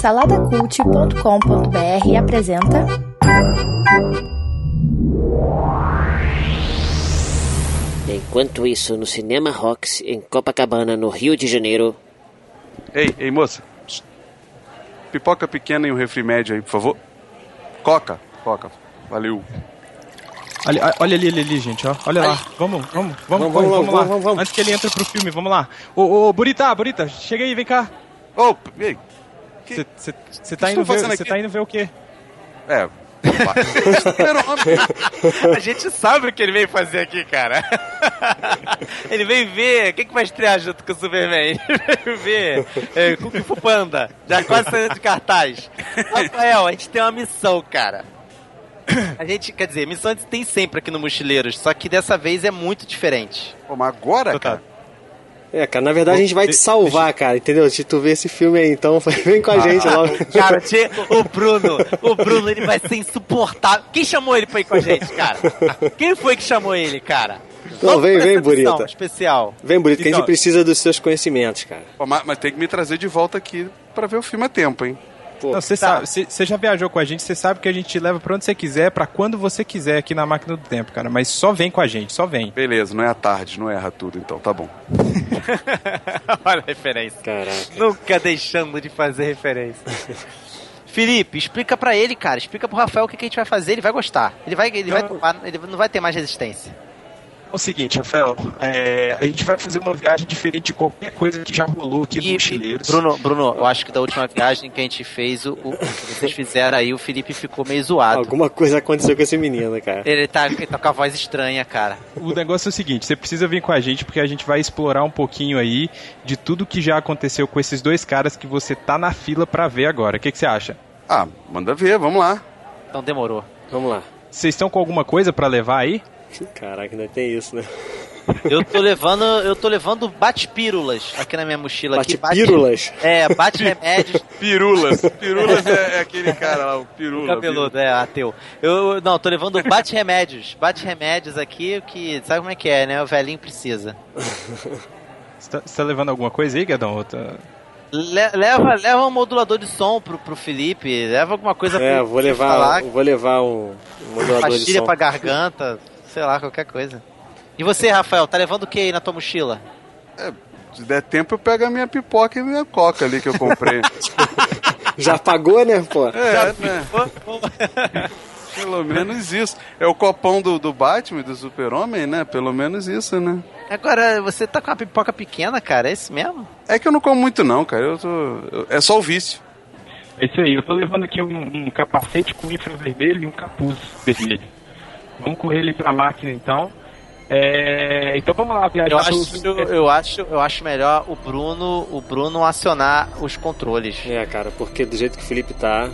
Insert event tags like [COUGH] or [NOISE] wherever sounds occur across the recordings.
Saladacult.com.br apresenta. Enquanto isso, no Cinema Rocks, em Copacabana, no Rio de Janeiro. Ei, ei, moça. Pipoca pequena e um refri médio aí, por favor. Coca, coca. Valeu. Olha, olha ali, ali, ali, gente, ó. Olha lá. Vamos, vamos, vamos, vamos, vamos, vamos, lá. Vamos, vamos, Antes que ele entre pro filme, vamos lá. Ô, ô, Burita, Burita, chega aí, vem cá. Ô, ei. Você tá, indo ver, você tá indo ver o quê? É. [LAUGHS] A gente sabe o que ele veio fazer aqui, cara. [LAUGHS] Ele veio ver o que, que vai estrear junto com o Superman. [LAUGHS] Ele veio ver é, Kung Fu Panda, já quase saindo de cartaz. Rafael, a gente tem uma missão, cara. A gente, quer dizer, missão a gente tem sempre aqui no Mochileiros, só que dessa vez é muito diferente. Pô, mas agora, cara? É, cara, na verdade a gente vai te salvar, cara, entendeu? Se tu ver esse filme aí, então [LAUGHS] vem com a gente ah, logo. [LAUGHS] Cara, o Bruno, o Bruno, ele vai ser insuportável. Quem chamou ele pra ir com a gente, cara? Quem foi que chamou ele, cara? Não, vem, vem, Burita. especial. Vem, Burita, então, que a gente então- precisa dos seus conhecimentos, cara. Mas, mas tem que me trazer de volta aqui pra ver o filme a tempo, hein? Você tá. já viajou com a gente, você sabe que a gente te leva pra onde você quiser, pra quando você quiser aqui na máquina do tempo, cara. Mas só vem com a gente, só vem. Beleza, não é à tarde, não erra tudo, então, tá bom. [LAUGHS] Olha a referência. Caraca. Nunca deixando de fazer referência. Felipe, explica para ele, cara. Explica pro Rafael o que, que, a gente vai fazer. Ele vai gostar. Ele vai, ele vai tomar, ele não vai ter mais resistência. É o seguinte, Rafael, é, a gente vai fazer uma viagem diferente de qualquer coisa que já rolou aqui no Mochileiros. Bruno, Bruno, eu acho que da última viagem que a gente fez, o, o que vocês fizeram aí, o Felipe ficou meio zoado. Alguma coisa aconteceu com esse menino, cara. Ele tá, ele tá com a voz estranha, cara. O negócio é o seguinte, você precisa vir com a gente porque a gente vai explorar um pouquinho aí de tudo que já aconteceu com esses dois caras que você tá na fila pra ver agora. O que, que você acha? Ah, manda ver, vamos lá. Então demorou. Vamos lá. Vocês estão com alguma coisa para levar aí? [LAUGHS] Caraca, ainda tem isso, né? Eu tô levando, eu tô levando bate-pírulas aqui na minha mochila. Bate-pírulas? Bate, é, bate-remédios. [LAUGHS] Pirulas. Pirulas é, é, aquele cara lá, o pirula. O cabeludo, é, ateu. Eu, não, tô levando bate-remédios. Bate-remédios aqui, que sabe como é que é, né? O velhinho precisa. Você tá, tá levando alguma coisa aí, Gadão? Outra... Le leva, leva um modulador de som pro, pro Felipe, leva alguma coisa é, pro, vou levar, falar. Vou levar um, um modulador de som. Pastilha pra garganta, sei lá, qualquer coisa. E você, Rafael, tá levando o que aí na tua mochila? É, se der tempo eu pego a minha pipoca e minha coca ali que eu comprei. [LAUGHS] Já pagou, né, pô? É, Já né? [LAUGHS] Pelo menos isso. É o copão do, do Batman, do Super-Homem, né? Pelo menos isso, né? Agora, você tá com uma pipoca pequena, cara? É isso mesmo? É que eu não como muito, não, cara. Eu tô... Eu... É só o vício. É isso aí. Eu tô levando aqui um, um capacete com infravermelho e um capuz vermelho. Vamos correr ali pra máquina, então. É, então vamos lá viajar. Eu acho, eu acho, eu acho melhor o Bruno, o Bruno acionar os controles. É, cara, porque do jeito que o Felipe tá,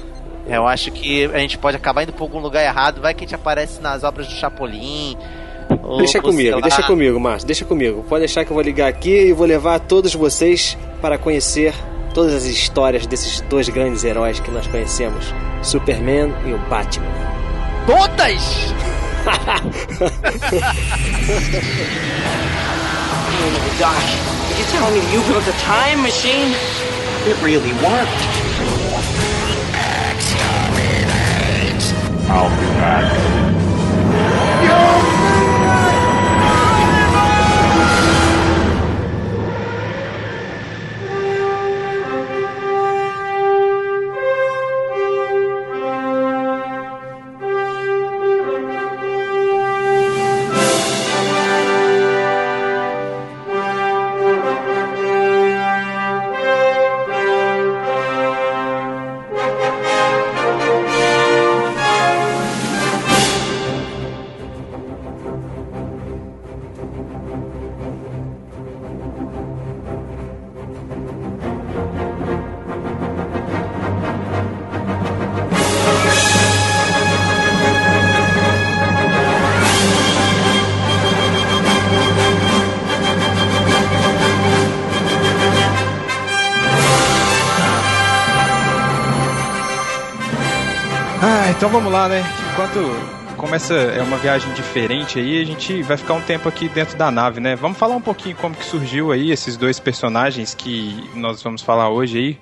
eu acho que a gente pode acabar indo pra algum lugar errado. Vai que a gente aparece nas obras do Chapolin. Deixa comigo, deixa comigo, Márcio, deixa comigo. Pode deixar que eu vou ligar aqui e vou levar todos vocês para conhecer todas as histórias desses dois grandes heróis que nós conhecemos: Superman e o Batman. Todas! Oh are you telling me you built a time machine? It really worked. Exterminate! I'll be back. Yo! Lá, né? Enquanto começa é uma viagem diferente aí, a gente vai ficar um tempo aqui dentro da nave, né? Vamos falar um pouquinho como que surgiu aí esses dois personagens que nós vamos falar hoje aí.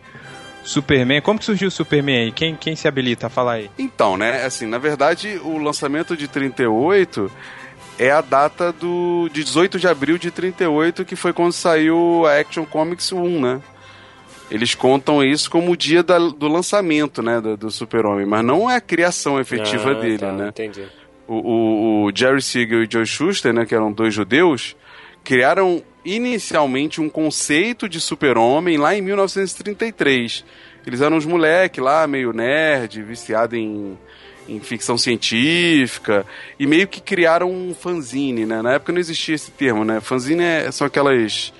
Superman. Como que surgiu o Superman aí? Quem, quem se habilita a falar aí? Então, né, assim, na verdade, o lançamento de 38 é a data do de 18 de abril de 38, que foi quando saiu a Action Comics 1, né? Eles contam isso como o dia da, do lançamento, né, do, do Super-Homem, mas não é a criação efetiva Ah, dele, tá, né? Entendi. O, o, o Jerry Siegel e Joe Shuster, né, que eram dois judeus, criaram inicialmente um conceito de super-homem lá em 1933. Eles eram uns moleque lá, meio nerd, viciado em, em ficção científica, e meio que criaram um fanzine, né? Na época não existia esse termo, né? Fanzine é- são aquelas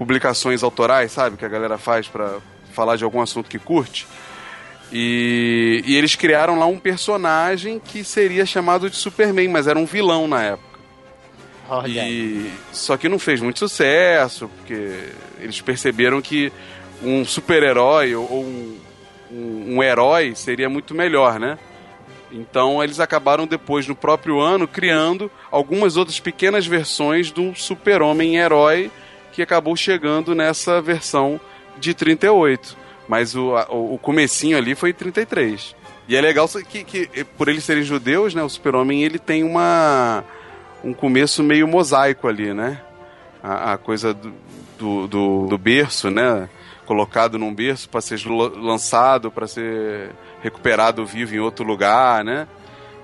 publicações autorais, sabe? Que a galera faz pra falar de algum assunto que curte. E, e eles criaram lá um personagem que seria chamado de Superman, mas era um vilão na época. Olha. E, só que não fez muito sucesso, porque eles perceberam que um super-herói ou ou um, um, um herói seria muito melhor, né? Então eles acabaram depois, no próprio ano, criando algumas outras pequenas versões do super-homem herói que acabou chegando nessa versão de 38. Mas o, o o comecinho ali foi em 33. E é legal que, que por eles serem judeus, né, o super-homem ele tem uma um começo meio mosaico ali, né? A, a coisa do, do, do, do berço, né? Colocado num berço para ser lançado, para ser recuperado vivo em outro lugar, né?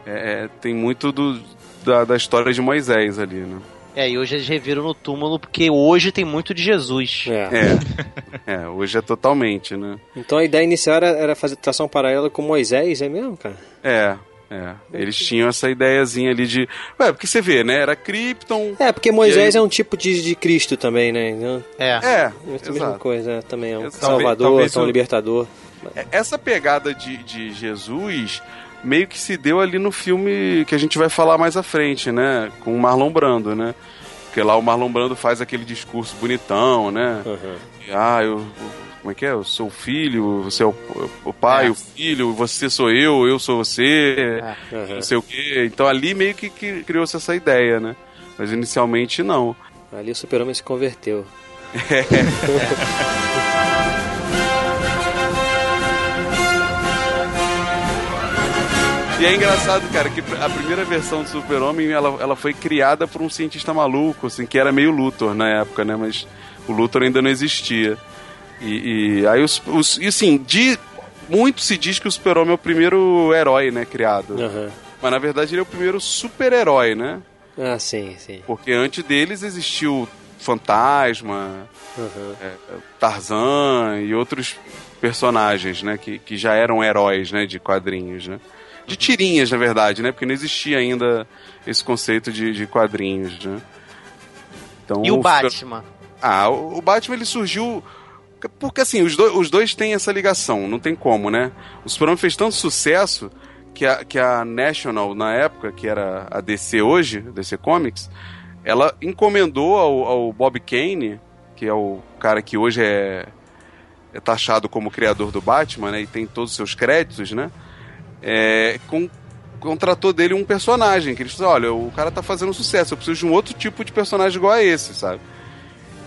É, é, tem muito do, da, da história de Moisés ali, né? É, e hoje eles reviram no túmulo porque hoje tem muito de Jesus. É. É, [LAUGHS] é hoje é totalmente, né? Então a ideia inicial era, era fazer tração paralela com Moisés, é mesmo, cara? É, é. Eles tinham essa ideiazinha ali de. Ué, porque você vê, né? Era Krypton. É, porque Moisés aí- é um tipo de, de Cristo também, né? Então, É. É, é a mesma coisa, né? também é um Exato. salvador, Talvez é um libertador. É, Essa pegada de, de Jesus meio que se deu ali no filme que a gente vai falar mais à frente, né? Com o Marlon Brando, né? Porque lá o Marlon Brando faz aquele discurso bonitão, né? Uhum. Ah, eu. Como é que é? Eu sou o filho, você é o, o pai, É. o filho, você sou eu, eu sou você, Uhum. não sei o quê. Então ali meio que, que criou-se essa ideia, né? Mas inicialmente não. Ali o super-homem se converteu. [LAUGHS] E é engraçado, cara, que a primeira versão do Super-Homem, ela, ela foi criada por um cientista maluco, assim, que era meio Luthor na época, né? Mas o Luthor ainda não existia. E, e aí os, os- E assim, de, muito se diz que o Super-Homem é o primeiro herói, né, criado. Aham. Mas na verdade ele é o primeiro super-herói, né? Ah, sim, sim. Porque antes deles existiu Fantasma, Uhum. é, Tarzan e outros personagens, né? Que, que já eram heróis, né? De quadrinhos, né? De tirinhas, na verdade, né? Porque não existia ainda esse conceito de, de quadrinhos, né? Então, E o Super- Batman? Ah, o o Batman ele surgiu. Porque assim, os, dois os dois têm essa ligação, não tem como, né? O Superman fez tanto sucesso que a, que a National, na época, que era a DC hoje, DC Comics, ela encomendou ao, ao Bob Kane, que é o cara que hoje é, é taxado como criador do Batman, né? E tem todos os seus créditos, né? É, com, contratou dele um personagem, que eles falaram, olha, o cara tá fazendo sucesso, eu preciso de um outro tipo de personagem igual a esse, sabe?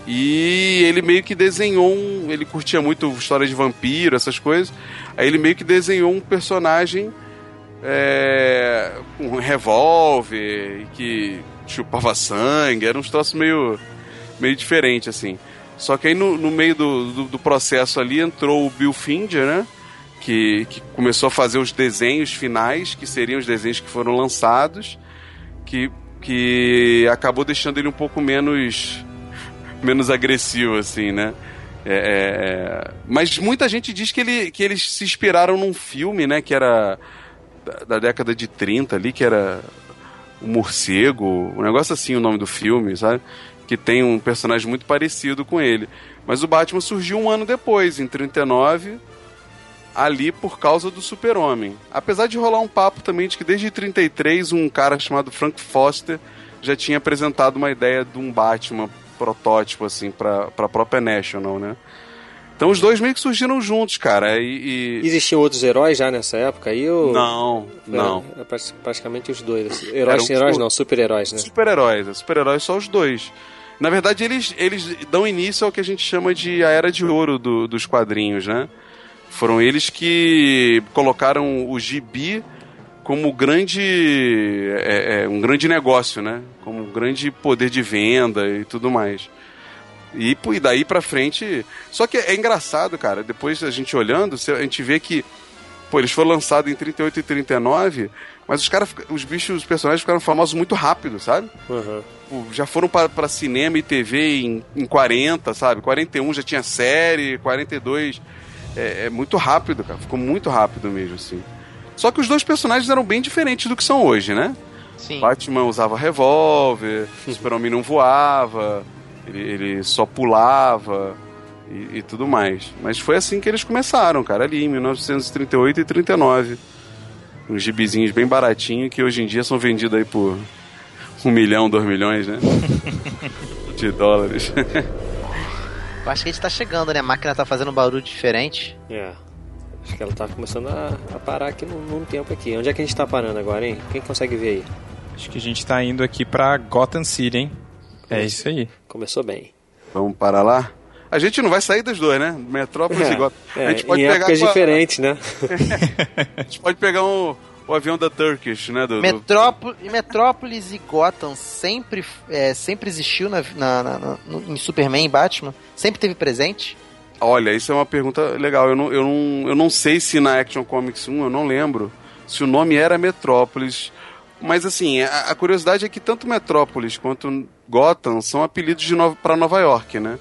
E ele meio que desenhou um. Ele curtia muito história de vampiro, essas coisas. Aí ele meio que desenhou um personagem é, com um revólver que chupava sangue. Era uns troços meio, meio diferente, assim. Só que aí no, no meio do, do, do processo ali entrou o Bill Finger, né? Que, que começou a fazer os desenhos finais, que seriam os desenhos que foram lançados, que, que acabou deixando ele um pouco menos [LAUGHS] menos agressivo, assim, né? É, é, mas muita gente diz que, ele, que eles se inspiraram num filme, né? Que era da, da década de 30 ali, que era o Morcego, um negócio assim o nome do filme, sabe? Que tem um personagem muito parecido com ele. Mas o Batman surgiu um ano depois, em 39, ali por causa do Super-Homem. Apesar de rolar um papo também de que desde 33 um cara chamado Frank Foster já tinha apresentado uma ideia de um Batman protótipo, assim, pra, pra própria National, né? Então os dois meio que surgiram juntos, cara. E, e- Existiam outros heróis já nessa época aí? Ou... Não, não. É, é pratic- praticamente os dois. assim. Heróis, Eram heróis os- não, super-heróis, né? Super-heróis, é super-heróis só os dois. Na verdade, eles, eles dão início ao que a gente chama de a era de ouro do- dos quadrinhos, né? Foram eles que colocaram o gibi como grande é, é, um grande negócio, né? Como um grande poder de venda e tudo mais. E, e daí pra frente. Só que é engraçado, cara. Depois a gente olhando, a gente vê que. Pô, eles foram lançados em 38 e 39, mas os caras, os bichos, os personagens ficaram famosos muito rápido, sabe? Uhum. Já foram pra, pra cinema e TV em, em 40, sabe? 41 já tinha série, 42. É, é muito rápido, cara. Ficou muito rápido mesmo, assim. Só que os dois personagens eram bem diferentes do que são hoje, né? Sim. Batman usava revólver, Super-Homem não voava, ele, ele só pulava e, e tudo mais. Mas foi assim que eles começaram, cara, ali em 1938 e 39. Uns gibizinhos bem baratinhos que hoje em dia são vendidos aí por um milhão, dois milhões, né? [LAUGHS] De dólares. [LAUGHS] Eu acho que a gente tá chegando, né? A máquina tá fazendo um barulho diferente. É. Acho que ela tá começando a, a parar aqui num, num tempo aqui. Onde é que a gente tá parando agora, hein? Quem consegue ver aí? Acho que a gente tá indo aqui pra Gotham City, hein? É isso aí. Começou bem. Vamos parar lá? A gente não vai sair dos dois, né? Metrópolis É, e Gotham. é, a gente pode em pegar épocas a- diferentes, né? [LAUGHS] A gente pode pegar um, o avião da Turkish, né? Do, do- Metrópole, Metrópolis e Gotham sempre, é, sempre existiu na, na- na- no- em Superman e Batman? Sempre teve presente? Olha, isso é uma pergunta legal. Eu não, eu, não, eu não sei se na Action Comics 1, eu não lembro, se o nome era Metrópolis. Mas assim, a, a curiosidade é que tanto Metrópolis quanto Gotham são apelidos de Nova, para Nova York, né?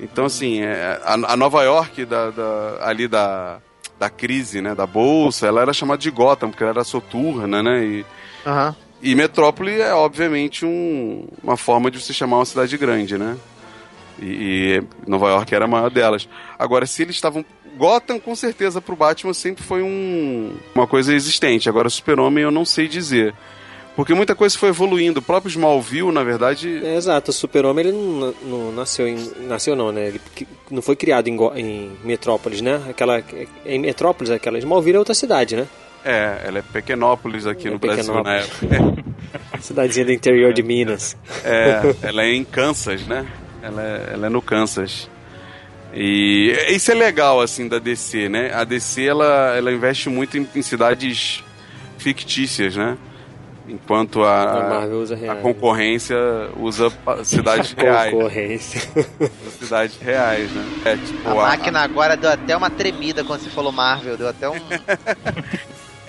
Então, assim, é, a, a Nova York da, da- ali da, da crise, né? Da Bolsa, ela era chamada de Gotham, porque ela era soturna, né? E, Aham. e metrópole é, obviamente, um- uma forma de você chamar uma cidade grande, né? E, e Nova York era a maior delas. Agora, se eles estavam. Gotham, com certeza, pro Batman sempre foi um, uma coisa existente. Agora, Super-Homem eu não sei dizer. Porque muita coisa foi evoluindo. O próprio Smallville, na verdade. É, exato, o Super-Homem ele não, não nasceu em. Nasceu não, né? Ele não foi criado em, em Metrópolis, né? Aquela. Em Metrópolis, aquela. Smallville é outra cidade, né? É, ela é Pequenópolis aqui É no Brasil na Pequenópolis. época. [LAUGHS] Cidadezinha do interior de Minas. É, ela é em Kansas, né? Ela é, ela é no Kansas. E isso é legal, assim, da DC, né? A DC, ela, ela investe muito em, em cidades fictícias, né? Enquanto a, A Marvel usa a reais. concorrência usa cidades [LAUGHS] reais. Concorrência. Cidades reais, né? É, tipo, A a- máquina agora deu até uma tremida quando você falou Marvel. Deu até um. [LAUGHS]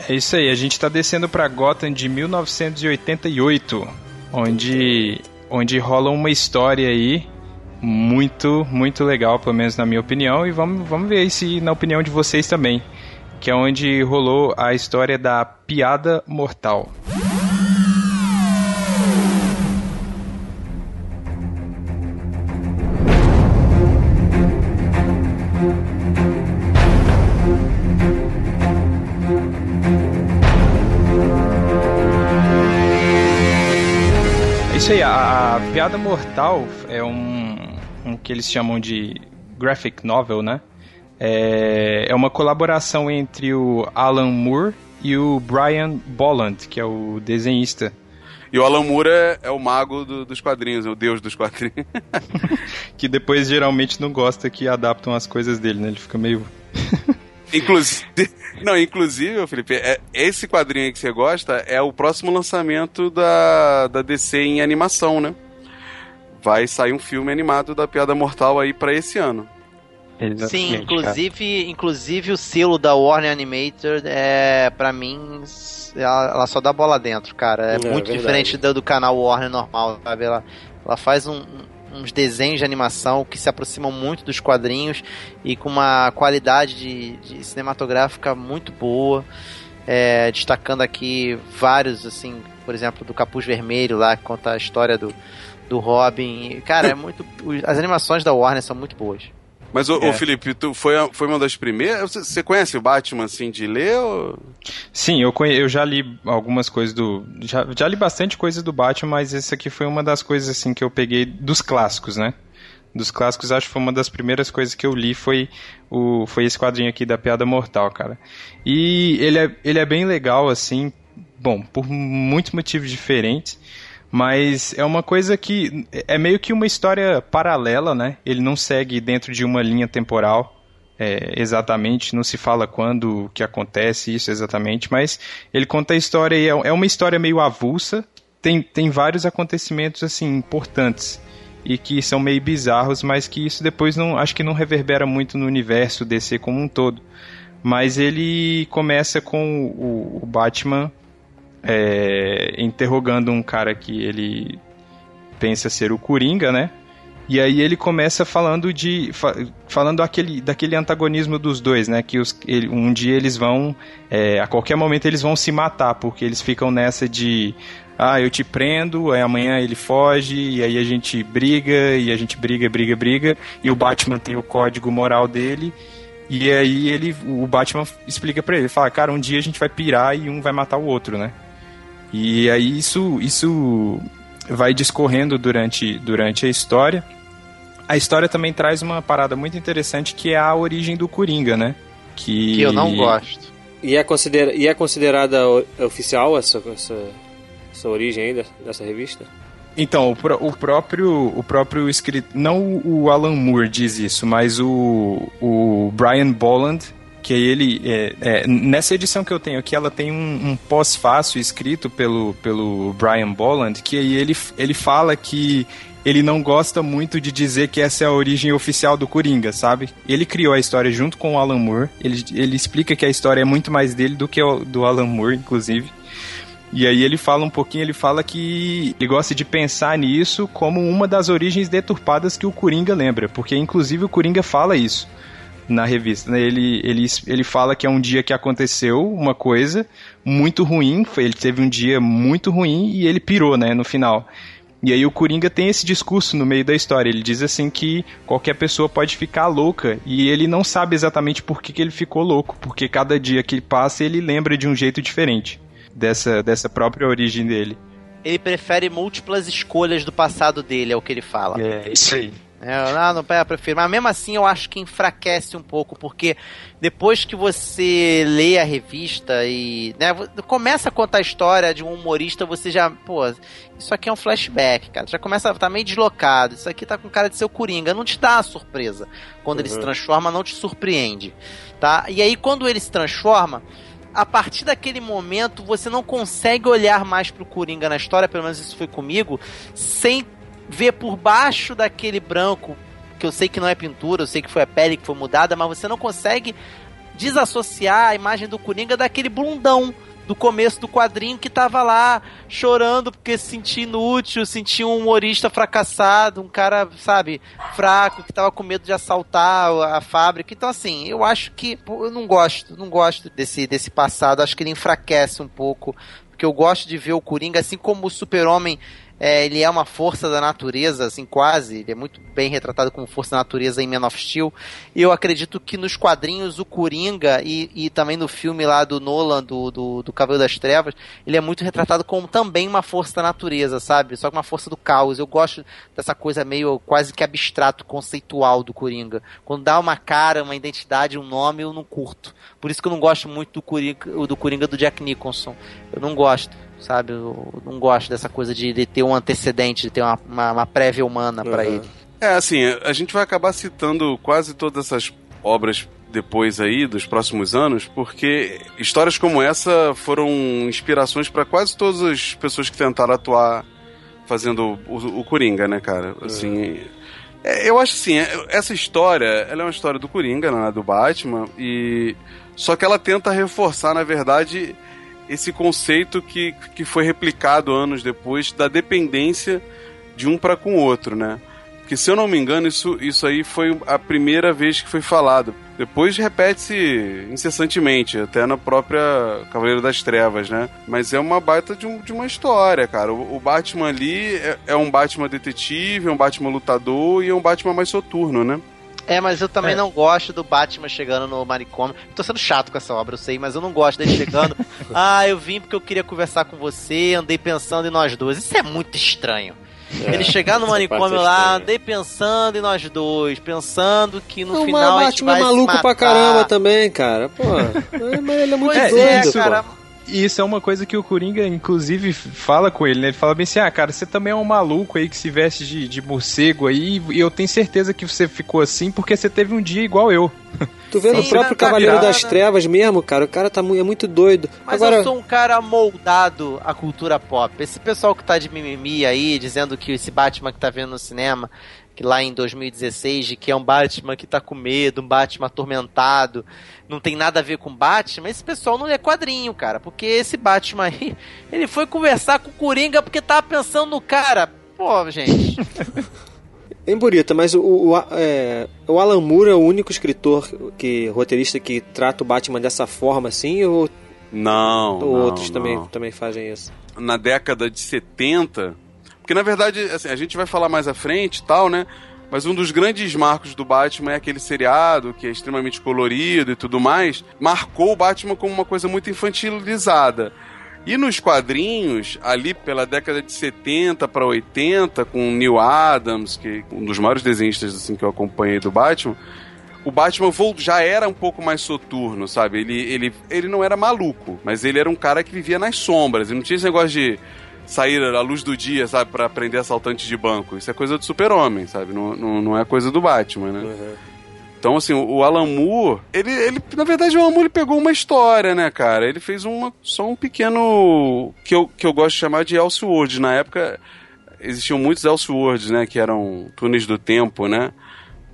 É isso aí, a gente tá descendo pra Gotham de 1988, onde, onde rola uma história aí muito, muito legal, pelo menos na minha opinião, e vamos, vamos ver se na opinião de vocês também, que é onde rolou a história da piada mortal. A, piada mortal é um, um que eles chamam de graphic novel, né? É, é uma colaboração entre o Alan Moore e o Brian Bolland, que é o desenhista. E o Alan Moore é, é o mago do- dos quadrinhos, é o deus dos quadrinhos. [LAUGHS] Que depois geralmente não gosta que adaptam as coisas dele, né? Ele fica meio. [LAUGHS] Inclusive, não, inclusive, Felipe, é- esse quadrinho aí que você gosta é o próximo lançamento da, da DC em animação, né? Vai sair um filme animado da Piada Mortal aí pra esse ano. Sim, inclusive, inclusive o selo da Warner Animator é, pra mim, ela, ela só dá bola dentro, cara. É, É, muito verdade. diferente do, do canal Warner normal, sabe? Ela, ela faz um- uns desenhos de animação que se aproximam muito dos quadrinhos e com uma qualidade de, de cinematográfica muito boa. É, destacando aqui vários, assim, por exemplo, do Capuz Vermelho lá, que conta a história do, do Robin. Cara, é [LAUGHS] muito. As animações da Warner são muito boas. Mas, ô, É. ô, Felipe, tu foi, foi uma das primeiras? Você, você conhece o Batman, assim, de ler? Ou... Sim, eu, conhe... eu já li algumas coisas do. Já, já li bastante coisa do Batman, mas esse aqui foi uma das coisas assim que eu peguei dos clássicos, né? Dos clássicos, acho que foi uma das primeiras coisas que eu li foi, o, foi esse quadrinho aqui da Piada Mortal, cara. E ele é, ele é bem legal, assim, bom, por muitos motivos diferentes, mas é uma coisa que é meio que uma história paralela, né? Ele não segue dentro de uma linha temporal, é, exatamente, não se fala quando que acontece isso exatamente, mas ele conta a história e é, é uma história meio avulsa, tem, tem vários acontecimentos assim importantes e que são meio bizarros, mas que isso depois não acho que não reverbera muito no universo DC como um todo. Mas ele começa com o, o Batman é, interrogando um cara que ele pensa ser o Coringa, né? E aí ele começa falando de falando aquele, daquele antagonismo dos dois, né? Que os, ele, um dia eles vão é, a qualquer momento eles vão se matar porque eles ficam nessa de ah eu te prendo, aí amanhã ele foge e aí a gente briga e a gente briga, briga, briga e o Batman tem o código moral dele e aí ele o Batman explica para ele, fala cara um dia a gente vai pirar e um vai matar o outro, né? E aí isso isso vai discorrendo durante durante a história a história também traz uma parada muito interessante que é a origem do Coringa, né? Que, que eu não gosto. E é, considera e é considerada oficial essa, essa, essa origem aí dessa revista? Então, o, o, próprio o próprio escrito, não o Alan Moore diz isso, mas o, o Brian Bolland, que ele é, é, nessa edição que eu tenho aqui, ela tem um, um pós-fácil escrito pelo, pelo Brian Bolland, que aí ele, ele fala que ele não gosta muito de dizer que essa é a origem oficial do Coringa, sabe? Ele criou a história junto com o Alan Moore. Ele, ele explica que a história é muito mais dele do que o, do Alan Moore, inclusive. E aí ele fala um pouquinho, ele fala que ele gosta de pensar nisso como uma das origens deturpadas que o Coringa lembra, porque inclusive o Coringa fala isso na revista. Né? Ele, ele, ele fala que é um dia que aconteceu uma coisa muito ruim, ele teve um dia muito ruim e ele pirou, né, no final. E aí o Coringa tem esse discurso no meio da história. Ele diz assim que qualquer pessoa pode ficar louca e ele não sabe exatamente por que, que ele ficou louco, porque cada dia que passa ele lembra de um jeito diferente dessa, dessa própria origem dele. Ele prefere múltiplas escolhas do passado dele, é o que ele fala. É, isso aí. É, não, não eu prefiro. Mas mesmo assim eu acho que enfraquece um pouco, porque depois que você lê a revista e né, começa a contar a história de um humorista, você já, pô, isso aqui é um flashback, cara. Já começa a estar tá meio deslocado. Isso aqui tá com cara de ser o Coringa. Não te dá a surpresa. Quando uhum. ele se uhum. transforma, não te surpreende. Tá? E aí, quando ele se transforma, a partir daquele momento, você não consegue olhar mais pro Coringa na história, pelo menos isso foi comigo, sem ver por baixo daquele branco, que eu sei que não é pintura, eu sei que foi a pele que foi mudada, mas você não consegue desassociar a imagem do Coringa daquele bundão do começo do quadrinho que tava lá chorando porque se sentia inútil, sentia um humorista fracassado, um cara, sabe, fraco, que tava com medo de assaltar a fábrica. Então, assim, eu acho que eu não gosto, não gosto desse, desse passado, acho que ele enfraquece um pouco, porque eu gosto de ver o Coringa, assim como o Super-Homem é, ele é uma força da natureza, assim, quase. Ele é muito bem retratado como força da natureza em Man of Steel. E eu acredito que nos quadrinhos o Coringa e, e também no filme lá do Nolan, do, do, do Cavaleiro das Trevas, ele é muito retratado como também uma força da natureza, sabe? Só que uma força do caos. Eu gosto dessa coisa meio quase que abstrato, conceitual do Coringa. Quando dá uma cara, uma identidade, um nome, eu não curto. Por isso que eu não gosto muito do Coringa do, Coringa do Jack Nicholson. Eu não gosto sabe? Eu não gosto dessa coisa de, de ter um antecedente, de ter uma, uma, uma prévia humana uhum. para ele. É, assim, a gente vai acabar citando quase todas essas obras depois aí, dos próximos anos, porque histórias como essa foram inspirações para quase todas as pessoas que tentaram atuar fazendo o, o Coringa, né, cara? Assim, é, eu acho assim, é, essa história, ela é uma história do Coringa, não é do Batman, e só que ela tenta reforçar, na verdade, esse conceito que, que foi replicado anos depois da dependência de um para com o outro, né? Porque se eu não me engano, isso, isso aí foi a primeira vez que foi falado. Depois repete-se incessantemente, até na própria Cavaleiro das Trevas, né? Mas é uma baita de, um, de uma história, cara. O, o Batman ali é, é um Batman detetive, é um Batman lutador e é um Batman mais soturno, né? É, mas eu também é. não gosto do Batman chegando no manicômio. Tô sendo chato com essa obra, eu sei, mas eu não gosto dele chegando. [LAUGHS] ah, eu vim porque eu queria conversar com você, andei pensando em nós dois. Isso é muito estranho. É, ele chegar no manicômio lá, andei pensando em nós dois, pensando que no não, final a gente vai é maluco pra caramba também, cara. Pô, mas ele é muito pois doido, é, cara. E isso é uma coisa que o Coringa, inclusive, fala com ele, né? Ele fala bem assim: ah, cara, você também é um maluco aí que se veste de, de morcego aí, e eu tenho certeza que você ficou assim porque você teve um dia igual eu. [LAUGHS] Tu vê no Sim, próprio tá Cavaleiro das né? Trevas mesmo, cara, o cara tá mu- é muito doido. Mas Agora, eu sou um cara moldado à cultura pop. Esse pessoal que tá de mimimi aí, dizendo que esse Batman que tá vendo no cinema, que lá em 2016, de que é um Batman que tá com medo, um Batman atormentado, não tem nada a ver com Batman, esse pessoal não lê quadrinho, cara. Porque esse Batman aí, ele foi conversar com o Coringa porque tava pensando no cara. Pô, gente. [LAUGHS] Bem bonita, mas o, o, é, o Alan Moore é o único escritor, que roteirista que trata o Batman dessa forma assim, ou, Não. ou não, outros não. também, também fazem isso? na década de 70. Porque na verdade, assim, a gente vai falar mais à frente e tal, né? Mas um dos grandes marcos do Batman é aquele seriado que é extremamente colorido e tudo mais. Marcou o Batman como uma coisa muito infantilizada. E nos quadrinhos, ali pela década de 70 para 80, com Neil Adams, que é um dos maiores desenhistas assim, que eu acompanhei do Batman, o Batman já era um pouco mais soturno, sabe? Ele, ele, ele não era maluco, mas ele era um cara que vivia nas sombras. Ele não tinha esse negócio de sair à luz do dia, sabe? Pra prender assaltante de banco. Isso é coisa do super-homem, sabe? Não, não, não é coisa do Batman, né? Então, assim, o o Alan Moore, ele, ele, na verdade, o Alan Moore ele pegou uma história, né, cara? Ele fez uma, só um pequeno, que eu, que eu gosto de chamar de Elseworld. Na época, existiam muitos Elseworlds, né, que eram túneis do tempo, né?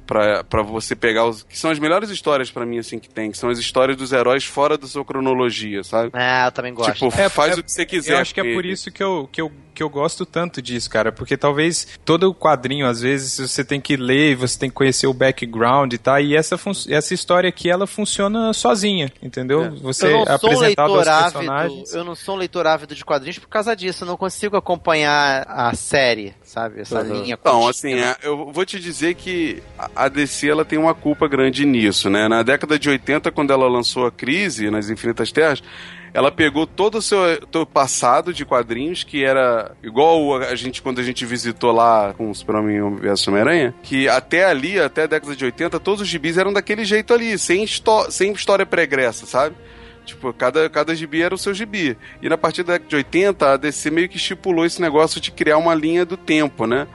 Pra, pra você pegar os. Que são as melhores histórias pra mim, assim, que tem. Que são as histórias dos heróis fora da sua cronologia, sabe? Ah, eu também gosto. Tipo, É, faz é- o que você quiser. Eu acho que é por ele. isso que eu, que, eu, que eu gosto tanto disso, cara. Porque talvez todo o quadrinho, às vezes, você tem que ler, você tem que conhecer o background e tal. E essa, essa história aqui, ela funciona sozinha, entendeu? Você eu não sou um ávido, personagens. eu não sou um leitor ávido de quadrinhos por causa disso, eu não consigo acompanhar a série, sabe? Essa linha Então, contínua. assim, é, eu vou te dizer que a- a DC ela tem uma culpa grande nisso, né? Na década de 80, quando ela lançou a Crise nas Infinitas Terras, ela pegou todo o seu, seu passado de quadrinhos, que era igual a gente quando a gente visitou lá com o Super-Homem vs Homem-Aranha, que até ali, até a década de 80, todos os gibis eram daquele jeito ali, sem, sem história pregressa, sabe? Tipo, cada, cada gibi era o seu gibi. E na partir da década de 80, a DC meio que estipulou esse negócio de criar uma linha do tempo, né?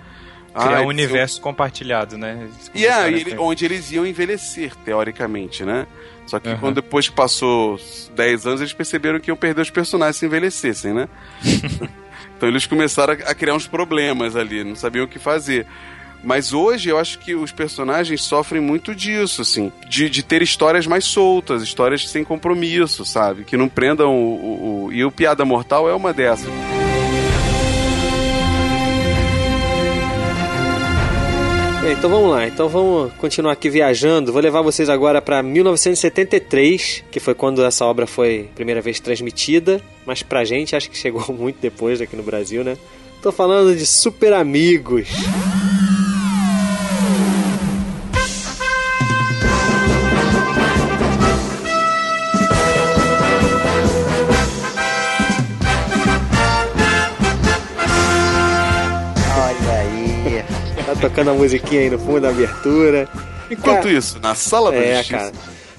Criar Ah, um universo compartilhado, né? E é, começaram e a ele- onde eles iam envelhecer, teoricamente, né? Só que Aham. quando depois que passou 10 anos, eles perceberam que iam perder os personagens se envelhecessem, né? [LAUGHS] então eles começaram a a criar uns problemas ali, não sabiam o que fazer. Mas hoje eu acho que os personagens sofrem muito disso, assim, de, de ter histórias mais soltas, histórias sem compromisso, sabe? Que não prendam o. o- o- E o Piada Mortal é uma dessas. Então vamos lá, então vamos continuar aqui viajando. Vou levar vocês agora para 1973, que foi quando essa obra foi primeira vez transmitida, mas pra gente acho que chegou [LAUGHS] muito depois aqui no Brasil, né? Tô falando de Super Amigos. Tocando a musiquinha aí no fundo da abertura. Enquanto Cara, isso, na sala da É, justiça. cara.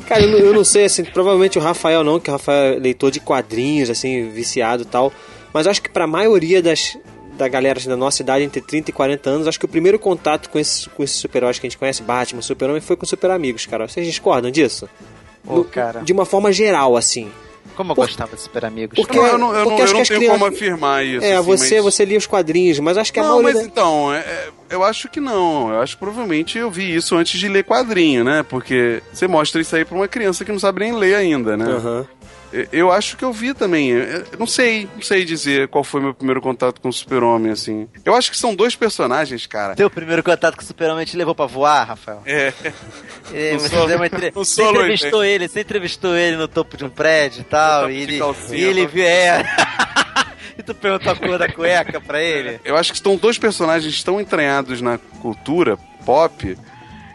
Cara, eu não, eu não sei, assim, provavelmente o Rafael não, que o Rafael é leitor de quadrinhos, assim, viciado e tal. Mas acho que pra maioria das, da galera assim, da nossa idade, entre 30 e 40 anos, acho que o primeiro contato com esses, com esses super-heróis que a gente conhece, Batman, Super-Homem, foi com Super Amigos, cara. Vocês discordam disso? Ô, No- cara. De uma forma geral, assim. Como eu Por- gostava de Super Amigos. Porque- Eu não, eu não, eu porque não, eu não tenho crianças- como afirmar isso. é, assim, você, mas... você lia os quadrinhos, mas acho que a Não, maioria... mas então, é- é- eu acho que não. Eu acho que provavelmente eu vi isso antes de ler quadrinho, né? Porque você mostra isso aí pra uma criança que não sabe nem ler ainda, né? Aham. Eu- acho que eu vi também. Eu não sei, não sei dizer qual foi meu primeiro contato com o Super-Homem, assim. Eu acho que são dois personagens, cara. Teu primeiro contato com o Super-Homem te levou pra voar, Rafael? É. É, você, deu uma entre... você entrevistou ele, você entrevistou ele no topo de um prédio e tal, e ele, calcinha, e ele viu, é... [LAUGHS] e tu perguntou a cor da cueca pra ele? Eu acho que estão dois personagens tão entranhados na cultura pop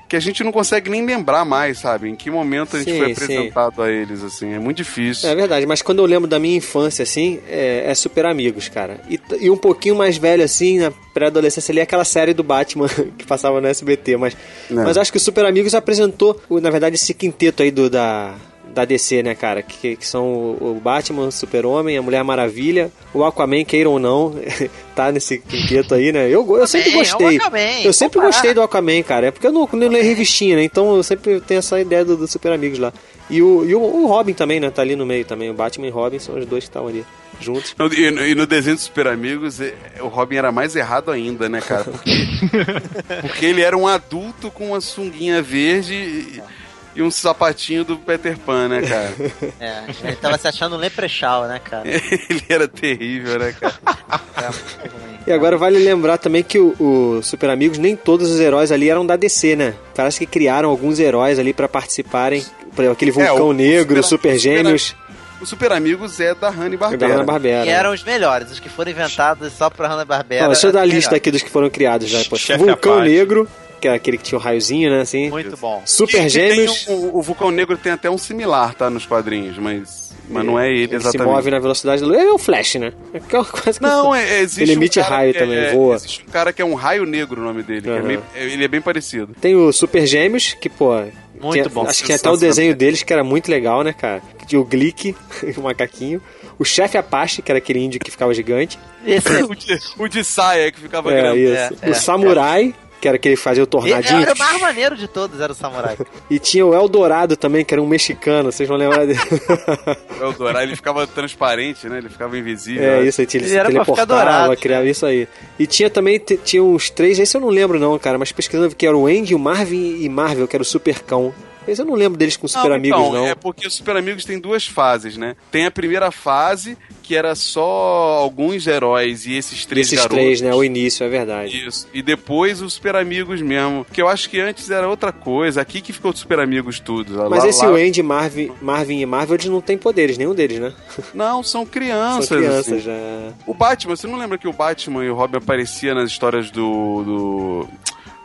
que a gente não consegue nem lembrar mais, sabe? Em que momento a gente Sim, foi sim. apresentado a eles, assim. É muito difícil. É verdade, mas quando eu lembro da minha infância, assim, é, é Super Amigos, cara. E, e um pouquinho mais velho, assim, na pré-adolescência ali, é aquela série do Batman [LAUGHS] que passava no SBT. Mas, É. mas acho que o Super Amigos apresentou, na verdade, esse quinteto aí do, da, da DC, né, cara? Que, que são o o Batman, o Super-Homem, a Mulher Maravilha, o Aquaman, queira ou não, [LAUGHS] tá nesse quinteto aí, né? Eu, eu sempre é gostei. Aquaman, eu sempre gostei do Aquaman, cara. É porque eu não, não leio revistinha, né? Então eu sempre tenho essa ideia do, do Super Amigos lá. E o, e o, o Robin também, né? Tá ali no meio também. O Batman e o Robin são os dois que estão ali juntos. Não, E, no- e no desenho dos Super Amigos, o Robin era mais errado ainda, né, cara? Porque, [LAUGHS] porque ele era um adulto com uma sunguinha verde e, e um sapatinho do Peter Pan, né, cara? É, ele tava se achando um leprechal, né, cara? [LAUGHS] ele era terrível, né, cara? Muito ruim. E agora vale lembrar também que o, o Super Amigos, nem todos os heróis ali eram da DC, né? Parece que criaram alguns heróis ali pra participarem. Por exemplo, aquele Vulcão É, o- o Negro, Super- Super Gêmeos, O Super Amigos é da é da Hanna-Barbera. Hanna-Barbera. E eram os melhores, os que foram inventados só pra Hanna-Barbera. Deixa eu dar a lista melhores. aqui dos que foram criados já. Pô. Chefe Vulcão Apache. Negro, que é aquele que tinha o raiozinho, né? Assim. Muito bom. Super tem Gêmeos. um- o, Vulcão Negro tem até um similar, tá, nos quadrinhos, mas, mas não é ele, Ele se exatamente. move na velocidade da luz. É o Flash, né? É coisa que- Não, é, existe Ele um emite cara raio que também, é, voa. Existe um cara que é um raio negro o nome dele, que é meio- ele é bem parecido. Tem o Super Gêmeos, que, pô. Muito tinha- bom. Acho que tinha até o desenho deles que era muito legal, né, cara? Que tinha o Glick, [LAUGHS] o macaquinho. O chefe Apache, que era aquele índio que ficava gigante. Esse [LAUGHS] o, de, o de saia que ficava É, grande. isso. é, o Samurai, que era aquele que fazia o Ele tornadinho. era o mais maneiro de todos, era o samurai. [LAUGHS] E tinha o Eldorado também, que era um mexicano, vocês vão lembrar dele. [LAUGHS] É o Dourado, ele ficava transparente, né? Ele ficava invisível. É né? isso aí, ele, Ele se era pra ficar teleportava, dourado, criava isso aí. E tinha também, tinha uns três, esse eu não lembro não, cara, mas pesquisando que era o Andy, o Marvin e Marvel, que era o Super Esse eu não lembro deles com Super Não, Amigos, então, não. É porque os Super Amigos tem duas fases, né? Tem a primeira fase, que era só alguns heróis e esses três Esses garotos. três, né? O início, é verdade. Isso. E depois os Super Amigos mesmo. Que eu acho que antes era outra coisa. Aqui que ficou os Super Amigos tudo. Mas Lá- esse lá- Andy, Marvin, Marvin e Marvel, eles não têm poderes, nenhum deles, né? [LAUGHS] Não, são crianças. São crianças assim. já. O Batman, você não lembra que o Batman e o Robin apareciam nas histórias do. do.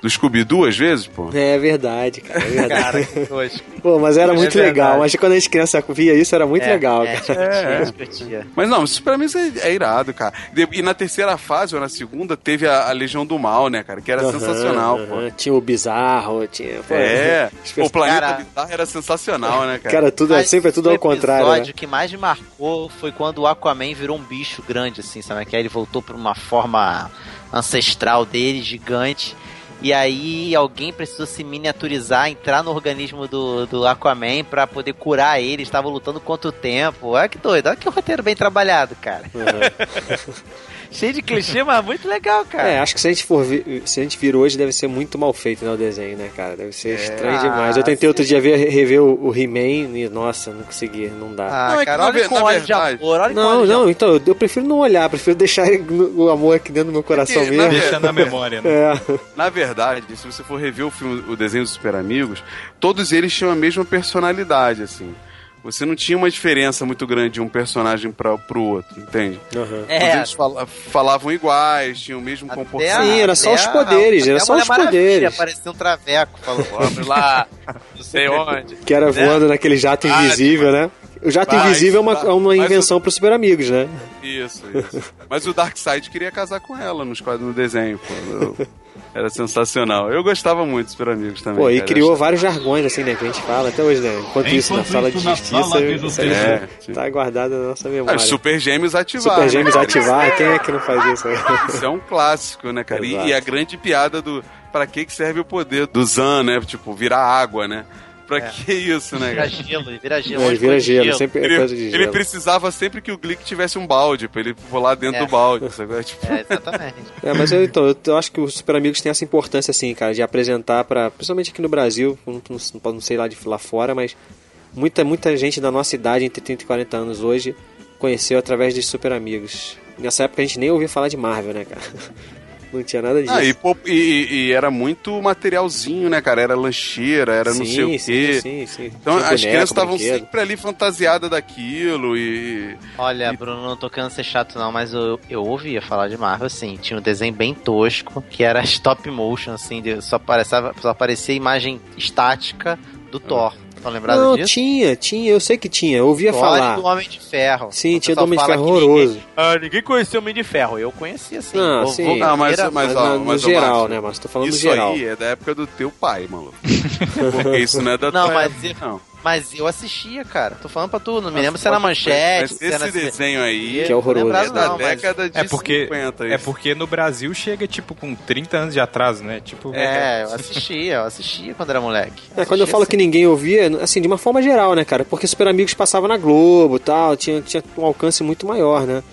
Do Scooby-Doo às vezes, pô? É verdade, cara, é [LAUGHS] verdade. Cara. Pô, mas era É muito verdade. legal. Mas quando a gente criança via isso, era muito É, legal, é, cara. divertia, divertia. Mas não, isso pra mim é, é irado, cara. De- E na terceira fase, ou na segunda, teve a, a Legião do Mal, né, cara? Que era Aham, sensacional, aham. Tinha o Bizarro, tinha. pô. É, o Planeta Cara- Bizarro era sensacional, né, cara? Cara, tudo, Mas sempre é tudo o ao contrário. episódio Né? que mais me marcou foi quando o Aquaman virou um bicho grande, assim, sabe? Que aí ele voltou pra uma forma ancestral dele, gigante. E aí alguém precisou se miniaturizar, entrar no organismo do, do Aquaman pra poder curar ele. Estava lutando contra o tempo. Olha que doido, olha que roteiro bem trabalhado, cara. [LAUGHS] Cheio de clichê, mas muito legal, cara. É, acho que se a gente for vi- se a gente vir hoje, deve ser muito mal feito, né, o desenho, né, cara? Deve ser estranho Ah, demais. Eu tentei outro dia ver, rever o, o He-Man e, nossa, não consegui, não dá. Ah, Não, é que cara, olha com na de verdade- amor, olha Não, não, amor. então, eu, eu prefiro não olhar, prefiro deixar [LAUGHS] no- o amor aqui dentro do meu coração que, na mesmo. Deixa na memória, né? É. Na verdade, se você for rever o filme, o desenho dos Super Amigos, todos eles tinham a mesma personalidade, assim. Você não tinha uma diferença muito grande de um personagem para pro outro, entende? Aham. É, eles fala- falavam iguais, tinham o mesmo Até comportamento. Sim, era só os poderes, até era a só os poderes. Apareceu um traveco, falou, vamos lá, não sei onde. Que era voando naquele jato Ah, invisível, né? O jato Mas- invisível é uma, é uma mas o- invenção pros super amigos, né? Isso, isso. Mas o Darkseid queria casar com ela nos quadros no desenho, pô. Era sensacional. Eu gostava muito dos Super Amigos também. Pô, e cara. criou Eu vários jargões, assim, né? Que a gente fala até hoje, né? Enquanto isso, na Enquanto sala isso, de na justiça, sala de isso aí É, sim. tá guardado na nossa Ah, memória. os Super Gêmeos ativar. Super Gêmeos né? ativar, quem é que não faz isso? [LAUGHS] Isso é um clássico, né, cara? E, Exato. e a grande piada do. Pra que que serve o poder do Zan, né? Tipo, virar água, né? Pra que isso, né, Vira gelo, vira gelo. É, vira foi gelo, sempre é Ele, coisa de ele gelo. precisava sempre que o Glick tivesse um balde pra ele pular dentro É. do balde. Sabe? Tipo, É, exatamente. É, mas eu, então, eu, acho que os Super Amigos têm essa importância, assim, cara, de apresentar para principalmente aqui no Brasil, não, não, não sei lá de lá fora, mas muita, muita gente da nossa idade, entre 30 e 40 anos hoje, conheceu através de Super Amigos. Nessa época a gente nem ouvia falar de Marvel, né, cara? Não tinha nada disso. Ah, e, e- e era muito materialzinho, né, cara? Era lancheira, era não sim, sei o sim, quê. Sim, sim, Então Tinha as boneco, crianças estavam sempre ali fantasiadas daquilo e. Olha, E- Bruno, não tô querendo ser chato não, mas eu, eu ouvia falar de Marvel, assim, tinha um desenho bem tosco, que era [LAUGHS] stop motion, assim, de- só, aparecia, só aparecia imagem estática do Thor. Estão lembrados Não, disso? tinha, tinha, eu sei que tinha, eu ouvia Thor falar. do Homem de Ferro. Sim, O tinha do Homem de Ferro que ninguém- horroroso. Ah, ninguém conhecia o Homem de Ferro. Eu conhecia sim. Não, Vou- sim. vou- Não, mas, mas, mas ó, no mas, geral, Márcio, né, Márcio? Tô falando Isso geral. aí é da época do teu pai, maluco. [LAUGHS] Porque isso não é da Não, tua mas época, não. Mas eu assistia, cara. Tô falando pra tu, não me lembro se era manchete. Mas se era esse desenho aí Que é horroroso. Lembrado é da não, mas- década de É porque, 50. é isso. porque no Brasil chega, tipo, com 30 anos de atraso, né? Tipo, É, eu assistia, eu assistia quando era moleque. É, quando eu falo que ninguém ouvia, assim, de uma forma geral, né, cara? Porque Super Amigos passava na Globo e tal, tinha, tinha um alcance muito maior, né?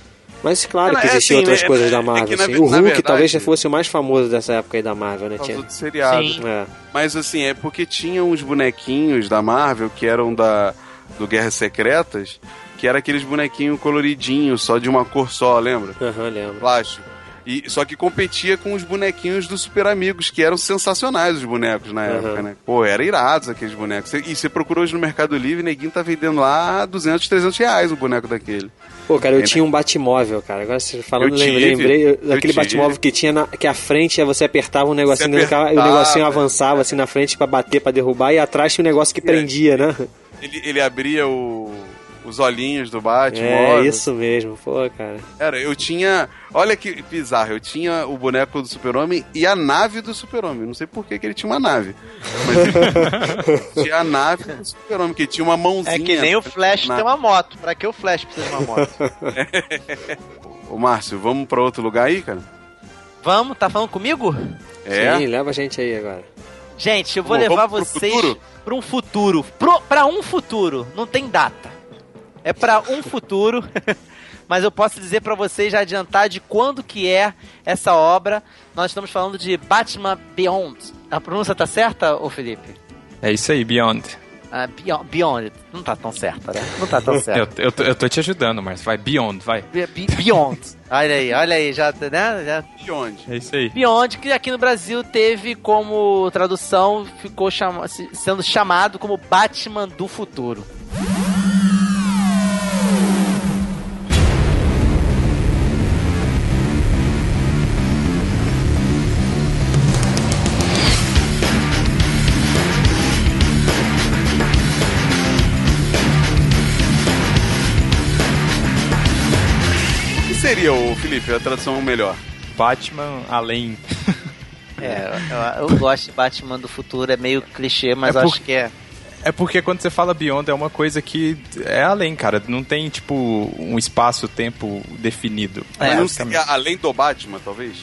Mas claro que é existiam assim, outras é- coisas é- da é Marvel. que na assim. O Hulk verdade- talvez já fosse o mais famoso dessa época aí da Marvel, né? Tinha... do seriado. Sim. É. Mas assim, é porque tinha uns bonequinhos da Marvel que eram da do Guerras Secretas, que era aqueles bonequinhos coloridinhos, só de uma cor só, lembra? Aham, lembro. Plástico. E, só que competia com os bonequinhos do Super Amigos, que eram sensacionais os bonecos na época, né? Pô, eram irados aqueles bonecos. E você procurou hoje no Mercado Livre, neguinho tá vendendo lá 200, 300 reais o boneco daquele. Pô, cara, eu É, né? tinha um Batmóvel, cara. Agora você falando, Eu lembrei, tive, lembrei eu daquele. Batmóvel que tinha na, que a frente você apertava um negocinho Você dentro do carro, e o negocinho é. avançava assim na frente pra bater, pra derrubar, e atrás tinha um negócio que prendia, né? Ele, ele abria o- os olhinhos do Batman. É, isso mesmo, pô, cara. Era, eu tinha. Olha que bizarro, eu tinha o boneco do Super-Homem e a nave do Super-Homem. Não sei por que, que ele tinha uma nave. Mas ele [LAUGHS] tinha a nave do Super-Homem, que tinha uma mãozinha. É que nem o Flash na- tem uma moto. Pra que o Flash precisa de uma moto? [LAUGHS] Ô, Márcio, vamos pra outro lugar aí, cara? Vamos, tá falando comigo? É. Sim, leva a gente aí agora. Gente, eu vou Vamos- levar vocês pra um futuro. Pro, pra um futuro. Não tem data. É pra um futuro. [LAUGHS] Mas eu posso dizer pra vocês já adiantar de quando que é essa obra. Nós estamos falando de Batman Beyond. A pronúncia tá certa, ô Felipe? é isso aí, Beyond. Ah, Beyond, Beyond. Não tá tão certa, né? Não tá tão certa. Eu, eu, tô- eu tô te ajudando, Marcio. Vai, Beyond, vai. Be- be- Beyond. Olha aí, olha aí, já, né? Já De onde? É isso aí. Beyond, que aqui no Brasil teve como tradução, ficou chama- sendo chamado como Batman do Futuro. Seria, o Felipe, a tradução melhor? Batman além. É, eu, eu gosto de Batman do Futuro, é meio clichê, mas É eu por- acho que é. É porque quando você fala Beyond é uma coisa que é além, cara. Não tem, tipo, um espaço-tempo definido. É, Mas não além do Batman, talvez?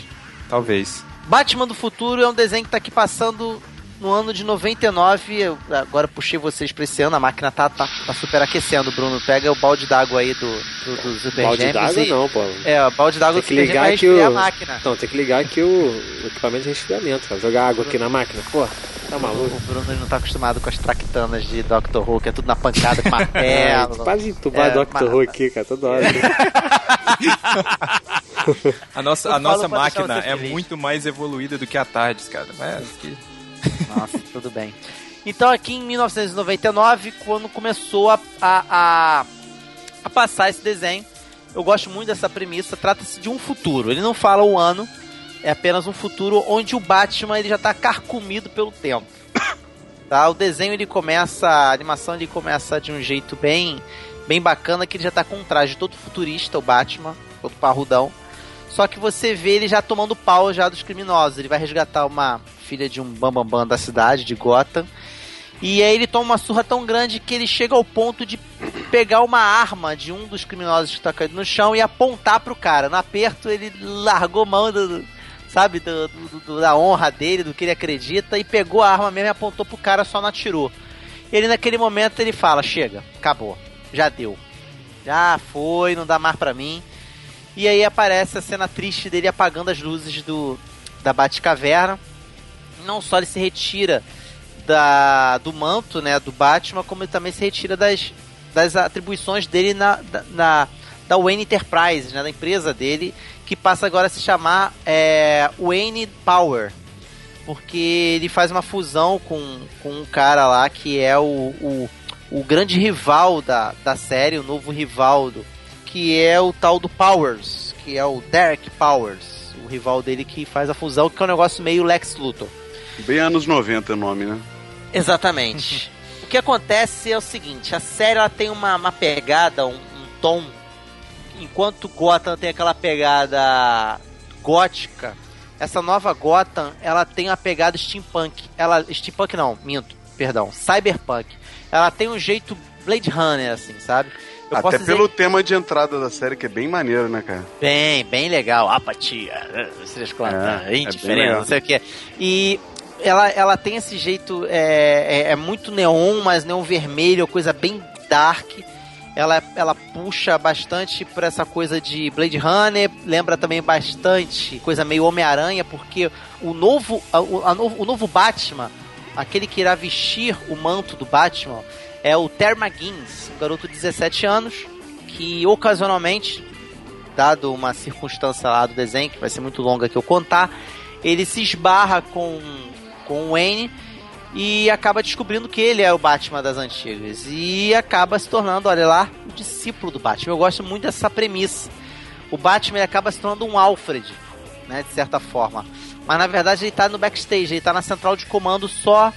Talvez. Batman do Futuro é um desenho que tá aqui passando no ano de 99. Eu agora puxei vocês pra esse ano, a máquina tá, tá, tá super aquecendo, Bruno. Pega o balde d'água aí do, do, do Super Balde d'água não, pô. É, o balde d'água Tem que ligar que o... a máquina. Então, tem que ligar aqui o, equipamento de resfriamento, cara. Jogar água aqui na máquina. Pô, tá maluco. O Bruno não tá acostumado com as tractanas de Dr. Who, que é tudo na pancada com [LAUGHS] É, martelo. quase entubar É, Dr. mas- Who aqui, cara, toda hora. [LAUGHS] A nossa, a nossa máquina é feliz. muito mais evoluída do que a Tardes, cara. Mas que... Nossa, [LAUGHS] tudo bem. Então aqui em 1999, quando começou a, a, a, a passar esse desenho, eu gosto muito dessa premissa, trata-se de um futuro. Ele não fala o ano, é apenas um futuro onde o Batman ele já está carcomido pelo tempo. [COUGHS] Tá? O desenho ele começa, a animação ele começa de um jeito bem, bem bacana, que ele já tá com um traje todo futurista, o Batman, todo parrudão. Só que você vê ele já tomando pau já dos criminosos. Ele vai resgatar uma filha de um bambambam bam, bam da cidade, de Gotham. E aí ele toma uma surra tão grande que ele chega ao ponto de pegar uma arma de um dos criminosos que está caído no chão e apontar pro cara. No aperto ele largou mão do, sabe, do- do- da honra dele, do que ele acredita e pegou a arma mesmo e apontou pro cara, só não atirou. Ele naquele momento ele fala: "Chega, acabou. Já deu. Já foi, não dá mais pra mim". E aí aparece a cena triste dele apagando as luzes do da Batcaverna. Não só ele se retira da, do manto, né, do Batman, como ele também se retira das, das atribuições dele na, na da Wayne Enterprises, né, da empresa dele, que passa agora a se chamar é, Wayne Power, porque ele faz uma fusão com, com um cara lá que é o, o, o grande rival da, da série, o novo rival do, que é o tal do Powers, que é o Derek Powers, o rival dele que faz a fusão, que é um negócio meio Lex Luthor. Bem anos 90 o nome, né? Exatamente. [LAUGHS] o que acontece é o seguinte: a série ela tem uma, uma pegada, um, um tom. Enquanto Gotham tem aquela pegada gótica, essa nova Gotham ela tem uma pegada steampunk. Ela steampunk não, minto. perdão, cyberpunk. Ela tem um jeito Blade Runner, assim, sabe? Eu Até pelo tema de entrada da série, que é bem maneiro, né, cara? Bem, bem legal. Apatia, vocês contam, É, é indiferença, bem legal. não sei o que. E ela, ela tem esse jeito, é, é, é muito neon, mas neon vermelho, coisa bem dark. Ela, ela puxa bastante pra essa coisa de Blade Runner, lembra também bastante coisa meio Homem-Aranha, porque o novo, a- a novo, o novo Batman, aquele que irá vestir o manto do Batman, é o Terry McGinnis, um garoto de 17 anos, que ocasionalmente, dado uma circunstância lá do desenho, que vai ser muito longa que eu contar, ele se esbarra com, com o Wayne e acaba descobrindo que ele é o Batman das antigas. E acaba se tornando, olha lá, o discípulo do Batman. Eu gosto muito dessa premissa. O Batman acaba se tornando um Alfred, né, de certa forma. Mas na verdade ele tá no backstage, ele tá na central de comando só.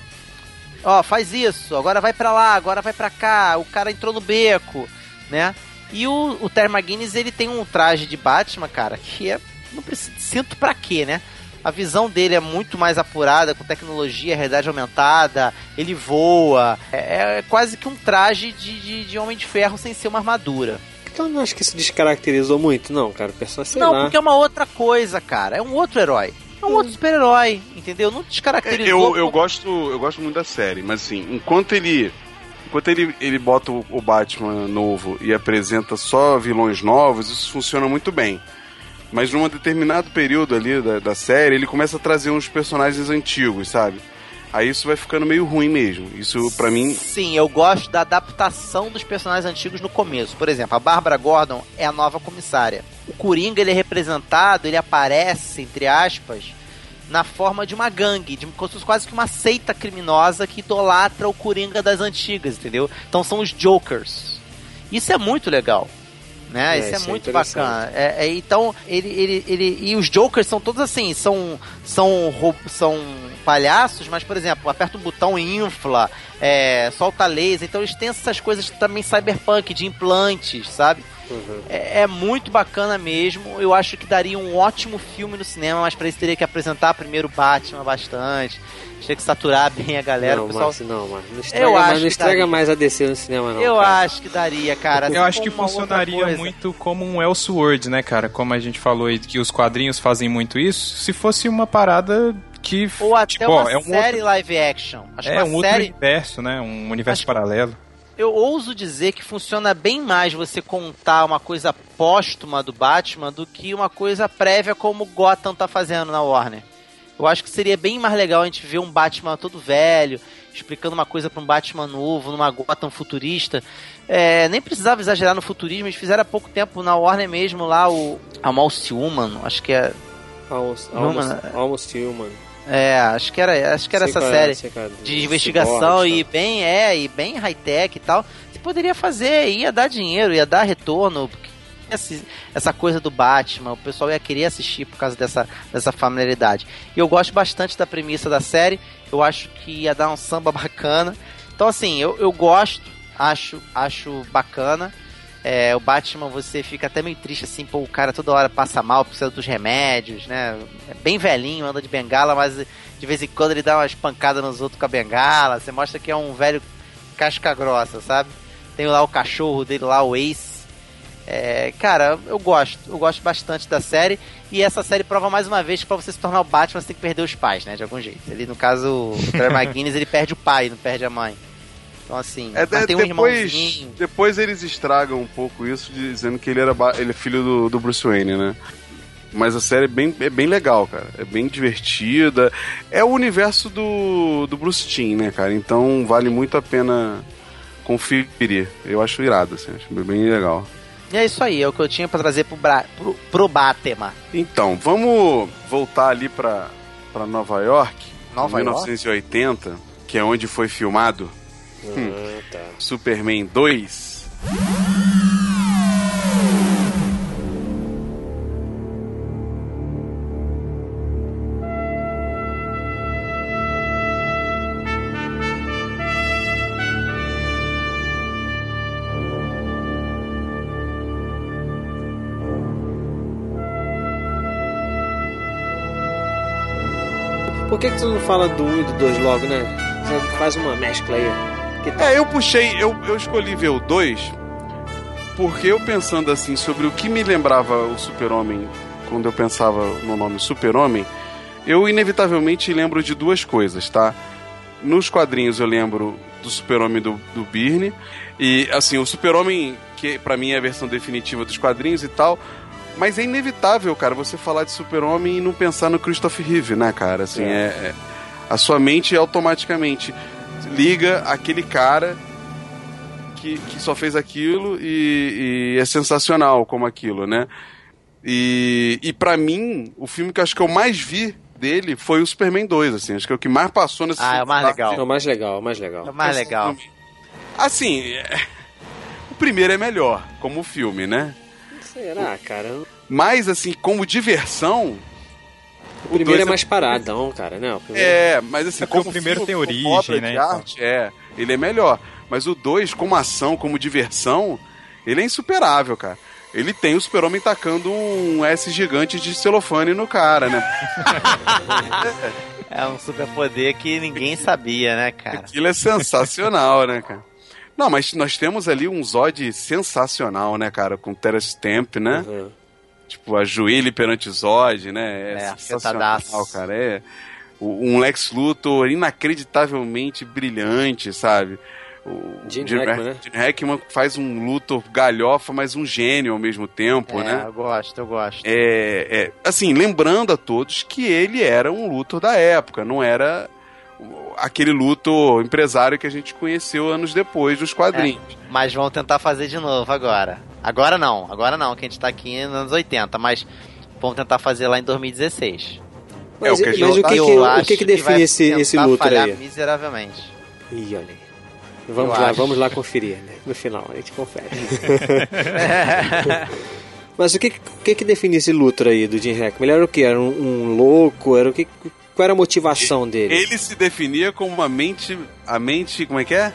Ó, faz isso, agora vai pra lá, agora vai pra cá, o cara entrou no beco, né? E o, o Terry McGuinness, ele tem um traje de Batman, cara, que é. Não preciso, sinto pra quê, né? A visão dele é muito mais apurada, com tecnologia, realidade aumentada, ele voa. É, é quase que um traje de, de, de Homem de Ferro sem ser uma armadura. Então não acho que se descaracterizou muito, não, cara. O personagem, não, lá. porque é uma outra coisa, cara. É um outro herói. É um outro super-herói, entendeu? Não descaracterizou. Eu, eu, gosto, eu gosto muito da série, mas assim, enquanto ele. Enquanto ele, ele bota o, o Batman novo e apresenta só vilões novos, isso funciona muito bem. Mas num determinado período ali da, da série, ele começa a trazer uns personagens antigos, sabe? Aí isso vai ficando meio ruim mesmo. Isso, pra mim, Sim, eu gosto da adaptação dos personagens antigos no começo. Por exemplo, a Bárbara Gordon é a nova comissária. O Coringa, ele é representado, ele aparece, entre aspas, na forma de uma gangue, de quase que uma seita criminosa que idolatra o Coringa das antigas, entendeu? Então são os Jokers. Isso é muito legal. Né? É, isso é isso é muito interessante. bacana. É, é, então, ele, ele, ele. E os Jokers são todos assim, são. São, são palhaços, mas, por exemplo, aperta um botão e infla, é, solta laser. Então eles têm essas coisas também cyberpunk, de implantes, sabe? Uhum. É, é muito bacana mesmo. Eu acho que daria um ótimo filme no cinema, mas pra isso teria que apresentar primeiro o Batman bastante. Tinha que saturar bem a galera. não, o pessoal... Márcio, não, mano. Não estraga, Eu mais, acho não que estraga daria. mais a DC no cinema, não. Eu cara. acho que daria, cara. Eu acho que funcionaria muito como um Elseworld, né, cara? Como a gente falou aí que os quadrinhos fazem muito isso. Se fosse uma parada que. Ou até tipo, uma ó, é um série outro, live action. Acho que é uma um outro série. universo, né? Um universo Acho- paralelo. Eu ouso dizer que funciona bem mais você contar uma coisa póstuma do Batman do que uma coisa prévia como o Gotham tá fazendo na Warner. Eu acho que seria bem mais legal a gente ver um Batman todo velho, explicando uma coisa pra um Batman novo, numa Gotham futurista. É, nem precisava exagerar no futurismo, eles fizeram há pouco tempo na Warner mesmo lá o Almost Human, acho que é. Almost, Não, almost, Human. É, acho que era, acho que era essa é, série é, de investigação e bem é e bem high tech e tal. Você poderia fazer, ia dar dinheiro, ia dar retorno. Esse- essa coisa do Batman, o pessoal ia querer assistir por causa dessa, dessa familiaridade. E eu gosto bastante da premissa da série. Eu acho que ia dar um samba [LAUGHS] bacana. Então assim, eu, eu gosto, acho, acho bacana. É, o Batman, você fica até meio triste assim, pô, o cara toda hora passa mal, precisa dos remédios, né? É bem velhinho, anda de bengala, mas de vez em quando ele dá umas pancadas nos outros com a bengala. Você mostra que é um velho casca grossa, sabe? Tem lá o cachorro dele lá, o Ace. É, cara, eu gosto, eu gosto bastante da série. E essa série prova mais uma vez que pra você se tornar o Batman, você tem que perder os pais, né? De algum jeito. Ele, no caso, o Terry [LAUGHS] McGuinness, ele perde o pai, não perde a mãe. Então, assim, É, mas de- tem um depois, irmãozinho. depois eles estragam um pouco isso, dizendo que ele era ele é filho do, do Bruce Wayne, né? Mas a série é bem, é bem legal, cara. É bem divertida. É o universo do, do Bruce Timm, né, cara? Então vale muito a pena conferir. Eu acho irado, assim. Acho bem legal. E é isso aí, é o que eu tinha pra trazer pro, Bra... pro, pro Batman. Então, vamos voltar ali pra, pra Nova York. Nova em York? 1980, que é onde foi filmado Hum. Ah, tá. Superman 2. Tu não fala do 1 e do 2 logo, né? Você faz uma mescla aí. É, eu puxei, eu, eu escolhi ver o 2 porque eu pensando assim sobre o que me lembrava o Super-Homem quando eu pensava no nome Super-Homem, eu inevitavelmente lembro de duas coisas, tá? Nos quadrinhos eu lembro do Super-Homem do, do Byrne, e assim, o Super-Homem, que pra mim é a versão definitiva dos quadrinhos e tal, mas é inevitável, cara, você falar de Super-Homem e não pensar no Christopher Reeve, né, cara? Assim, é. é- a sua mente automaticamente liga aquele cara que, que só fez aquilo e, e é sensacional como aquilo, né? E, e para mim, o filme que eu acho que eu mais vi dele foi o Superman 2, assim. Acho que é o que mais passou nesse Ah, é o mais legal. É o mais legal, é o mais legal. É o mais legal. Assim, é- [LAUGHS] o primeiro é melhor, como filme, né? Será, cara? Mas, assim, como diversão. O primeiro dois é mais paradão, cara, né? O primeiro- É, mas assim, É porque o como primeiro filme, tem como origem, obra né, de então. arte, é, ele é melhor. Mas o 2, como ação, como diversão, ele é insuperável, cara. Ele tem o super-homem tacando um S gigante de celofane no cara, né? [LAUGHS] É um superpoder que ninguém sabia, né, cara? Aquilo é sensacional, né, cara? Não, mas nós temos ali um Zod sensacional, né, cara? Com Terence Stamp, né? Uhum. Tipo, ajoelhe perante Zod, né? É, É, sensacional, cara. É um Lex Luthor inacreditavelmente brilhante, sabe? O Gene Jim Hackman, né? Gene Hackman faz um Luthor galhofa, mas um gênio ao mesmo tempo, É, né? eu gosto, eu gosto. É, é, assim, lembrando a todos que ele era um Luthor da época, não era aquele Luthor empresário que a gente conheceu anos depois dos quadrinhos. Mas vão tentar fazer de novo agora. Agora não, agora não, que a gente tá aqui nos anos 80, mas vamos tentar fazer lá em 2016. É, Mas, o que a gente mas o tá- que, que, Eu o acho que, que vai define esse, tentar esse Luthor falhar aí? miseravelmente. Ih, olha aí. Vamos Eu lá, acho. vamos lá conferir, né? No final, a gente confere. [LAUGHS] Mas o que, o que que define esse Luthor aí do Jim Hackman? Ele era o que? Era um, um louco? Era o que? Qual era a motivação dele? Ele se definia como uma mente. A mente. Como é que é?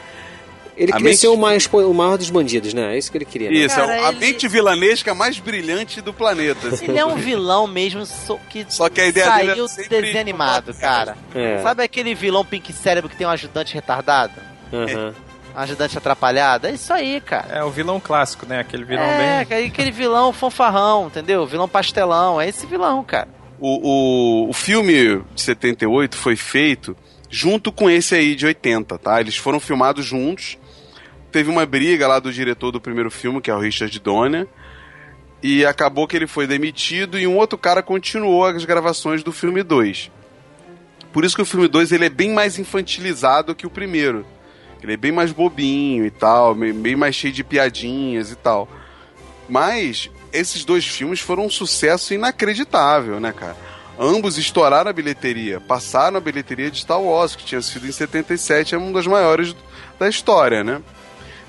Ele a queria mente- ser o, mais, o maior dos bandidos, né? É isso que ele queria. né? Isso, Cara, é a ele- mente vilanesca mais brilhante do planeta. assim. Ele é um vilão mesmo, só que, Só que a ideia dele saiu é sempre desenho animado, cara. É. Sabe aquele vilão pink cérebro que tem um ajudante retardado? Aham. Um ajudante atrapalhado? É isso aí, cara. É o vilão clássico, né? Aquele vilão é, bem. cara, aquele vilão fanfarrão, entendeu? Vilão pastelão, é esse vilão, cara. O, o, o filme de 78 foi feito junto com esse aí de 80, tá? Eles foram filmados juntos. Teve uma briga lá do diretor do primeiro filme, que é o Richard Donner. E acabou que ele foi demitido e um outro cara continuou as gravações do filme 2. Por isso que o filme 2 ele é bem mais infantilizado que o primeiro. Ele é bem mais bobinho e tal, bem bem mais cheio de piadinhas e tal. Mas esses dois filmes foram um sucesso inacreditável, né, cara? Ambos estouraram a bilheteria, passaram a bilheteria de Star Wars, que tinha sido em 77, é uma das maiores da história, né?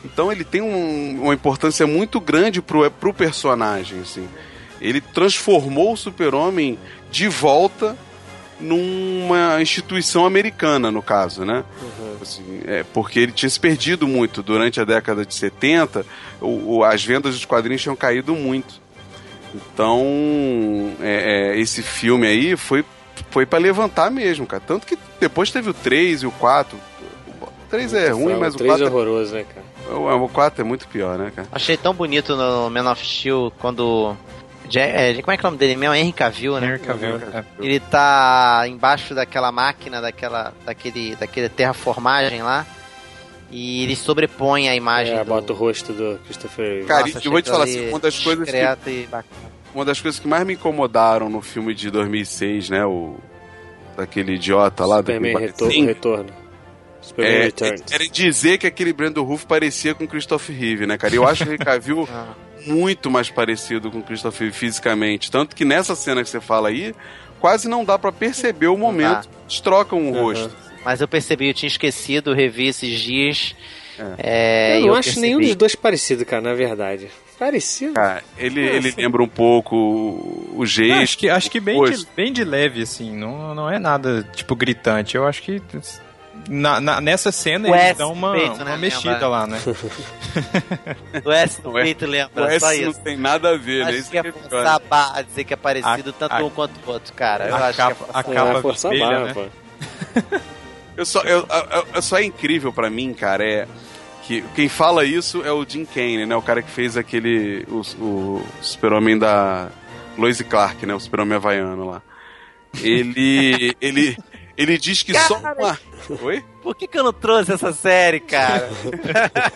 Então ele tem um- uma importância muito grande pro, pro personagem, assim. Ele transformou o super-homem de volta numa instituição americana, no caso, né? Assim, é, porque ele tinha se perdido muito durante a década de 70, o, o- as vendas dos quadrinhos tinham caído muito. Então, é, é, esse filme aí foi, foi para levantar mesmo, cara. Tanto que depois teve o 3 e o 4. O 3 é ruim, mas o três 4 é horroroso, né, cara? é, o 4 é muito pior, né, cara? Achei tão bonito no Man of Steel quando. Ja- é, como é que é o nome dele mesmo? Henry Cavill, né? Henry Cavill, é. Ele tá embaixo daquela máquina, daquela, daquele, daquele terraformagem lá. E ele sobrepõe a imagem. É, do... bota o rosto do Christopher. Cara, Nossa, eu vou te falar assim, uma das coisas que- e. Uma das coisas que mais me incomodaram no filme de 2006, né, o daquele idiota lá Superman do retor Sim, Retorno. Superman é, Returns. era dizer que aquele Brandon Ruff parecia com Christopher Reeve, né, cara? Eu acho que o Henry Cavill Ah. Muito mais parecido com Christopher Reeve fisicamente, tanto que nessa cena que você fala aí, quase não dá pra perceber o momento que eles trocam o Aham. rosto. Mas eu percebi, eu tinha esquecido, revi esses dias. É, eu e não acho percebi. nenhum dos dois parecido, cara, na verdade. Parecido? Cara, ele, ele lembra um pouco o- jeito. Acho que, acho que bem, de, bem de leve, assim. Não, não é nada, tipo, gritante. Eu acho que. na- na- nessa cena O eles dão uma, feito, né, uma mexida lembra? lá, né? [LAUGHS] [LAUGHS] O S no O S- peito O lembra, S só não isso. tem nada a ver, né? Acho Isso que é que forçar a barra a dizer que é parecido A- tanto a- um quanto o outro, cara. Eu a acho capa- que é a forçar. capa é, forçar a barra, né? pô. [LAUGHS] Eu só, eu, eu, eu só é incrível pra mim, cara, é que quem fala isso é o Jim Kane, né? O cara que fez aquele o, o Super-Homem da Lois Clark, né? O Super-Homem havaiano lá. Ele [LAUGHS] ele ele diz que só uma Oi? Por que, que eu não trouxe essa série, cara? [LAUGHS]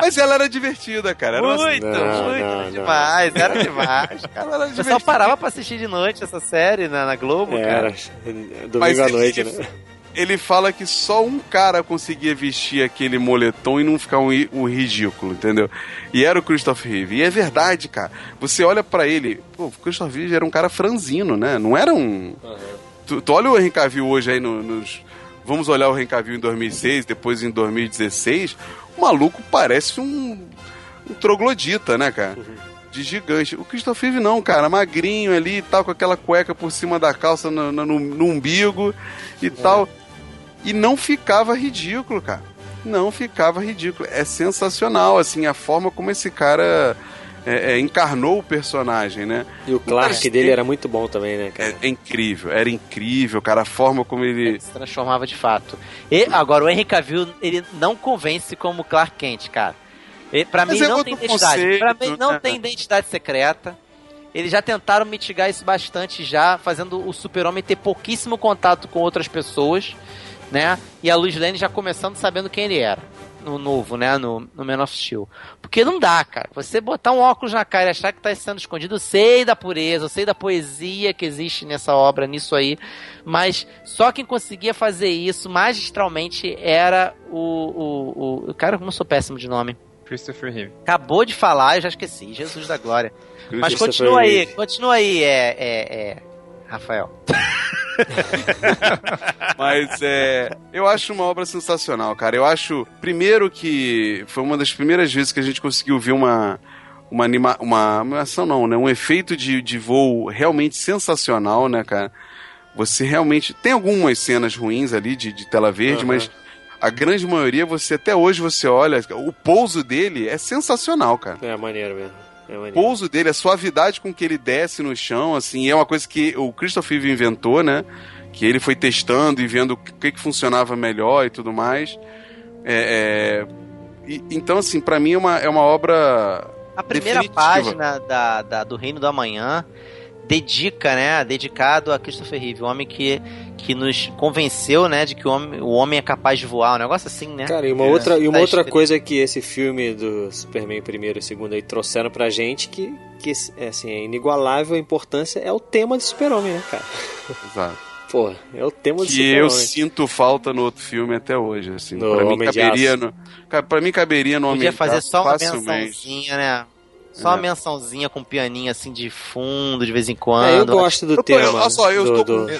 Mas ela era divertida, cara. Era uma- muito, Não, muito não, não. demais. Era demais, cara. Ela era O pessoal divertida. parava pra assistir de noite essa série na, na Globo, Era, cara. domingo Mas à ele- noite, né? Ele fala que só um cara conseguia vestir aquele moletom e não ficar um, um ridículo, entendeu? E era o Christopher Reeve. E é verdade, cara. Você olha pra ele, pô, o Christopher Reeve era um cara franzino, né? Não era um. Tu, tu olha o Henry Cavill hoje aí no- nos. Vamos olhar o Henry Cavill em 2006, depois em 2016. O maluco parece um. um troglodita, né, cara? De gigante. O Christopher Reeve não, cara, magrinho ali e tal, com aquela cueca por cima da calça no, no- no umbigo e tal. E não ficava ridículo, cara. Não ficava ridículo. É sensacional, assim, a forma como esse cara é, é, encarnou o personagem, né? E o Clark Mas- dele era muito bom também, né, cara? É, é incrível, era incrível, cara, a forma como ele. Ele se transformava de fato. E agora, o Henry Cavill, ele não convence como Clark Kent, cara. E, pra Mas mim é não tem identidade. conceito, Pra mim não né? tem identidade secreta. Eles já tentaram mitigar isso bastante já, fazendo o super-homem ter pouquíssimo contato com outras pessoas, né? E a Luz Lane já começando sabendo quem ele era. No novo, né? No, no Man of Steel. Porque não dá, cara. Você botar um óculos na cara e achar que tá sendo escondido, eu sei da pureza, eu sei da poesia que existe nessa obra, nisso aí. Mas só quem conseguia fazer isso magistralmente era o. O, o, cara, como eu sou péssimo de nome. Christopher Reeve. Acabou de falar, eu já esqueci. Jesus da glória. Mas continua aí, continua aí, é, é, é, Rafael. [LAUGHS] Mas é. Eu acho uma obra sensacional, cara. Eu acho, primeiro, que foi uma das primeiras vezes que a gente conseguiu ver uma. Uma, anima, uma animação, não, né? Um efeito de, de voo realmente sensacional, né, cara? Você realmente. Tem algumas cenas ruins ali de, de tela verde, Aham. mas a grande maioria, você até hoje você olha, o pouso dele é sensacional, cara. É maneiro mesmo. É O pouso dele, a suavidade com que ele desce no chão, assim, é uma coisa que o Christopher Reeve inventou, né? Que ele foi testando e vendo o que, que funcionava melhor e tudo mais. É, é, e- então, assim, pra mim é uma, é uma obra. A primeira Definitiva. página da, da- do Reino do Amanhã dedica, né, dedicado a Christopher Reeve, o homem que, que nos convenceu, né, de que o homem, o homem é capaz de voar, um negócio assim, né? Cara, e uma É. outra, e uma Tá outra escrito. coisa que esse filme do Superman primeiro e segundo aí trouxeram pra gente que, que é, assim, é inigualável a importância é o tema do Super-Homem, né, cara? Exato. Porra, é o tema do Que eu sinto falta no outro filme até hoje, assim. No pra mim caberia no. Cara, pra mim caberia no Homem Podia fazer só uma facilmente. mençãozinha, né? Só uma É. mençãozinha com um pianinho assim de fundo, de vez em quando. É, eu gosto do Eu tema. eu- olha só, eu do, do, com do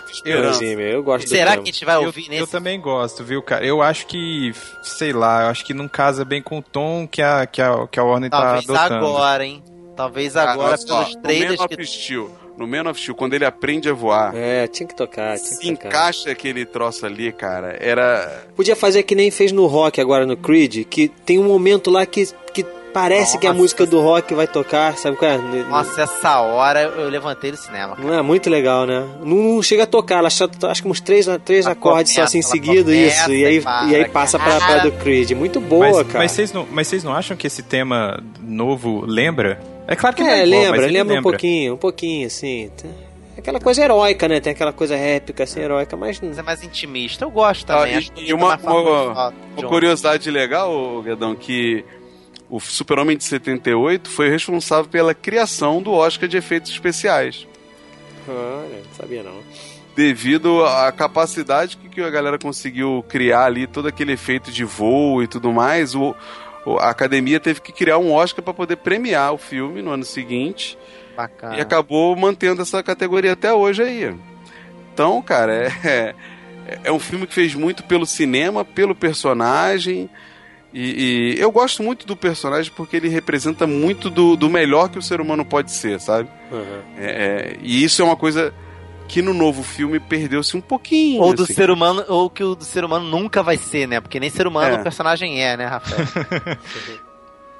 eu gosto Será do que a gente vai Eu, ouvir nesse? eu também gosto, viu, cara? Eu acho que, sei lá, eu acho que não casa bem com o tom que a, que a, que a Warner Talvez tá adotando. agora, hein? Talvez agora, só, pelos no trailers Man que of Steel, no Man of Steel, quando ele aprende a voar, É, tinha que tocar, tinha se que tocar. encaixa aquele troço ali, cara, era. Podia fazer que nem fez no rock agora no Creed, que tem um momento lá que, que parece que a Nossa. música do rock vai tocar, sabe qual é? Nossa, essa hora eu levantei do cinema. Não é muito legal, né? Não, não chega a tocar, ela só, acho que uns três, três Ela acordes só começa, assim em ela seguida, começa isso. E aí, e para, e aí passa pra, pra cara. do Creed. Muito boa, mas, cara. Mas vocês, não, mas vocês não acham que esse tema novo lembra? É claro que não é, é igual, lembra, ele lembra um lembra. pouquinho, um pouquinho, assim. Aquela coisa heróica, né? Tem aquela coisa épica, assim, heróica, mas não. Mas é mais intimista. Eu gosto Ah, também. e- acho bonito e uma- uma- Uma curiosidade legal, Guedão, que o Super-Homem de 78 foi responsável pela criação do Oscar de efeitos especiais. Olha, não sabia não. Devido à capacidade que, a galera conseguiu criar ali, todo aquele efeito de voo e tudo mais, o, o- a academia teve que criar um Oscar para poder premiar o filme no ano seguinte. Bacana. E acabou mantendo essa categoria até hoje aí. Então, cara, é, [LAUGHS] é, é um filme que fez muito pelo cinema, pelo personagem. E, e eu gosto muito do personagem porque ele representa muito do, do melhor que o ser humano pode ser, sabe? Uhum. É, é, e isso é uma coisa que no novo filme perdeu-se um pouquinho. Ou do assim. ser humano, ou que o do ser humano nunca vai ser, né? Porque nem ser humano É. o personagem é, né, Rafael?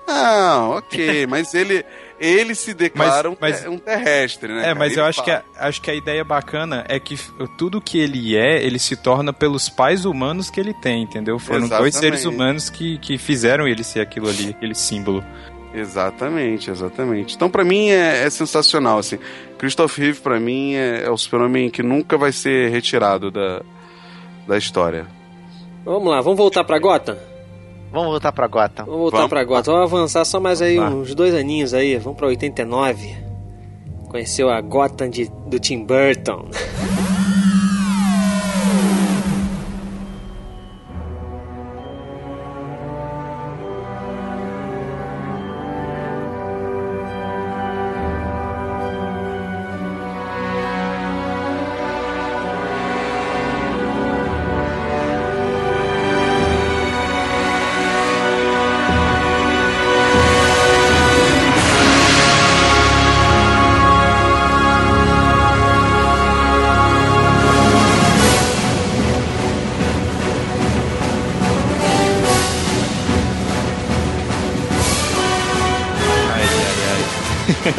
Não, [LAUGHS] [LAUGHS] ok, mas ele, ele se declara Mas- mas- um, te- terrestre, né? É, cara? mas Ele eu acho que, a, acho que a ideia bacana é que tudo que ele é, ele se torna pelos pais humanos que ele tem, entendeu? Foram dois Exatamente. seres humanos que, que fizeram ele ser aquilo ali, aquele símbolo. Exatamente, exatamente. Então, pra mim, é, é sensacional, assim. Christoph Reeve, pra mim, é, é o super-homem que nunca vai ser retirado da, da história. Vamos lá, vamos voltar pra Gotham? Vamos voltar pra Gotham. Vamos voltar Vamos. pra Gotham. Vamos avançar só mais aí uns dois aninhos aí. Vamos pra 89. Conheceu a Gotham de, do Tim Burton. [LAUGHS]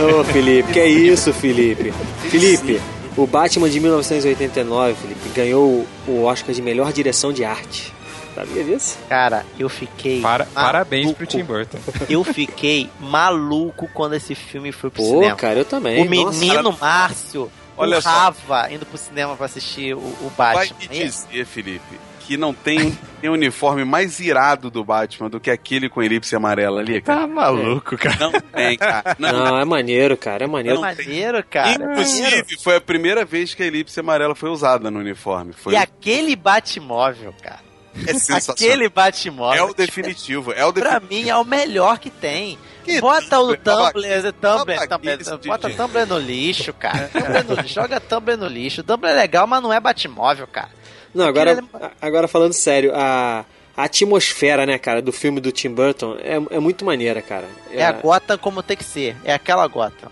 Ô, Felipe, que é isso, Felipe? Felipe, o Batman de 1989, Felipe, ganhou o Oscar de melhor direção de arte. Sabia disso? Cara, eu fiquei. Para- parabéns pro Tim Burton. Eu fiquei maluco quando esse filme foi pro Pô, cinema. cara, eu também. o menino Nossa. Márcio, Olha só. Rafa indo pro cinema pra assistir o, o Vai Batman. me dizer, Felipe, que não tem, tem um uniforme mais irado do Batman do que aquele com elipse amarela ali, cara. Tá maluco, cara. Não tem, cara. Não, Não, é maneiro, cara, é É maneiro. maneiro, cara. é maneiro. Inclusive, foi a primeira vez que a elipse amarela foi usada no uniforme. Foi E aquele Batmóvel, cara. é sensacional. Aquele Batmóvel. É o definitivo, é o Pra definitivo. mim é o melhor que tem. Que bota o Tumblr, Tumblr, Tumblr, bota. Tumblr no lixo, cara. Tumblr no lixo, joga Tumblr no lixo. Tumblr é legal, mas não é Batmóvel, cara. Não, agora, Aquele agora falando sério, a, a atmosfera, né, cara, do filme do Tim Burton é, é muito maneira, cara. É a Gotham como tem que ser. É aquela Gotham.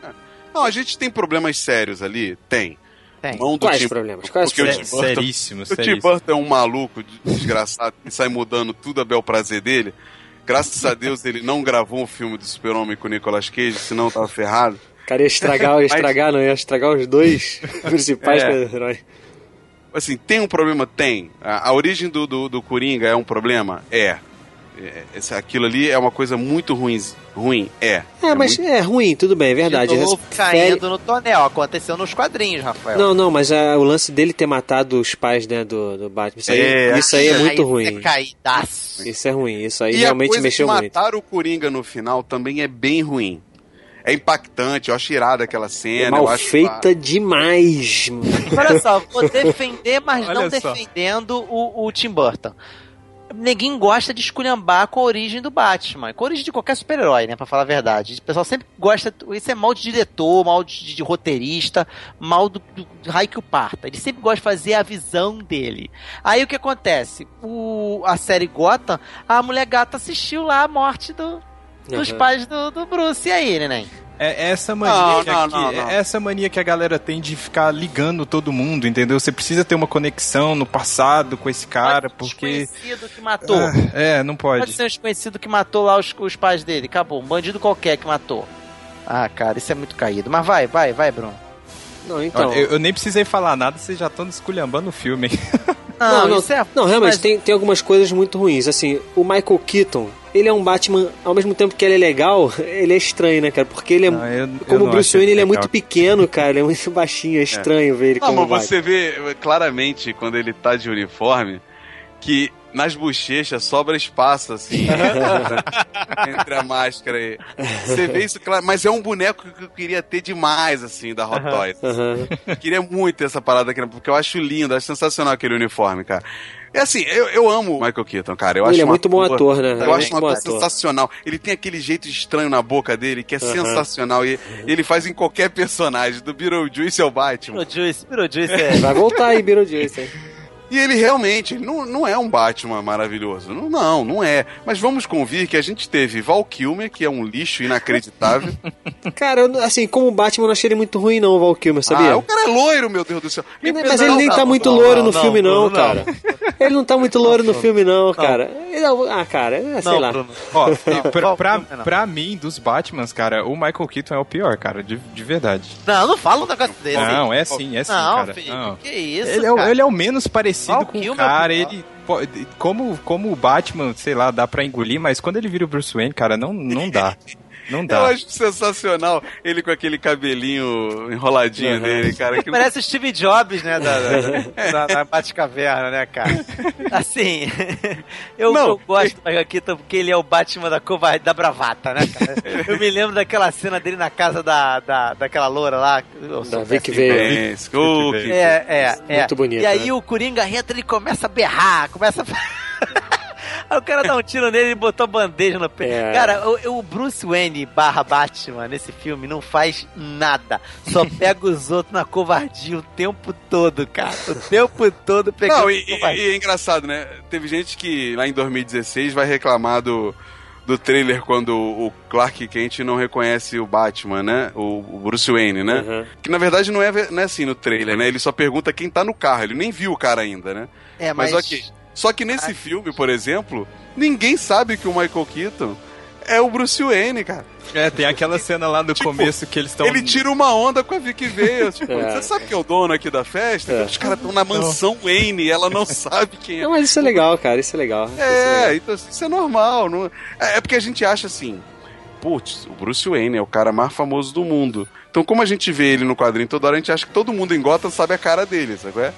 Não, a gente tem problemas sérios ali? Tem. Tem. Não do Quais Tim- problemas? Quais Porque o problemas? Tim Burton- Seríssimo, O Tim seríssimo. Burton é um maluco de- desgraçado que sai mudando tudo a bel prazer dele. Graças a Deus ele não gravou um filme do Super-Homem com o Nicolas Cage, senão tava ferrado. Cara, ia estragar, ia [LAUGHS] estragar, não, ia estragar os dois [LAUGHS] principais É. heróis. Assim, tem um problema? Tem. A, a origem do, do, do Coringa é um problema? É. É, esse- aquilo ali é uma coisa muito ruim. Ruim? É. É, mas muito- é ruim, tudo bem, é verdade. De novo, caindo no tonel. Aconteceu nos quadrinhos, Rafael. Não, não, mas é, o lance dele ter matado os pais né, do, do Batman, isso aí É, é, isso aí é muito ruim. É caidaço. Isso é ruim, isso aí E a realmente coisa mexeu de muito. matar o Coringa no final também é bem ruim. É impactante, eu acho irada aquela cena. É eu mal acho feita demais. Olha só, vou defender, mas Olha não só. defendendo o, o Tim Burton. Ninguém gosta de esculhambar com a origem do Batman, com a origem de qualquer super-herói, né? Pra falar a verdade. O pessoal sempre gosta. Isso é mal de diretor, mal de, de roteirista, mal do, do, do raio que o parta. Ele sempre gosta de fazer a visão dele. Aí o que acontece? O, a série Gotham, a mulher gata assistiu lá a morte do, dos Uhum. pais do, do Bruce. E aí, neném? É essa mania, Não, que, não, que- não, não. é essa mania que a galera tem de ficar ligando todo mundo, entendeu? Você precisa ter uma conexão no passado com esse cara, Pode ser um porque. desconhecido que matou. Ah, é, não Pode pode. ser um desconhecido que matou lá os, os pais dele. Acabou. Um bandido qualquer que matou. Ah, cara, isso é muito caído. Mas vai, vai, vai, Bruno. Não, então. Olha, eu, eu nem precisei falar nada, vocês já estão desculhambando o filme. hein? Não, não, isso é. não, realmente mas- tem, tem algumas coisas muito ruins. Assim, o Michael Keaton, ele é um Batman, ao mesmo tempo que ele é legal, ele é estranho, né, cara? Porque ele é. Não, eu- eu como o Bruce Wayne, ele é muito pequeno, cara. Ele é muito baixinho, é estranho ver ele Não, como mas você vê claramente quando ele tá de uniforme que nas bochechas sobra espaço, assim, [LAUGHS] entre a máscara e. Você vê isso claro, mas é um boneco que eu queria ter demais, assim, da Hot Toys. Eu queria muito ter essa parada aqui, porque eu acho lindo, acho sensacional aquele uniforme, cara. É assim, eu, eu amo o Michael Keaton, cara. Eu Ele acho é muito bom ator, né? Ele Eu é acho uma coisa ator. sensacional. Ele tem aquele jeito estranho na boca dele que é Aham. sensacional. E ele faz em qualquer personagem, do Beetlejuice ao Batman. Beetlejuice, Beetlejuice é. Vai voltar aí, Beetlejuice. E ele realmente ele não, não é um Batman maravilhoso. Não, não, não é. Mas vamos convir que a gente teve Val Kilmer, que é um lixo inacreditável. [LAUGHS] Cara, eu, assim, como Batman, eu não achei ele muito ruim, não, o Val Kilmer, sabia? Ah, o cara é loiro, meu Deus do céu. Mas, mas ele nem tá muito loiro no filme, não, cara. Ele não tá muito loiro no filme, não, cara. Ele é- ah, cara, é, sei Não, lá. Bruno. [LAUGHS] Ó, pra, pra, pra mim, dos Batmans, cara, o Michael Keaton é o pior, cara, de, de verdade. Não, não fala um negócio desse. Não, é sim, é sim, Não, cara. filho, Não. que isso, Ele é, ele é o menos parecido Val com o cara, é pior. ele... pode- Como, como o Batman, sei lá, dá pra engolir, mas quando ele vira o Bruce Wayne, cara, não, não dá. [LAUGHS] Não Eu dá. acho sensacional ele com aquele cabelinho enroladinho dele, cara. Que... [LAUGHS] Parece o Steve Jobs, né? Da, da, da, da Batcaverna, né, cara? [LAUGHS] Assim, eu, Não. eu gosto do Michael Keaton porque ele é o Batman da covarde, da bravata, né, cara? Eu me lembro daquela cena dele na casa da, da, daquela loura lá. eu Da Vic. Vale. Que- É, é, é. Muito bonito, E aí né? o Coringa entra e começa a berrar, começa a... [LAUGHS] Aí o cara dá um tiro nele e botou a bandeja no pé. É. Cara, o, o Bruce Wayne barra Batman nesse filme não faz nada. Só [LAUGHS] pega os outros na covardia o tempo todo, cara. O tempo todo pegando Não, e, covardia. e- e é engraçado, né? Teve gente que lá em 2016 vai reclamar do, do trailer quando o Clark Kent não reconhece o Batman, né? O, o Bruce Wayne, né? Uhum. Que na verdade não é, não é assim no trailer, né? Ele só pergunta quem tá no carro, ele nem viu o cara ainda, né? É, Mas, mas... ok. Só que nesse filme, por exemplo, ninguém sabe que o Michael Keaton é o Bruce Wayne, cara. É, tem aquela cena lá do Tipo, começo que eles estão... Ele tira uma onda com a Vicky Vale. [LAUGHS] Tipo, É. você sabe que é o dono aqui da festa? É. Os caras estão na mansão Wayne e ela não sabe quem é. Não, mas isso é legal, cara, isso é legal. Isso é legal. É, então assim, isso é normal. Não... É é porque a gente acha assim, putz, o Bruce Wayne é o cara mais famoso do mundo. Então, como a gente vê ele no quadrinho toda hora, a gente acha que todo mundo em Gotham sabe a cara dele, sabe? qual É,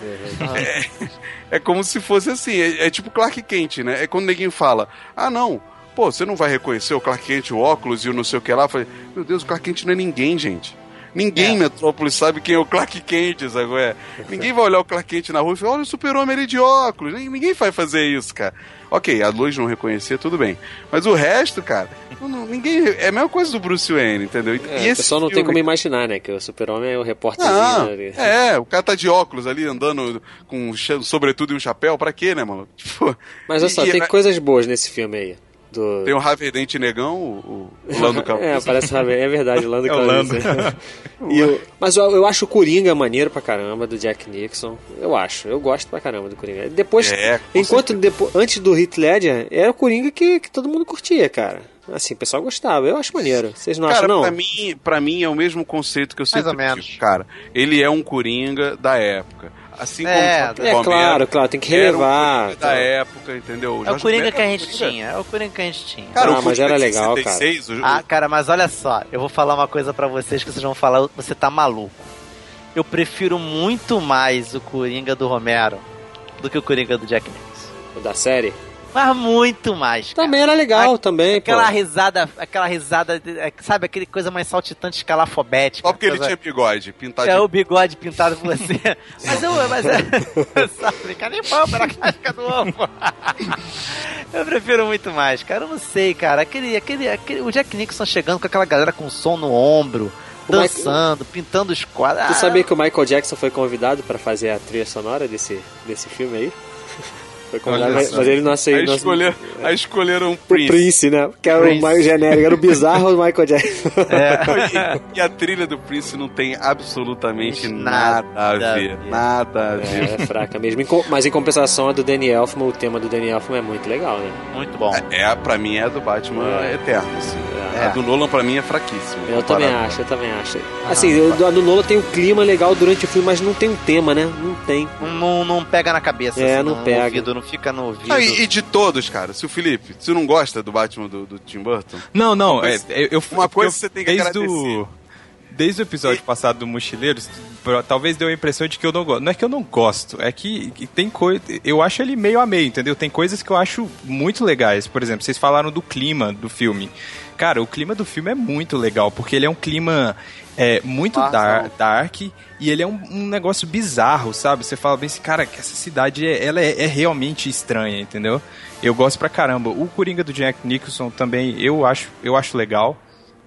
é, é como se fosse assim, é, é tipo Clark Kent, né? É quando ninguém fala, ah, não, pô, você não vai reconhecer o Clark Kent, o óculos e o não sei o que lá. Eu falei, meu Deus, o Clark Kent não é ninguém, gente. Ninguém em Metrópolis sabe quem é o Clark Kent, sabe? É? Ninguém vai olhar o Clark Kent na rua e falar, olha o super-homem ali de óculos. Nin- Ninguém vai fazer isso, cara. Ok, a luz não reconhecer, tudo bem. Mas o resto, cara, não- ninguém. É a mesma coisa do Bruce Wayne, entendeu? É, o pessoal não tem como imaginar, né? Que o super-homem é o repórterzinho. Não, ali. é, o cara tá de óculos ali, andando com um sobretudo e um chapéu, pra quê, né, mano? Tipo, Mas olha só, e- tem e- coisas boas nesse filme aí. Do... Tem o Dent Negão, o, o Lando Calrissian. [LAUGHS] É, parece é verdade, o Lando [LAUGHS] É o Lando. Calrissian. [LAUGHS] E o- Mas eu, eu acho o Coringa maneiro pra caramba, do Jack Nixon. Eu acho, eu gosto pra caramba do Coringa. Depois, É, enquanto depo- antes do Heath Ledger, era o Coringa que, que todo mundo curtia, cara. Assim, o pessoal gostava. Eu acho maneiro. Vocês não Cara, acham, não? pra mim, pra mim é o mesmo conceito que eu sempre ou menos. digo, cara. Ele é um Coringa da época. Assim como É, o É, claro, claro, tem que era um relevar. Coringa da época, entendeu? É o Coringa que a um gente tinha, é o Coringa que a gente tinha. Cara, Ah, o mas era legal, 66, o- Ah, cara, mas olha só, eu vou falar uma coisa pra vocês que vocês vão falar, você tá maluco. Eu prefiro muito mais o Coringa do Romero do que o Coringa do Jack Nicholson. Da série? Mas muito mais. cara. Também era legal, também, pô. Aquela risada, aquela risada, é, sabe, aquele coisa mais saltitante, escalafobética. Só porque ele coisa- tinha bigode, pintado É de o bigode pintado por você. [LAUGHS] mas eu, mas é. [LAUGHS] Sabe, brincar nem pampa na casca do ovo. eu prefiro muito mais, cara. Eu não sei, cara. Aquele, aquele, aquele, o Jack Nixon chegando com aquela galera com som no ombro, dançando, pintando os quadros. Tu Ah, sabia que o Michael Jackson foi convidado pra fazer a trilha sonora desse, desse filme aí? Mas, mas ele não Aí, aceitou. não- escolher, aí escolheram um O Prince. Prince, né? Que era Prince. o mais genérico, era o bizarro do Michael Jackson. É. E, e a trilha do Prince não tem absolutamente Nada nada, a ver. ver. Nada a ver. É, é fraca mesmo. Mas em compensação, a do Danny Elfman, o tema do Danny Elfman é muito legal, né? Muito bom. É, pra mim é a do Batman É. Eterno. assim. É. A do Nolan pra mim é fraquíssima. Eu também acho, eu também acho. Assim, o- a do Nola tem um clima legal durante o filme, mas não tem um tema, né? Não tem. Não, não, não pega na cabeça, É, assim, não no pega. ouvido, não fica no ouvido. Ah, e, e de todos, cara, se o Felipe, você não gosta do Batman do, do Tim Burton? Não, não, Uma é, coisa- eu, eu- uma coisa eu- você tem que desde agradecer. o, desde o episódio passado do Mochileiros, talvez deu a impressão de que eu não gosto. Não é que eu não gosto, é que, que tem coisa. Eu acho ele meio a meio, entendeu? Tem coisas que eu acho muito legais. Por exemplo, vocês falaram do clima do filme. Cara, o clima do filme é muito legal, porque ele é um clima é, muito dar, dark e ele é um, um negócio bizarro, sabe? Você fala bem assim, cara, que essa cidade é, ela é, é realmente estranha, entendeu? Eu gosto pra caramba. O Coringa do Jack Nicholson também eu acho, eu acho legal.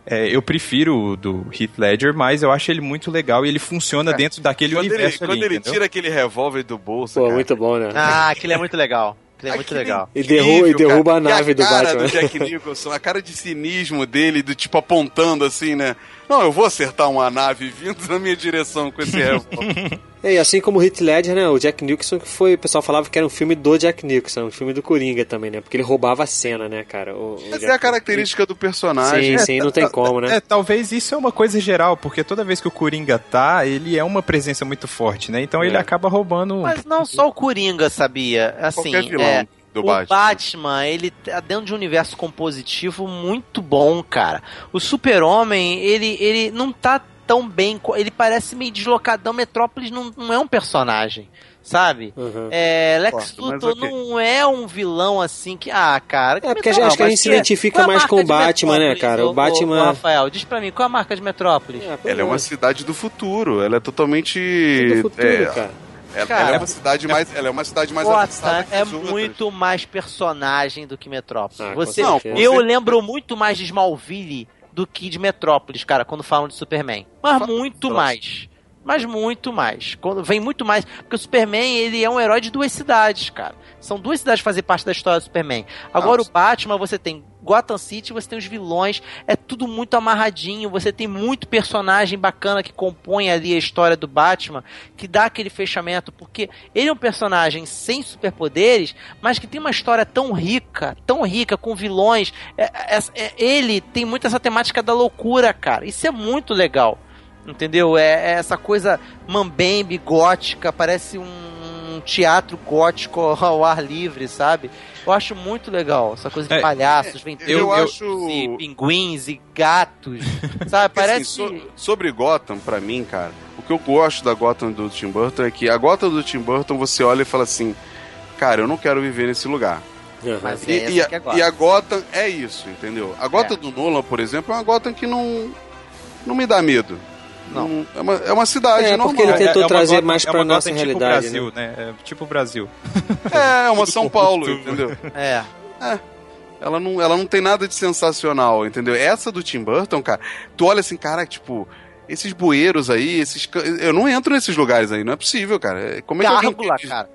É, eu prefiro o do Heath Ledger, mas eu acho ele muito legal e ele funciona dentro daquele Quando ele, universo quando ali, ele entendeu? tira aquele revólver do bolso, Pô, cara, muito bom, né? Ah, aquele é muito legal. Aquele é muito legal. E derruba- e derruba cara. a nave e do a cara Batman. do Jack Nicholson, a cara de cinismo dele, do tipo apontando assim, né? Não, eu vou acertar uma nave vindo na minha direção com esse revólver. [LAUGHS] É, e assim como o Heath Ledger, né? O Jack Nicholson, que foi. O pessoal falava que era um filme do Jack Nicholson, um filme do Coringa também, né? Porque ele roubava a cena, né, cara? O, o Essa Jack- é a característica do personagem. Sim, sim, não tem ta- como, né? É, talvez isso é uma coisa geral, porque toda vez que o Coringa tá, ele é uma presença muito forte, né? Então ele É. acaba roubando. Mas não só o Coringa, sabia? Assim, Qualquer vilão é, do o Batman. Batman, ele tá dentro de um universo compositivo muito bom, cara. O Super-Homem, ele, ele não tá tão bem. Ele parece meio deslocadão. Metrópolis não, não é um personagem, sabe? Uhum. É, Lex Luthor ok. não é um vilão assim que. Ah, cara. É, porque Metrópolis- acho que a gente se que- identifica é mais com o Batman, né, cara? O ô- Batman- ô, Rafael, diz pra mim, qual é a marca de Metrópolis? É, Ela é uma cidade do futuro. Ela é totalmente. é. do futuro, é, cara. Ela, Cara, ela é uma cidade mais. Ela é uma cidade mais Gotham avançada que é muito mais personagem do que Metrópolis. Ah, Você, certeza. eu lembro muito mais de Smallville do que de Metrópolis, cara, quando falam de Superman. Mas muito Próximo. mais. Mas muito mais. Quando vem muito mais, porque o Superman, ele é um herói de duas cidades, cara. São duas cidades que fazem parte da história do Superman. Agora Nossa. o Batman, você tem Gotham City, você tem os vilões, é tudo muito amarradinho, você tem muito personagem bacana que compõe ali a história do Batman, que dá aquele fechamento, porque ele é um personagem sem superpoderes, mas que tem uma história tão rica, tão rica, com vilões. É- é- é- ele tem muito essa temática da loucura, cara. Isso é muito legal. Entendeu? É, é essa coisa mambembe, gótica, parece um teatro gótico [LAUGHS] ao ar livre, sabe? Eu acho muito legal essa coisa de É, palhaços, vem Eu, Eu- acho. e pinguins e gatos, [LAUGHS] sabe? Assim, Parece. so- sobre Gotham, pra mim, cara, o que eu gosto da Gotham do Tim Burton é que a Gotham do Tim Burton você olha e fala assim: Cara, eu não quero viver nesse lugar. Uhum. Mas E, é e a, é Gotham. e a Gotham é isso, entendeu? A Gotham É. do Nolan, por exemplo, é uma Gotham que não, não me dá medo. Não. é, uma, é uma cidade É, normal. porque ele É- tentou é uma trazer Gotham- mais é pra uma nossa Gotham realidade, Tipo Brasil, né? É tipo o Brasil. [LAUGHS] É, é uma São Paulo, entendeu? É. Ela não, ela não tem nada de sensacional, entendeu? Essa do Tim Burton, cara, tu olha assim, cara, tipo, esses bueiros aí, esses. Eu não entro nesses lugares aí, não é possível, cara. Como é que alguém Gárgula, cara.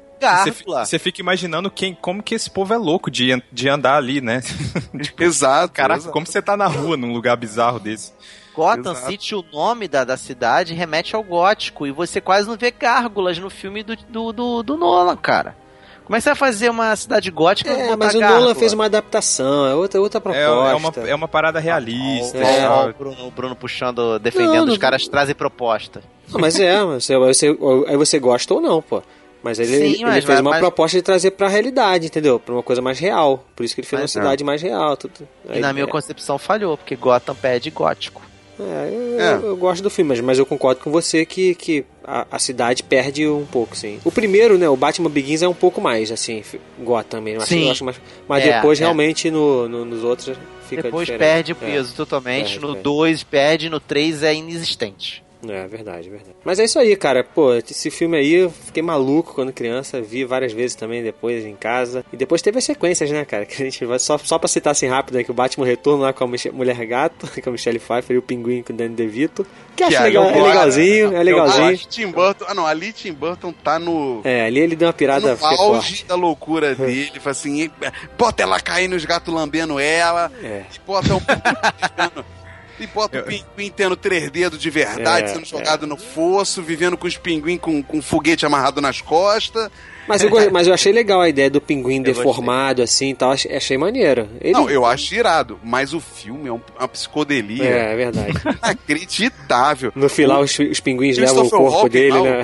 Você, fi- Gárgula. você fica imaginando quem, como que esse povo é louco de, de andar ali, né? [LAUGHS] Exato. Caraca, exato. como você tá na rua num lugar bizarro desse? Gotham Exato. City, o nome da, da cidade, remete ao gótico. E você quase não vê gárgulas no filme do, do, do, do Nolan, cara. Como é que você vai fazer uma cidade gótica e É, mas o gárgula? Nolan fez uma adaptação, é outra, outra É, proposta. é uma, é uma parada realista. Ó, É. ó, o, Bruno, o Bruno puxando, defendendo, Não, os não- caras trazem proposta. Não, mas é, [LAUGHS] mas você, você, aí você gosta ou não, pô. Mas ele, Sim, ele mas fez uma mas- proposta de trazer pra realidade, entendeu? Pra uma coisa mais real. Por isso que ele fez Mas uma é. cidade mais real. Tudo. E Aí- na minha é, concepção falhou, porque Gotham pede gótico. É, eu, É. eu- gosto do filme, mas, mas eu concordo com você que, que a, a cidade perde um pouco, sim. O primeiro, né, o Batman Begins é um pouco mais, assim, Gotham mesmo. Acho, Sim. acho mais, mas É, depois, é. realmente, no, no- nos outros fica Depois diferente. perde o É. peso totalmente. Perde, no perde. 2 perde, no 3 é inexistente. É, verdade, verdade. Mas é isso aí, cara. Pô, esse filme aí eu fiquei maluco quando criança, vi várias vezes também depois em casa. E depois teve as sequências, né, cara? [LAUGHS] Que a gente vai só, só pra citar assim rápido, né? Que o Batman Retorno lá com a Mich- Mulher Gato, [LAUGHS] com a Michelle Pfeiffer e o Pinguim com o Danny DeVito. Que acho aí legal, eu é gosto. legalzinho, é Eu legalzinho. gosto. Tim Burton. Ah, não, ali Tim Burton tá no. É, ali ele deu uma pirada no auge forte. da loucura dele, fala assim, bota ela caindo, os gatos lambendo ela, É. bota um [LAUGHS] e bota o pinguim tendo três dedos de verdade, É, sendo jogado no fosso, vivendo com os pinguim com, com um foguete amarrado nas costas. Mas eu, go- mas eu achei legal a ideia do pinguim gostei. deformado assim e tal, achei, achei maneiro. Ele... Não, eu acho irado, mas o filme é um- uma psicodelia É, é verdade. [LAUGHS] inacreditável. No final os, os pinguins levam o Christopher corpo Walken, dele, não. né?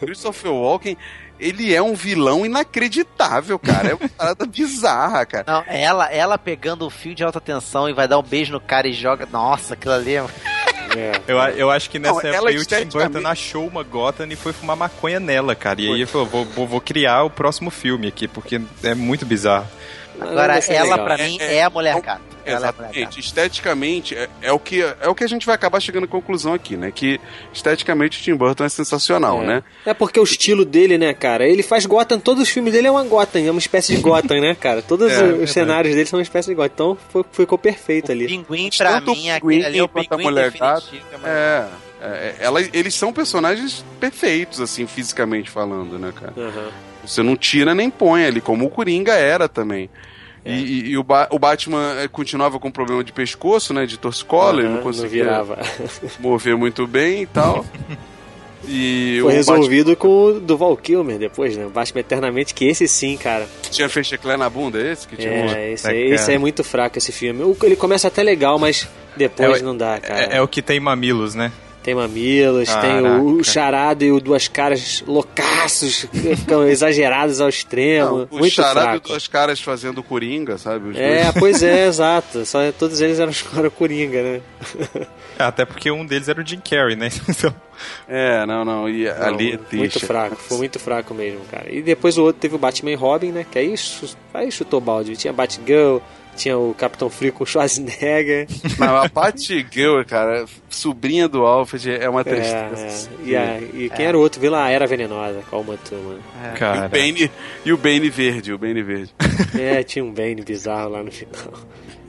Christopher Walken, ele é um vilão inacreditável, cara. É uma [LAUGHS] parada bizarra, cara. Não, ela, ela pegando o fio de alta tensão e vai dar um beijo no cara e joga. Nossa, aquilo ali é. [LAUGHS] É. Eu, eu acho que nessa Não, época aí o Tim Burton achou uma Gotham e foi fumar maconha nela, cara. E aí ele falou, vou, vou, vou criar o próximo filme aqui, porque é muito bizarro. Agora, ela legal. pra É, mim é, é a mulher gato. Ela é Exatamente. Esteticamente, é, é o que, é o que a gente vai acabar chegando à conclusão aqui, né? Que esteticamente o Tim Burton é sensacional, É. né? É porque o estilo dele, né, cara? Ele faz Gotham, todos os filmes dele é uma Gotham, é uma espécie de Gotham, né, cara? Todos É, os cenários dele são uma espécie de Gotham. Então foi- ficou perfeito ali. Pinguim, pra Tanto mim, o aquele ali é o Pinguim pinguim mulher que é É. é, ela, eles são personagens perfeitos, assim, fisicamente falando, né, cara? Aham. Você não tira nem põe ali, como o Coringa era também. É. E, e- e o, Ba- o Batman eh, continuava com problema de pescoço, né? De torcicolo, ele Aham, não conseguia virava. [LAUGHS] mover muito bem e tal. E Foi o resolvido com o do Val Kilmer depois, né? O Batman Eternamente, que esse sim, cara. Batman tinha fecheclé na bunda, é esse que tinha É, esse, Puta, aí- esse é muito fraco esse filme. O- Ele começa até legal, mas depois É não dá, cara. É, é o que tem mamilos, né? Tem mamilos, tem Caraca. o, o charado e o duas caras loucaços, [LAUGHS] que ficam exagerados ao extremo. Não, o muito charado e fraco. duas caras fazendo Coringa, sabe? Os É, dois. pois é, [LAUGHS] exato. Só todos eles eram [LAUGHS] eram coringa, né? É, Até porque um deles era o Jim Carrey, né? Então, É, não, não. E ali é Não, triste. muito fraco, foi muito fraco mesmo, cara. E depois o outro teve o Batman e Robin, né? Que aí, aí chutou balde. Tinha Batgirl, tinha o Capitão Frio com o Schwarzenegger. [LAUGHS] Mas a Batgirl, cara, sobrinha do Alfred, é uma É, tristeza. é. E, a- e quem era o outro? Vila Era Venenosa, calma turma. E o. Bane, e o Bane verde, o Bane verde. [LAUGHS] É, tinha um Bane bizarro lá no final.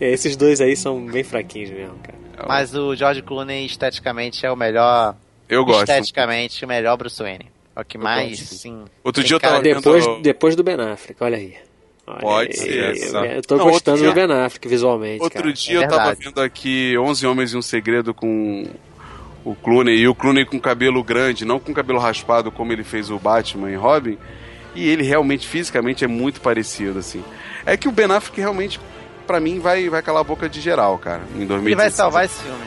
É, esses dois aí são bem fraquinhos mesmo, cara. Mas o George Clooney, esteticamente, é o melhor. Eu gosto. Esteticamente, o melhor Bruce Wayne. É o que mais, sim. Outro dia eu cara tava de- vendo- Depois, depois do Ben Affleck, olha aí. Pode ser, Eu, só. eu tô Não, gostando outro do dia- Ben Affleck visualmente, Outro cara. dia É eu tava vendo aqui 11 Homens e um Segredo com o Clooney, e o Clooney com cabelo grande, não com cabelo raspado como ele fez o Batman e Robin, e ele realmente, fisicamente, é muito parecido, assim. É que o Ben Affleck realmente, pra mim, vai, vai calar a boca de geral, cara, em 2016. Ele vai salvar esse filme.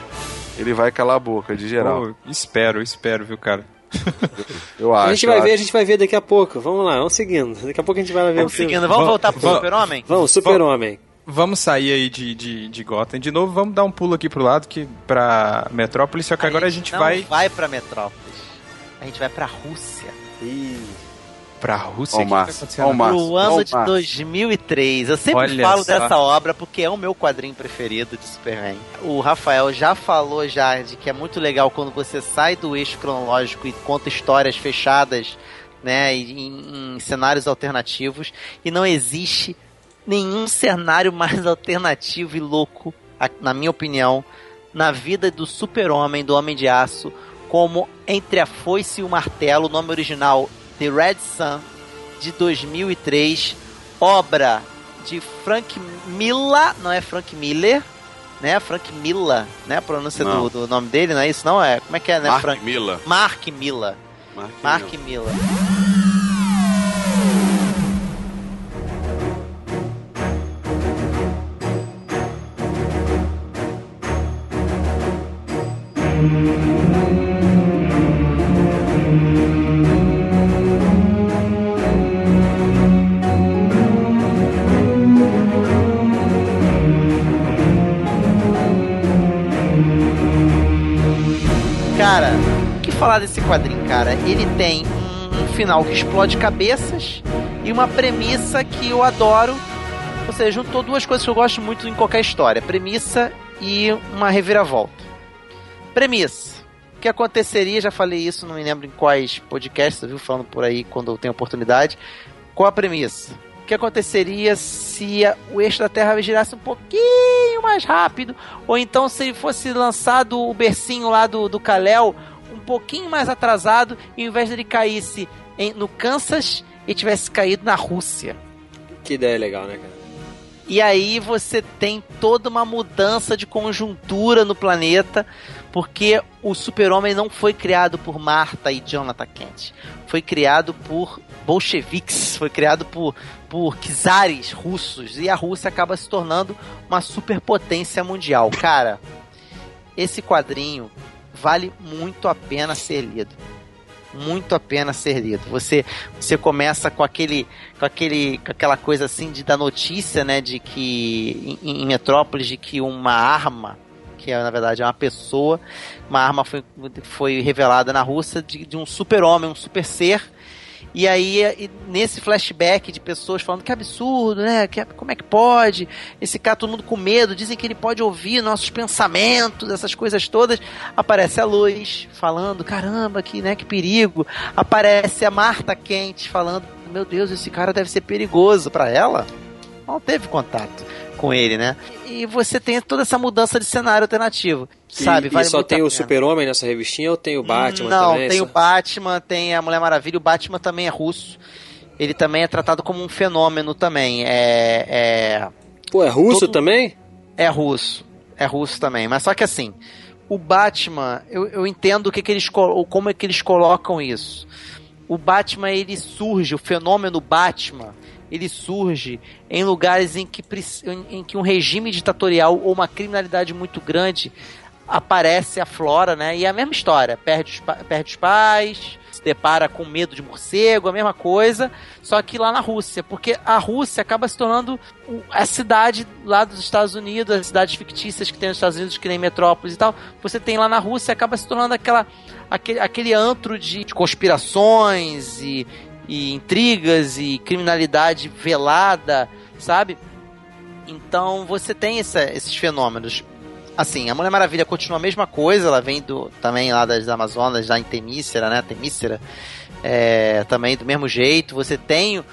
Ele vai calar a boca de geral, Pô, espero, espero, viu, cara? Eu acho. a gente vai eu ver, a acho. gente vai ver daqui a pouco. Vamos lá, vamos seguindo. Daqui a pouco a gente vai lá ver Vamos o filme. seguindo. Vamos Vamos- voltar pro vamos- Super-Homem? Vamos, Super-Homem. Vamos sair aí de, de, de Gotham de novo, vamos dar um pulo aqui pro lado, que pra Metrópolis, só que agora a gente não vai vai pra Metrópolis. A gente vai pra Rússia. Ih, pra Rússia. Ó o O que vai Márcio, acontecer ó o na- Márcio. Pro ano de Márcio. 2003. Eu sempre Olha falo só. dessa obra porque é o meu quadrinho preferido de Superman. O Rafael já falou já de que é muito legal quando você sai do eixo cronológico e conta histórias fechadas, né, em, em cenários alternativos e não existe nenhum cenário mais alternativo e louco, na minha opinião, na vida do Super-Homem, do Homem de Aço, como Entre a Foice e o Martelo, o nome original The Red Sun, de 2003, obra de Frank Miller, não é Frank Miller, né? Frank Miller, né? A pronúncia do, do nome dele, não é isso? Não é? Como é que é, né? Mark Frank? Miller. Mark Miller. Mark, Mark Miller. Miller. Ele tem um, final que explode cabeças e uma premissa que eu adoro. Ou seja, juntou duas coisas que eu gosto muito em qualquer história: premissa e uma reviravolta. Premissa. O que aconteceria, já falei isso, não me lembro em quais podcasts, viu? Falando por aí quando eu tenho oportunidade. Qual a premissa? O que aconteceria se o eixo da Terra girasse um pouquinho mais rápido? Ou então se fosse lançado o bercinho lá do, do Kal-El pouquinho mais atrasado e ao invés dele caísse em- no Kansas e tivesse caído na Rússia? que ideia legal, né, cara? E aí você tem toda uma mudança de conjuntura no planeta, porque o Super-Homem não foi criado por Marta e Jonathan Kent. Foi criado por bolcheviques, foi criado por, por czares russos. E a Rússia acaba se tornando uma superpotência mundial. Cara, esse quadrinho vale muito a pena ser lido. Muito a pena ser lido. Você, você começa com aquele, com aquele, com aquela coisa assim de da notícia, né, de que em, em Metrópolis de que uma arma, que é, na verdade é uma pessoa, uma arma foi, foi revelada na Rússia de, de um super homem, um super ser, E aí, e nesse flashback de pessoas falando que absurdo, né? Que, como é que pode? Esse cara, todo mundo com medo, dizem que ele pode ouvir nossos pensamentos, essas coisas todas. Aparece a luz falando, caramba, que, né, que perigo. Aparece a Marta Quente falando, meu Deus, esse cara deve ser perigoso para ela. Não teve contato com ele, né? E você tem toda essa mudança de cenário alternativo, sabe? E, Vale e só tem o. Super-Homem nessa revistinha ou tem o Batman Não, também? tem Só- o Batman, tem a Mulher Maravilha, o Batman também é russo. Ele também é tratado como um fenômeno também. É, é, Pô, é russo todo- também? é russo. É russo também. Mas só que assim, o Batman, eu, eu entendo o que, que eles como é que eles colocam isso. O Batman ele surge, o fenômeno Batman, ele surge em lugares em que, em, que um regime ditatorial ou uma criminalidade muito grande aparece, aflora, né? E é a mesma história. Perde os, perde os pais, se depara com medo de morcego, a mesma coisa, só que lá na Rússia. Porque a Rússia acaba se tornando a cidade lá dos Estados Unidos, as cidades fictícias que tem nos Estados Unidos, que nem metrópoles e tal. Você tem lá na Rússia, acaba se tornando aquela, aquele, aquele antro de, de conspirações e, e intrigas e criminalidade velada, sabe? Então você tem essa- esses fenômenos. Assim, a Mulher Maravilha continua a mesma coisa, ela vem do, também lá das Amazonas, lá em Temícera, né? Temícera. É, também do mesmo jeito. Você tem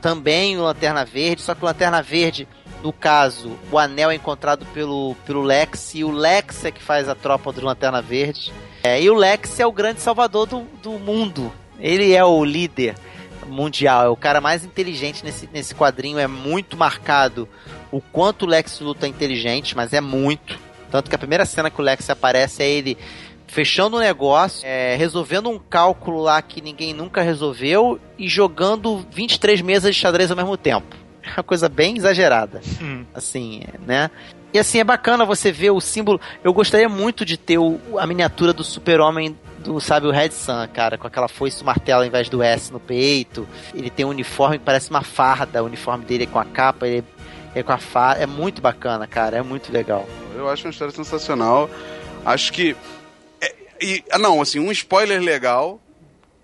também o Lanterna Verde, só que o Lanterna Verde, no caso, o anel é encontrado pelo, pelo Lex, e o Lex é que faz a tropa do Lanterna Verde. É, e o Lex é o grande salvador do, do mundo. Ele é o líder mundial, é o cara mais inteligente nesse, nesse quadrinho, é muito marcado o quanto o Lex Luthor é inteligente, mas é muito. Tanto que a primeira cena que o Lex aparece é ele fechando um negócio, é, resolvendo um cálculo lá que ninguém nunca resolveu e jogando 23 mesas de xadrez ao mesmo tempo. [LAUGHS] É uma coisa bem exagerada. Assim, né? E assim, é bacana você ver o símbolo. Eu gostaria muito de ter o- a miniatura do super-homem do, sabe, o Red Sun, cara, com aquela foice e martelo ao invés do S no peito. Ele tem um uniforme que parece uma farda. O uniforme dele é com a capa, ele é, é com a farda. É muito bacana, cara. É muito legal. Eu acho uma história sensacional. Acho que. é- e, ah, não, assim, um spoiler legal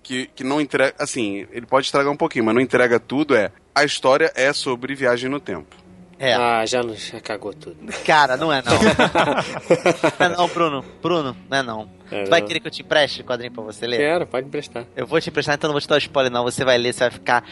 que, que não entrega. Assim, ele pode estragar um pouquinho, mas não entrega tudo. É. A história é sobre viagem no tempo. É. Ah, já, já cagou tudo. [LAUGHS] Cara, não é não. [LAUGHS] não é não, Bruno. Bruno, não é não. É, tu vai não. querer que eu te empreste o quadrinho pra você ler? Quero, pode emprestar. Eu vou te emprestar, então não vou te dar spoiler não. Você vai ler, você vai ficar...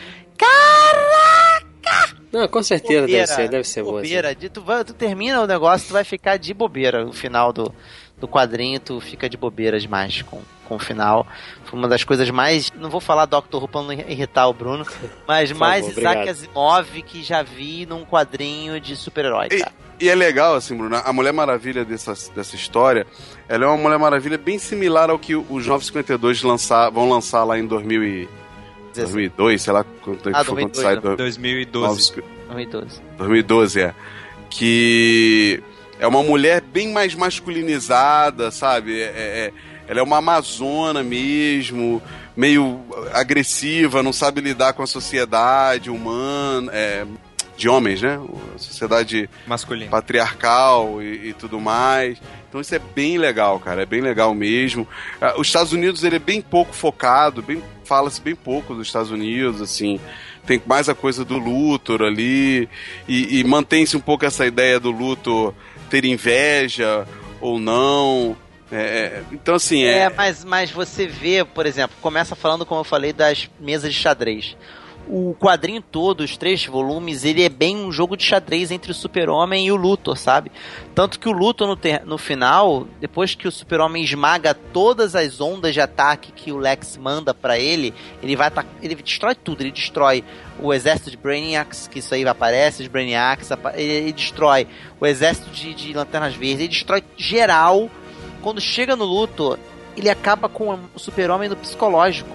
Não, com certeza deve bobeira, ser, deve ser boa. assim. bobeira. De- tu, vai- tu termina o negócio, tu vai ficar de bobeira. No final do, do quadrinho, tu fica de bobeira demais com, com o final. Foi uma das coisas mais. Não vou falar Doctor Who pra não irritar o Bruno, [LAUGHS] mas Por mais favor, Isaac obrigado. Asimov que já vi num quadrinho de super-herói, E, cara. e é legal, assim, Bruno, a Mulher Maravilha dessa, dessa história, ela é uma Mulher Maravilha bem similar ao que os 952 lançar, vão lançar lá em 2000 e, 2002, sei lá quanto Ah, foi quando 2002, sai. né? do- 2012. 2012. 2012, é. Que é uma mulher bem mais masculinizada, sabe? É, é- ela é uma amazona mesmo, meio agressiva, não sabe lidar com a sociedade humana, é, de homens, né? A sociedade Masculino. patriarcal e, e tudo mais. Então isso é bem legal, cara. É bem legal mesmo. Ah, Os Estados Unidos ele é bem pouco focado, bem fala-se bem pouco dos Estados Unidos, assim. Tem mais a coisa do Luthor ali e, e mantém-se um pouco essa ideia do Luthor ter inveja ou não. É, é, então assim É, é, mas, mas você vê, por exemplo, começa falando, como eu falei, das mesas de xadrez. O quadrinho todo, os três volumes, ele é bem um jogo de xadrez entre o Super-Homem e o Luthor, sabe? Tanto que o Luthor, no, ter- no final, depois que o Super-Homem esmaga todas as ondas de ataque que o Lex manda pra ele, ele vai ele destrói tudo. Ele destrói o exército de Brainiacs, que isso aí aparece, os Brainiacs, ele, ele destrói o exército de, de Lanternas Verdes, ele destrói geral. Quando chega no Luthor, ele acaba com o Super-Homem no psicológico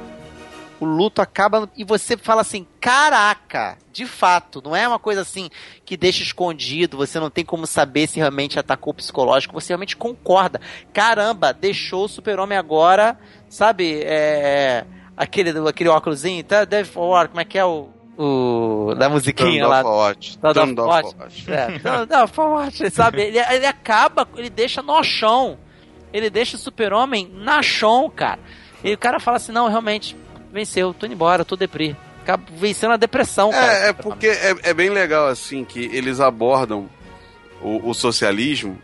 o luto acaba e você fala assim, caraca, de fato, não é uma coisa assim que deixa escondido, você não tem como saber se realmente atacou o psicológico, você realmente concorda. Caramba, deixou o super-homem agora, sabe, é, aquele, aquele óculosinho, tá, deve como é que é o, o da musiquinha lá. É, não, não, forte, sabe? Ele, ele acaba, ele deixa no chão. Ele deixa o super-homem na chão, cara. E o cara fala assim, não, realmente, venceu, tô indo embora, tô deprê. Acaba vencendo a depressão, cara. É, é porque é, é bem legal, assim, que eles abordam o, o socialismo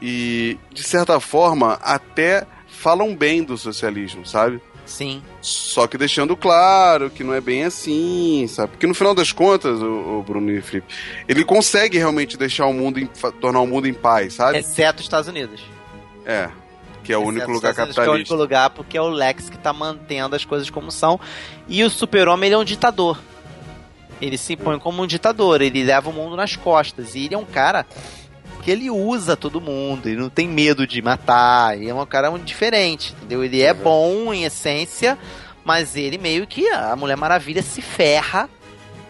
e, de certa forma, até falam bem do socialismo, sabe? Sim. Só que deixando claro que não é bem assim, sabe? Porque no final das contas, o, o Bruno e Felipe, ele consegue realmente deixar o mundo, em, tornar o mundo em paz, sabe? Exceto os Estados Unidos. É. Que é o único os lugar Unidos, Que é o único capitalista. lugar porque é o Lex que tá mantendo as coisas como são. E o super-homem, ele é um ditador. Ele se impõe como um ditador, ele leva o mundo nas costas. E ele é um cara que ele usa todo mundo, ele não tem medo de matar, ele é um cara muito diferente, entendeu? Ele é bom em essência, mas ele meio que a Mulher Maravilha se ferra,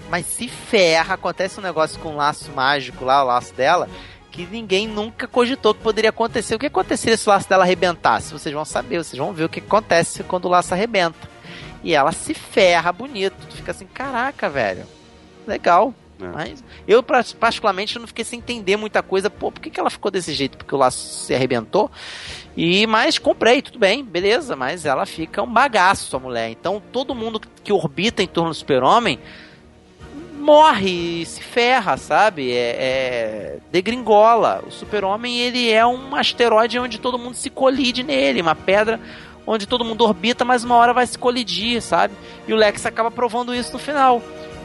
mas se ferra, acontece um negócio com o laço mágico lá, o laço dela, que ninguém nunca cogitou que poderia acontecer. O que aconteceria se o laço dela arrebentasse? Vocês vão saber, vocês vão ver o que acontece quando o laço arrebenta. E ela se ferra bonito, tu fica assim, caraca, velho, legal. É. Mas eu, particularmente, não fiquei sem entender muita coisa. Pô, por que, que ela ficou desse jeito? Porque o laço se arrebentou. E, mas comprei, tudo bem, beleza. Mas ela fica um bagaço, a mulher. Então, todo mundo que orbita em torno do super-homem morre, se ferra, sabe? É, é degringola. O super-homem, ele é um asteroide onde todo mundo se colide nele. Uma pedra onde todo mundo orbita, mas uma hora vai se colidir, sabe? E o Lex acaba provando isso no final.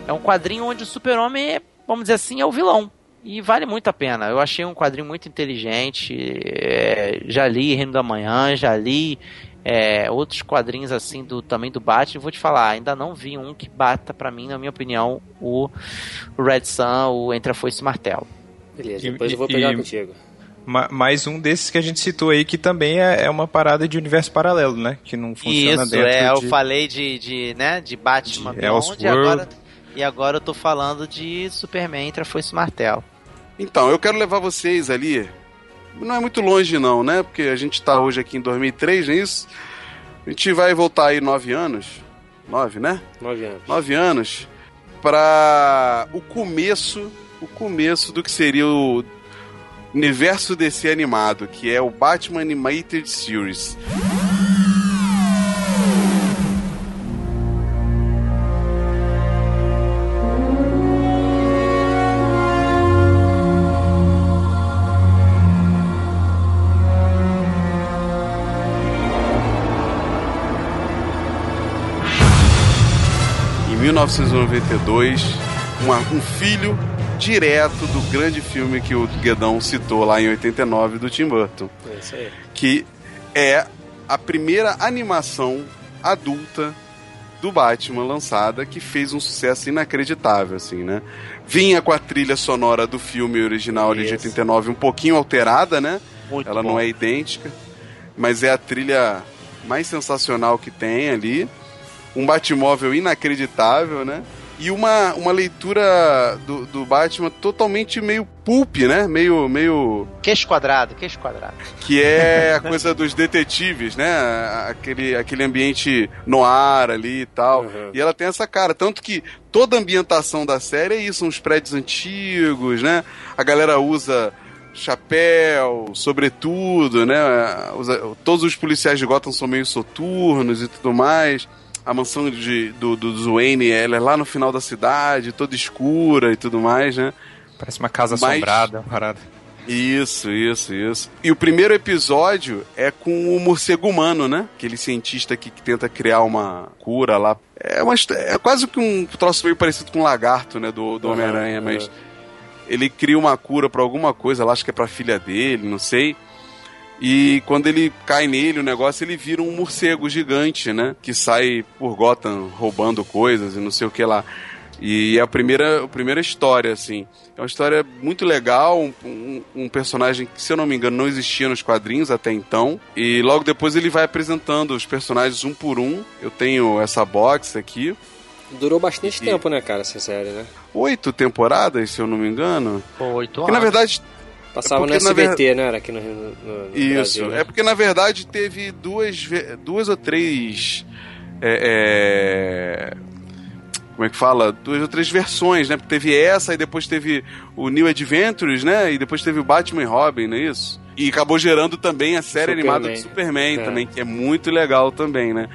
É um quadrinho onde o super-homem, é, vamos dizer assim, é o vilão. E vale muito a pena. Eu achei um quadrinho muito inteligente. é, já li Reino da Manhã, já li é, outros quadrinhos assim do também do Batman. Vou te falar, ainda não vi um que bata pra mim, na minha opinião, o o Red Sun, o Entre a Foice e o Martelo. Beleza, E- depois eu vou e- pegar e- contigo. Ma- Mais um desses que a gente citou aí, que também é, é uma parada de universo paralelo, né? Que não funciona Isso, dentro é, eu de... falei de, de, né, de Batman De Beyond, e agora, e agora eu tô falando de Superman Entre a Foice e o Martelo. Então, eu quero levar vocês ali. Não é muito longe, não, né? Porque a gente tá hoje aqui em 2003, não é isso? A gente vai voltar aí nove anos. Nove, né? Nove anos. Nove anos. Pra o começo. O começo do que seria o universo DC animado, que é o Batman Animated Series. 1992, uma- um filho direto do grande filme que o Guedão citou lá em 89 do Tim Burton, É isso aí. que é a primeira animação adulta do Batman lançada que fez um sucesso inacreditável, assim, né? Vinha com a trilha sonora do filme original ali de Isso. 89 um pouquinho alterada, né? Muito Ela bom. não é idêntica, mas é a trilha mais sensacional que tem ali. Um Batmóvel inacreditável, né? E uma, uma leitura do, do Batman totalmente meio pulp, né? Meio, meio Queixo quadrado, queixo quadrado. que é a coisa dos detetives, né? Aquele, aquele ambiente no ar ali e tal. Uhum. E ela tem essa cara. Tanto que toda a ambientação da série é isso: uns prédios antigos, né? A galera usa chapéu, sobretudo, né? Usa- todos os policiais de Gotham são meio soturnos e tudo mais. A mansão de, do, do Wayne, ela é lá no final da cidade, toda escura e tudo mais, né? Parece uma casa Mas- assombrada, parada. Isso, isso, isso. E o primeiro episódio é com o morcego humano, né? Aquele cientista que, que tenta criar uma cura lá. É, uma, é quase que um troço meio parecido com um lagarto, né? Do, do Aham, Homem-Aranha, mas aham. ele cria uma cura pra alguma coisa, lá acho que é pra filha dele, não sei. E quando ele cai nele, o negócio, ele vira um morcego gigante, né? Que sai por Gotham roubando coisas e não sei o que lá. E é a primeira, a primeira história, assim. É uma história muito legal, um, um- um personagem que, se eu não me engano, não existia nos quadrinhos até então. E logo depois ele vai apresentando os personagens um por um. Eu tenho essa box aqui. Durou bastante E- tempo, né, cara, essa série, né? Oito temporadas, se eu não me engano. Pô, oito Que na anos. verdade Passava no porque, na SBT, né? Era aqui no, no, no Isso, Brasil, né? é porque na verdade teve duas, duas ou três. é, é, como é que fala? Duas ou três versões, né? Porque teve essa, e depois teve o New Adventures, né? E depois teve o Batman e Robin, não é isso? E acabou gerando também a série Superman. animada do Superman É. também, que é muito legal também, né?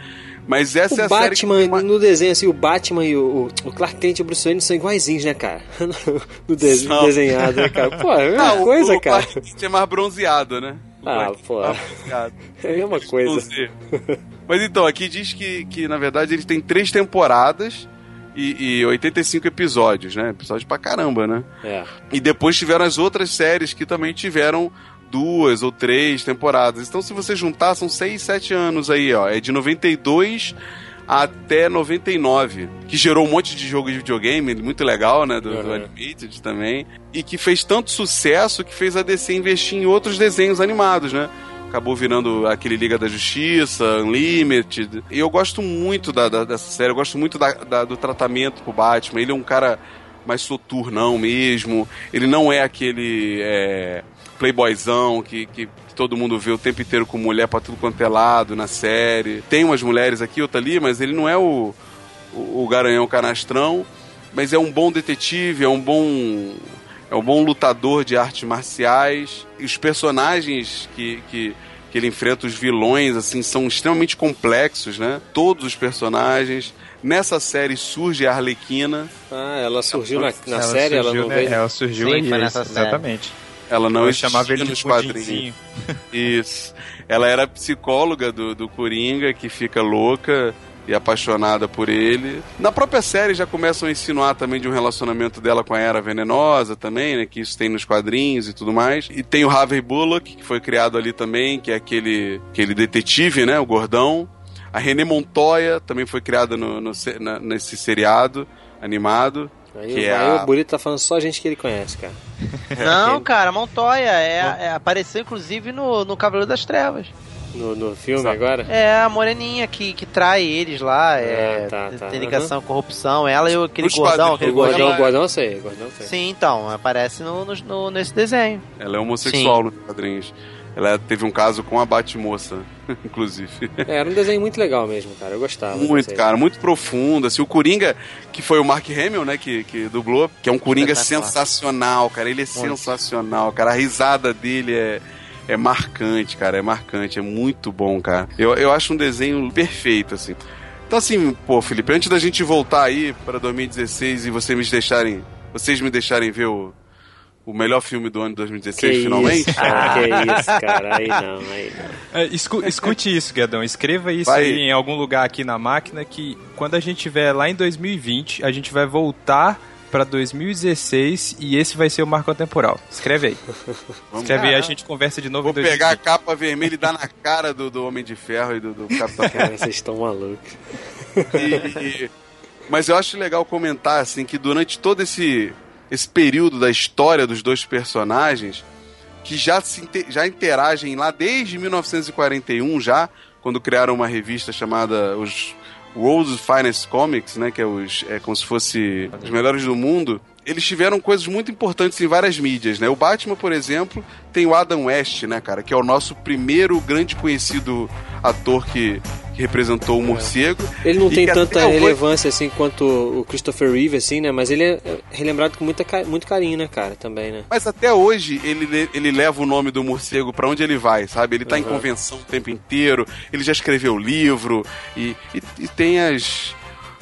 Mas essa o é a série que Batman, no desenho, assim, o Batman e o, o Clark Kent e o Bruce Wayne são iguaizinhos, né, cara? [LAUGHS] no des- desenhado, né, cara? Pô, é a mesma Ah, o- coisa, o cara. Clark Kent é mais bronzeado, né? O Ah, pô. é. [LAUGHS] É a mesma coisa. Mas então, aqui diz que, que na verdade ele tem três temporadas e, e 85 episódios, né? Episódios pra caramba, né? É. E depois tiveram as outras séries que também tiveram duas ou três temporadas. Então, se você juntar, são seis, sete anos aí, ó. É de 92 até 99. Que gerou um monte de jogo de videogame, muito legal, né? Do, do Uhum. Animated também. E que fez tanto sucesso que fez a DC investir em outros desenhos animados, né? Acabou virando aquele Liga da Justiça, Unlimited. E eu gosto muito da, da- dessa série, eu gosto muito da- da- do tratamento pro Batman. Ele é um cara mais soturnão mesmo. Ele não é aquele é, playboyzão que, que todo mundo vê o tempo inteiro com mulher pra tudo quanto é lado na série. Tem umas mulheres aqui, outra ali, mas ele não é o, o, o garanhão canastrão. Mas é um bom detetive, é um bom é um bom lutador de artes marciais. E os personagens que, que, que ele enfrenta, os vilões, assim, são extremamente complexos, né? Todos os personagens. Nessa série surge a Arlequina. Ah, ela surgiu na, na Ela série, ela surgiu, não né? veio. Ela surgiu Sim, aí, nessa série. Ela não existia chamava ele nos quadrinhos. Isso. Ela era psicóloga do, do Coringa, que fica louca e apaixonada por ele. Na própria série já começam a insinuar também de um relacionamento dela com a Era Venenosa também, né? Que isso tem nos quadrinhos e tudo mais. E tem o Harvey Bullock, que foi criado ali também, que é aquele, aquele detetive, né? O gordão. A René Montoya também foi criada no, no na- nesse seriado animado. Aí, que aí é o Burito tá falando só gente que ele conhece, cara. [LAUGHS] Não, cara, Montoya é, é- apareceu inclusive no, no Cavaleiro das Trevas. No, no filme Exato. agora? É a moreninha que, que trai eles lá, é, Ah, tá, tá. tem ligação, corrupção, ela e o- aquele Nos gordão, aquele O gordão, gordão. o gordão eu sei, gordão sei. Sim, então, aparece no, no- no- nesse desenho. Ela é homossexual nos quadrinhos. Ela teve um caso com a Batmoça, [LAUGHS] inclusive. É, era um desenho muito legal mesmo, cara. Eu gostava. Muito, cara, muito profundo. Assim, o Coringa, que foi o Mark Hamill, né, que, que dublou, que é um Coringa sensacional, cara. Ele é sensacional, cara. A risada dele é, é marcante, cara. É marcante, é muito bom, cara. Eu, eu acho um desenho perfeito, assim. Então, assim, pô, Felipe, antes da gente voltar aí para 2016 e vocês me deixarem, vocês me deixarem ver o, o melhor filme do ano de 2016, Que finalmente. isso, cara, que isso, cara. Aí não, aí não. É, escu- escute isso, Guedão. Escreva isso em algum lugar aqui na máquina que quando a gente tiver lá em 2020, a gente vai voltar pra 2016 e esse vai ser o marco temporal. Escreve aí. [LAUGHS] Escreve aí, a gente conversa de novo Vou em 2020. pegar a capa vermelha e dar na cara do, do Homem de Ferro e do, do Capitão Cara, vocês estão malucos. E- e- mas eu acho legal comentar assim que durante todo esse esse período da história dos dois personagens que já se já interagem lá desde 1941 já quando criaram uma revista chamada os World's Finest Comics, né, que é os é como se fosse os melhores do mundo. Eles tiveram coisas muito importantes em várias mídias, né? O Batman, por exemplo, tem o Adam West, né, cara, que é o nosso primeiro grande conhecido ator que representou o morcego. Ele não tem tanta hoje- relevância assim quanto o Christopher Reeve, assim, né? Mas ele é relembrado com muita, muito carinho, né, cara? Também, né? Mas até hoje ele, le- ele leva o nome do morcego pra onde ele vai, sabe? Ele tá em Uhum. convenção o tempo inteiro, ele já escreveu livro e, e, e tem as,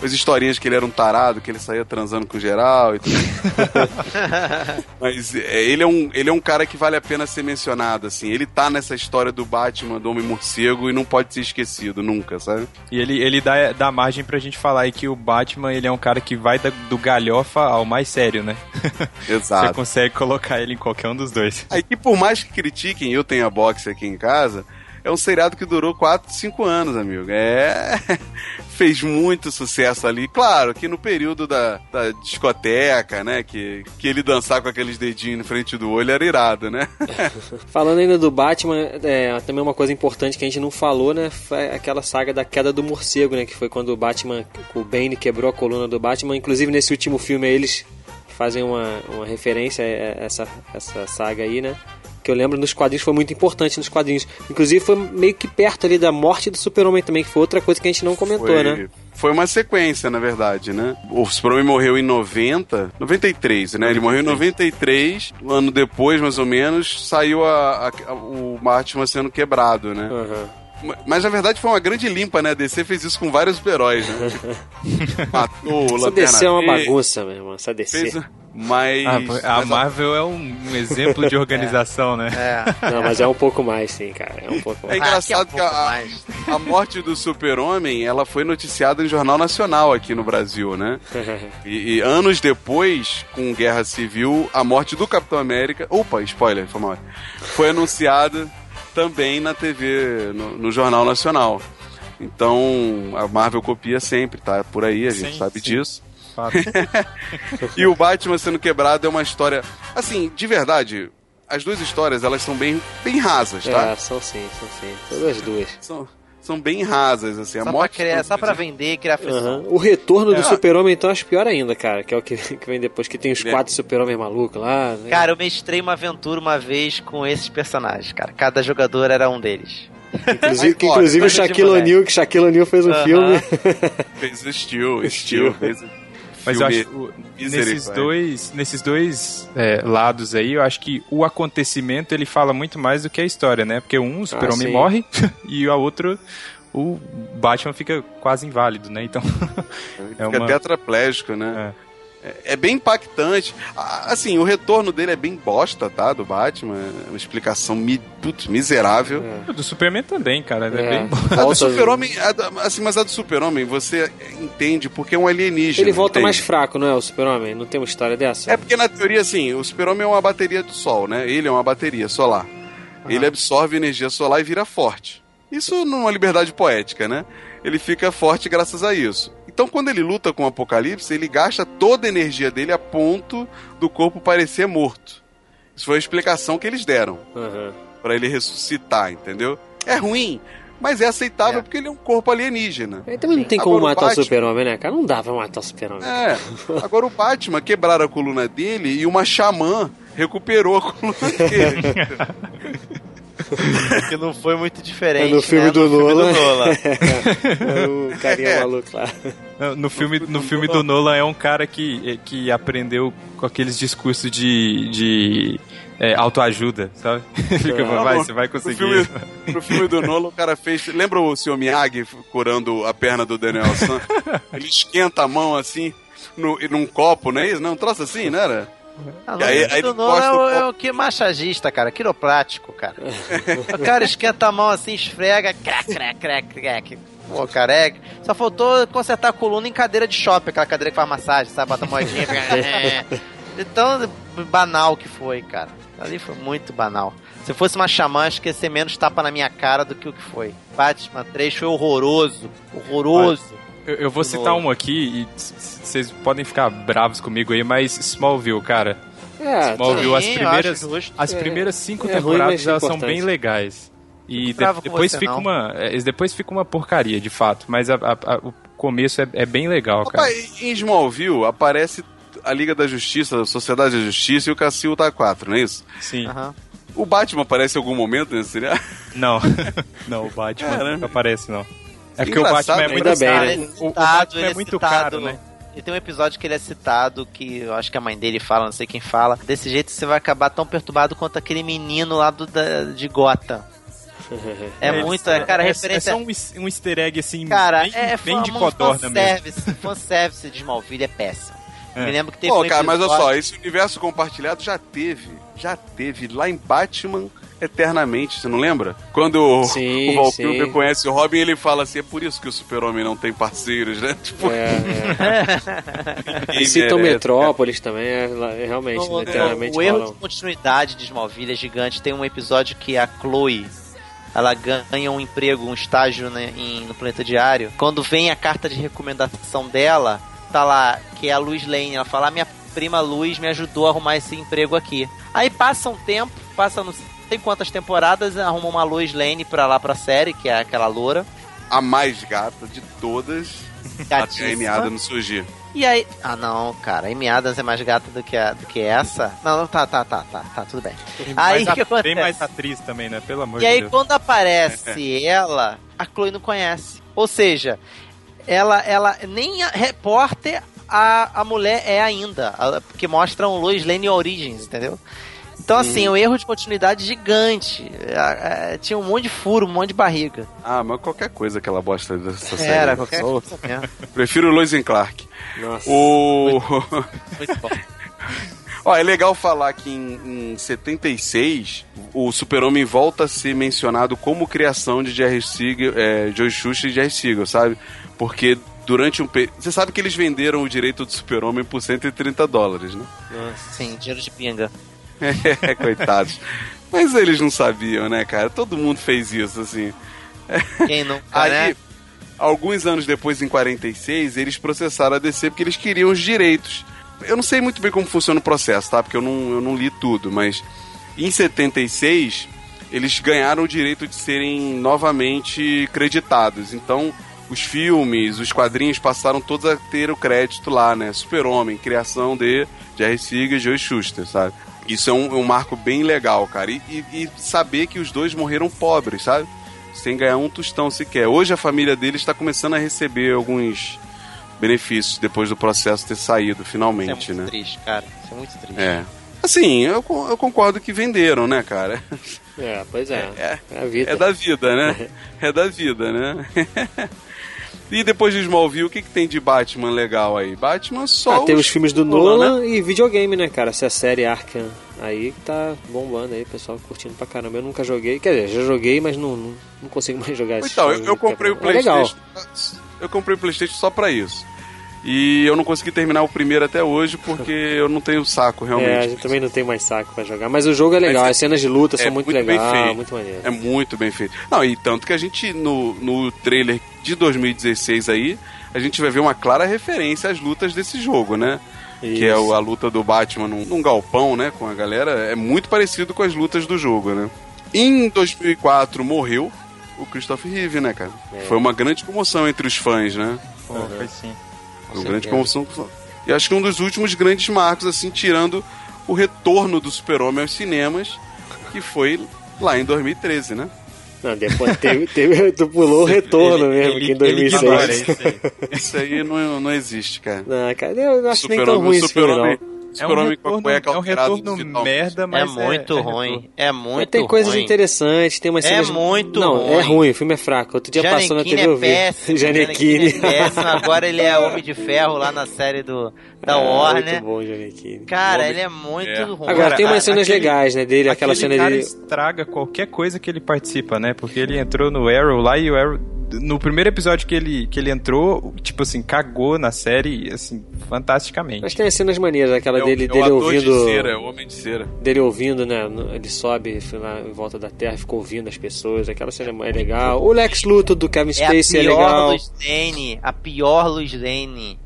as historinhas que ele era um tarado, que ele saía transando com geral e tudo. [LAUGHS] Mas é, ele, é um, ele é um cara que vale a pena ser mencionado, assim. Ele tá nessa história do Batman, do Homem Morcego e não pode ser esquecido nunca, sabe? E ele, ele dá, dá margem pra gente falar aí que o Batman ele é um cara que vai da- do galhofa ao mais sério, né? [LAUGHS] Você Exato. consegue colocar ele em qualquer um dos dois. Aí, e por mais que critiquem, eu tenho a boxe aqui em casa, é um seriado que durou 4, 5 anos, amigo. É. Fez muito sucesso ali. Claro que no período da, da discoteca, né? Que, que ele dançar com aqueles dedinhos na frente do olho era irado, né? [LAUGHS] Falando ainda do Batman, é, também uma coisa importante que a gente não falou, né? Foi aquela saga da queda do morcego, né? Que foi quando o Batman, o Bane quebrou a coluna do Batman. Inclusive nesse último filme eles fazem uma, uma referência a essa, essa saga aí, né? Que eu lembro nos quadrinhos foi muito importante nos quadrinhos. Inclusive foi meio que perto ali da morte do Super-Homem também, que foi outra coisa que a gente não comentou, foi, né? Foi uma sequência, na verdade, né? O Super-Homem morreu em 90, 93, né? Ele morreu em 93, um ano depois, mais ou menos, saiu a, a- a- o Batman sendo quebrado, né? Aham. Mas na verdade foi uma grande limpa, né? A DC fez isso com vários super-heróis, né? [LAUGHS] Matou o Essa DC é uma bagunça, meu irmão. Essa DC. Fez, mas, Ah, a mas a- Marvel é um, exemplo de [LAUGHS] organização, né? É. Não, mas é um pouco mais, sim, cara. É um pouco É mais. engraçado Aqui é um que a, mais. a morte do super-homem, ela foi noticiada em Jornal Nacional aqui no Brasil, né? [LAUGHS] E, e anos depois, com Guerra Civil, a morte do Capitão América... Opa, spoiler, foi mal. Foi anunciada também na TV, no, no Jornal Nacional. Então, a Marvel copia sempre, tá? Por aí, a gente Sim, sabe sim. disso. Fato. [LAUGHS] E o Batman sendo quebrado é uma história... Assim, de verdade, as duas histórias, elas são bem, bem rasas, tá? É, são sim, são sim. Todas as duas. São, são bem rasas, assim. A Só pra, morte criar, do- só pra vender e criar. Aham. O retorno do É. Super-Homem, então, acho pior ainda, cara. Que é o que, que vem depois, que tem os É. quatro Super-Homem malucos lá. Né? Cara, eu mestrei uma aventura uma vez com esses personagens, cara. Cada jogador era um deles. inclusive, que, inclusive o Shaquille. O'Neal, que Shaquille O'Neal fez um filme. Fez o Steel, Steel. Fez o Mas eu acho o- nesses dois, nesses dois é, lados aí, eu acho que o acontecimento ele fala muito mais do que a história, né? Porque um, o super-homem sim. morre [LAUGHS] e a outra, o Batman fica quase inválido, né? Então, [LAUGHS] é Fica uma... tetraplégico, né? É. é bem impactante. Assim, o retorno dele é bem bosta, tá? Do Batman. É uma explicação mi putz, miserável. Do Superman também, cara. É, É. bem. A do Super-Homem, assim, mas a do Super-Homem você entende porque é um alienígena. Ele volta entende? mais fraco, não é? O Super-Homem? Não tem uma história dessa? É porque na teoria, assim, o Super-Homem é uma bateria do Sol, né? Ele é uma bateria solar. Ele absorve energia solar e vira forte. Isso numa liberdade poética, né? Ele fica forte graças a isso. Então, quando ele luta com o Apocalipse, ele gasta toda a energia dele a ponto do corpo parecer morto. Isso foi a explicação que eles deram Aham. Pra ele ressuscitar, entendeu? É ruim, mas é aceitável É. porque ele é um corpo alienígena. Aí também não tem como Agora o matar o Batman- Super-Homem, né, cara? Não dá pra matar o Super-Homem. É. Agora o Batman quebraram a coluna dele e uma xamã recuperou a coluna dele. [LAUGHS] Que não foi muito diferente. É no filme né? do no filme Nolan. do. [LAUGHS] É o carinha É. maluco lá. No filme, no filme do Nolan é um cara que, que aprendeu com aqueles discursos de, de é, autoajuda, sabe? [LAUGHS] Fica, Não, vai, no- você vai No conseguir. filme, [LAUGHS] no filme do Nolan, o cara fez. Lembra o Sr. Miyagi curando a perna do Daniel San? Ele esquenta a mão assim, no, num copo, não é isso? Não, um troço assim, não era? Aí- no filme aí Nolan corta é o é o que massagista, cara. Quiroprático, cara. [LAUGHS] o cara esquenta a mão assim, esfrega, crack, crack, crack, crack. Pô, cara, é... Só faltou consertar a coluna em cadeira de shopping, aquela cadeira que faz massagem, sabe? Bota a moedinha. [LAUGHS] Então, banal que foi, cara. Ali foi muito banal. Se fosse uma xamã, acho que ia ser menos tapa na minha cara do que o que foi. Batman 3 foi horroroso. Horroroso. Eu, eu vou citar um aqui e vocês podem ficar bravos comigo aí, mas Smallville, cara. É, Smallville, as sim, eu primeiras, justo. as É, primeiras cinco é ruim, temporadas mas elas são bem legais. E de- depois você, fica não. uma, é, depois fica uma porcaria, de fato. Mas a- a- a- o começo é, é bem legal, cara. Rapaz, em Smallville aparece a Liga da Justiça, a Sociedade da Justiça e o Cacil tá 4, não é isso? Sim. Aham. O Batman aparece em algum momento nesse seriado? Não, [LAUGHS] não, o Batman É, né? não aparece, não. É porque o Batman é muito ainda bem, caro. né? É O, o Batman é é muito citado. caro, né? E tem um episódio que ele é citado, que eu acho que a mãe dele fala, não sei quem fala. Desse jeito você vai acabar tão perturbado quanto aquele menino lá do, da, de Gotham. [LAUGHS] É, muito, é, cara, é, referência. É só um, um easter egg, assim, Cara, bem, é bem de codorna mesmo. fanservice, fanservice de Smallville é péssimo. É. Me lembro que teve Pô, um cara, mas olha só, esse universo compartilhado já teve, já teve lá em Batman Eternamente, você não lembra? Quando o, Sim, o Val Kilmer sim. conhece o Robin, ele fala assim, é por isso que o super-homem não tem parceiros, né? [LAUGHS] Tipo, É, é. [LAUGHS] E citam. Metrópolis também, é, é realmente, No- literalmente o erro falam. de continuidade de Smallville é gigante. Tem um episódio que a Chloe ela ganha um emprego, um estágio né, em- no Planeta Diário. Quando vem a carta de recomendação dela, tá lá que é a Luz Lane. Ela fala: "Ah, minha prima Luz me ajudou a arrumar esse emprego aqui. Aí passa um tempo, passa não sei quantas temporadas, arruma uma Luz Lane pra lá pra série, que é aquela loura. A mais gata de todas, até a gatíssima. Amy Adams surgir. E aí. Ah, não, cara. A Amy Adams é mais gata do que, a, do que essa? Não, não, tá, tá, tá, tá, tá, tudo bem. Aí Mas que acontece? Tem mais atriz também, né? Pelo amor E de aí, Deus. quando aparece [LAUGHS] ela, a Chloe não conhece. Ou seja, ela, ela nem a repórter a, a mulher é ainda. a- Porque mostra um Lois Lane Origins, entendeu? Então, assim, um erro de continuidade gigante. É, é, tinha um monte de furo, um monte de barriga. Ah, mas qualquer coisa que ela bosta dessa série. Era, qualquer Só- coisa mesmo. [LAUGHS] Prefiro Lois and Clark. Nossa. O... Muito bom. [LAUGHS] Ó, é legal falar que em, em 76 o Super-Homem volta a ser mencionado como criação de Jerry Siegel, é, Joe Shuster e Jerry Siegel, sabe? Porque durante um... pe- Você sabe que eles venderam o direito do Super-Homem por 130 dólares, né? Sim, dinheiro de pinga. É, [LAUGHS] coitados. Mas eles não sabiam, né, cara? Todo mundo fez isso, assim. Quem não [LAUGHS] Aí, né? alguns anos depois, em 46, eles processaram a DC porque eles queriam os direitos. Eu não sei muito bem como funciona o processo, tá? Porque eu não, eu não li tudo, mas em 76 eles ganharam o direito de serem novamente creditados. Então, os filmes, os quadrinhos passaram todos a ter o crédito lá, né? Super-Homem, criação de Jerry Siegel e Joe Shuster, sabe? Isso é um, um marco bem legal, cara. E, e- e saber que os dois morreram pobres, sabe? Sem ganhar um tostão sequer. Hoje a família deles está começando a receber alguns benefícios depois do processo ter saído, Isso é finalmente, muito né? triste, cara. Isso é muito triste. É. Assim, eu, eu concordo que venderam, né, cara? É, pois é. É, É a vida. é da vida, né? [LAUGHS] É da vida, né? [LAUGHS] E depois de Smallville, o que, que tem de Batman legal aí? Batman só. Ah, tem os filmes do Nolan, Nolan e videogame, né, cara? Essa série Arkham aí que tá bombando aí, pessoal curtindo pra caramba. Eu nunca joguei, quer dizer, já joguei, mas não, não, não consigo [LAUGHS] mais jogar Então, eu, eu comprei o É legal. PlayStation. Eu comprei o PlayStation só pra isso. E eu não consegui terminar o primeiro até hoje porque eu não tenho saco, É, a realmente. gente também não tem mais saco pra jogar. Mas o jogo é legal, Mas é- as cenas de luta é são muito, muito bem legais, feito. muito maneiro. É muito bem feito. Não, e tanto que a gente, no, no trailer de 2016 aí, a gente vai ver uma clara referência às lutas desse jogo, né? Que é a luta do Batman num, num galpão, né? Com a galera. É muito parecido com as lutas do jogo, né? Em 2004 morreu o Christopher Reeve, né, cara? É. Foi uma grande comoção entre os fãs, né? Pô, foi sim. Foi uma grande comoção. E acho que um dos últimos grandes marcos, assim, tirando o retorno do Super-Homem aos cinemas, que foi lá em 2013, né? Não, depois teve, teve, [LAUGHS] tu pulou o retorno Ele- mesmo, ele- que em ele ignora 2006. isso aí. Isso aí não, não existe, cara. Não, cara, eu não acho nem tão ruim esse filme, Super-Homem- É um Super-Homem com a retorno, cueca é um retorno merda, É mas muito é ruim. retorno. É muito Mas tem coisas ruim. interessantes, tem umas É cenas... muito Não, é ruim. ruim, o filme é fraco. Outro dia passou na TV eu é vi. péssimo. [LAUGHS] Giannichini é péssimo. Agora ele é Homem de Ferro lá na série do, da É, Warner. Muito bom, Giannichini. Cara, Homem- ele é muito É. ruim. Agora, tem umas cenas aquele- legais, né, dele, aquela cena cara dele... estraga qualquer coisa que ele participa, né? Porque ele entrou no Arrow lá e o Arrow... No primeiro episódio que ele, que ele entrou, tipo assim, cagou na série, assim, fantasticamente. Mas tem as cenas maneiras, aquela É o- dele, é o dele ouvindo... de cera, é o homem de cera. Dele ouvindo, né? Ele sobe foi lá em volta da Terra, ficou ouvindo as pessoas, aquela cena é legal. O Lex Luthor do Kevin É a Spacey é, pior legal. Luz Lane, a pior Luz Lane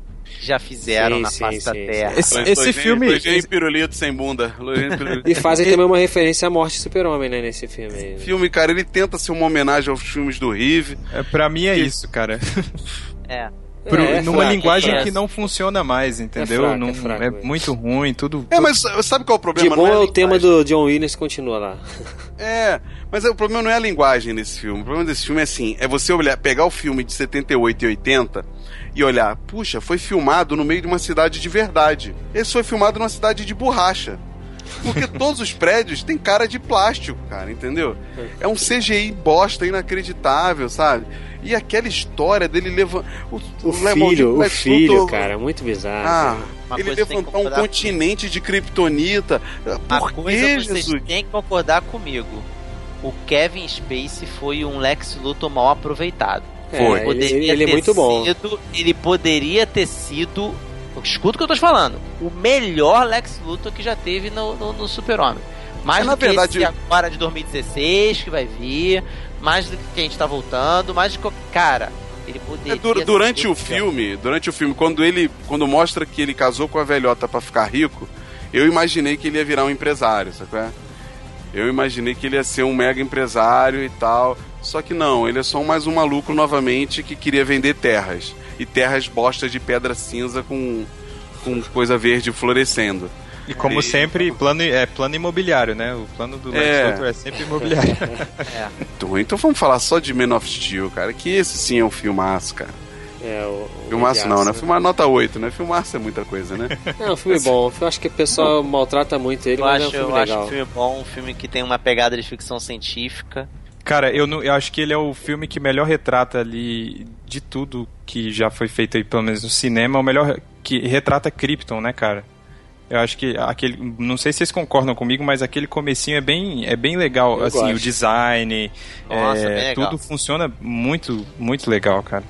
que já fizeram Sim, na sim, face da sim, Terra. Esse, esse filme... Lane pirulito sem bunda. Pirulito. E fazem também uma referência à morte do super-homem, né, nesse filme aí. né? filme, cara, ele tenta ser uma homenagem aos filmes do Rive. É, pra mim é isso, cara. É. Pro- É, é numa fraco, linguagem é que não funciona mais, entendeu? fraco, não, é fraco, é é. muito ruim, tudo. É, mas sabe qual é o De problema? bom Não é a o tema do John Williams que continua lá. [LAUGHS] É, mas o problema não é a linguagem desse filme. O problema desse filme é assim: é você olhar, pegar o filme de 78 e 80 e olhar, puxa, foi filmado no meio de uma cidade de verdade. Esse foi filmado numa cidade de borracha. Porque [LAUGHS] todos os prédios têm cara de plástico, cara, entendeu? É um CGI bosta inacreditável, sabe? E aquela história dele levando. O filho, o filho, cara, muito bizarro. Ah, Uma ele coisa levantar um continente de kryptonita. Uma Por coisa que, que vocês Jesus? têm que concordar comigo. O Kevin Spacey foi um Lex Luthor mal aproveitado. É, foi. ele, Poderia ele é ter muito bom. sido- ele poderia ter sido. Escuta o que eu tô te falando. O melhor Lex Luthor que já teve no, no, no Super-Homem. Mais É, na do que verdade- esse agora de 2016 que vai vir. Mais do que a gente tá voltando. Mais de que. Cara, ele poderia. É, dur- durante o filme, durante o filme, quando ele, quando mostra que ele casou com a velhota pra ficar rico, eu imaginei que ele ia virar um empresário, sabe? qual é? Eu imaginei que ele ia ser um mega empresário e tal. Só que não, ele é só mais um maluco novamente que queria vender terras. E terras bostas de pedra cinza com, com coisa verde florescendo. E como E- sempre, plano, é plano imobiliário, né? O plano do Lex É. Luthor é sempre imobiliário. Muito [LAUGHS] ruim. Então vamos falar só de Man of Steel, cara. Que esse sim é um filmaço, cara. É, o, o Filmaço não, Mediaço, né? Filmar nota 8, né? Filmaço é muita coisa, né? [LAUGHS] É um filme bom. Eu acho que o pessoal maltrata muito ele, Eu mas é um acho, filme eu acho legal. um filme bom, um filme que tem uma pegada de ficção científica. Cara, eu, não- eu acho que ele é o filme que melhor retrata ali de tudo que já foi feito aí, pelo menos no cinema, é o melhor que retrata Krypton, né, cara? Eu acho que aquele, não sei se vocês concordam comigo, mas aquele comecinho é bem, é bem legal, Eu assim, gosto. o design, Nossa, é, bem legal. tudo funciona muito, muito legal, cara.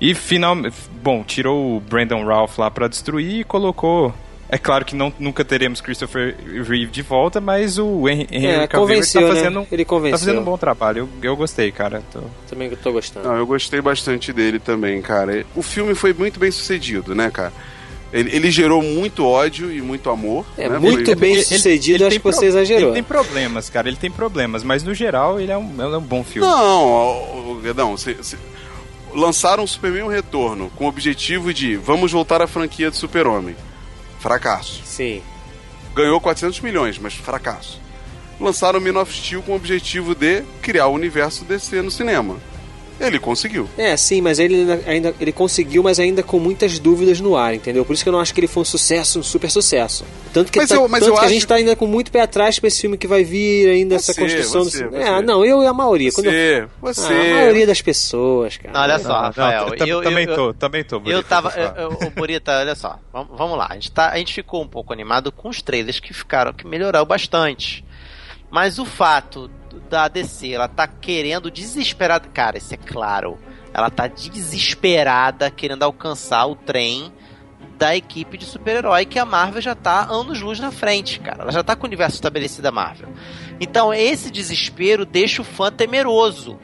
E final, bom, tirou o Brandon Ralph lá pra destruir e colocou é claro que não, nunca teremos Christopher Reeve de volta, mas o Henry, Henry É, Cavill convenceu, tá né? fazendo, Ele convenceu. tá fazendo um bom trabalho. Eu, eu gostei, cara. Tô- Também tô gostando. Não, eu gostei bastante dele também, cara. O filme foi muito bem sucedido, né, cara? Ele, ele gerou muito ódio e muito amor. É, né? muito Foi- bem Ele- sucedido, ele acho tem que você pro- exagerou. Ele tem problemas, cara. Ele tem problemas, mas no geral ele é um, ele é um bom filme. Não, cê- lançaram o Superman retorno com o objetivo de vamos voltar à franquia do Super-Homem. Fracasso. Sim. Ganhou 400 milhões, mas fracasso. Lançaram Man of Steel com o objetivo de criar o universo DC no cinema. Ele conseguiu. É, sim, mas ele ainda ele conseguiu, mas ainda com muitas dúvidas no ar, entendeu? Por isso que eu não acho que ele foi um sucesso, um super sucesso. Tanto que, Mas tá- eu- mas tanto eu que a acho- gente tá ainda com muito pé atrás pra esse filme que vai vir, ainda essa Você, construção você, do você. É, não, eu e a maioria. Quando eu- Você, você. Ah, a maioria das pessoas, cara. Não, olha só, Rafael. não, tam- eu, também eu, tô, também tô. Eu Burita, tava. eu- eu- Ô, Burita, olha só. Vamos, vamos lá. A gente, tá, a gente ficou um pouco animado com os trailers que ficaram, que melhoraram bastante. Mas o fato da DC, ela tá querendo desesperada. Cara, isso é claro. Ela tá desesperada querendo alcançar o trem da equipe de super-herói que a Marvel já tá anos-luz na frente, cara. Ela já tá com o universo estabelecido da Marvel. Então, esse desespero deixa o fã temeroso.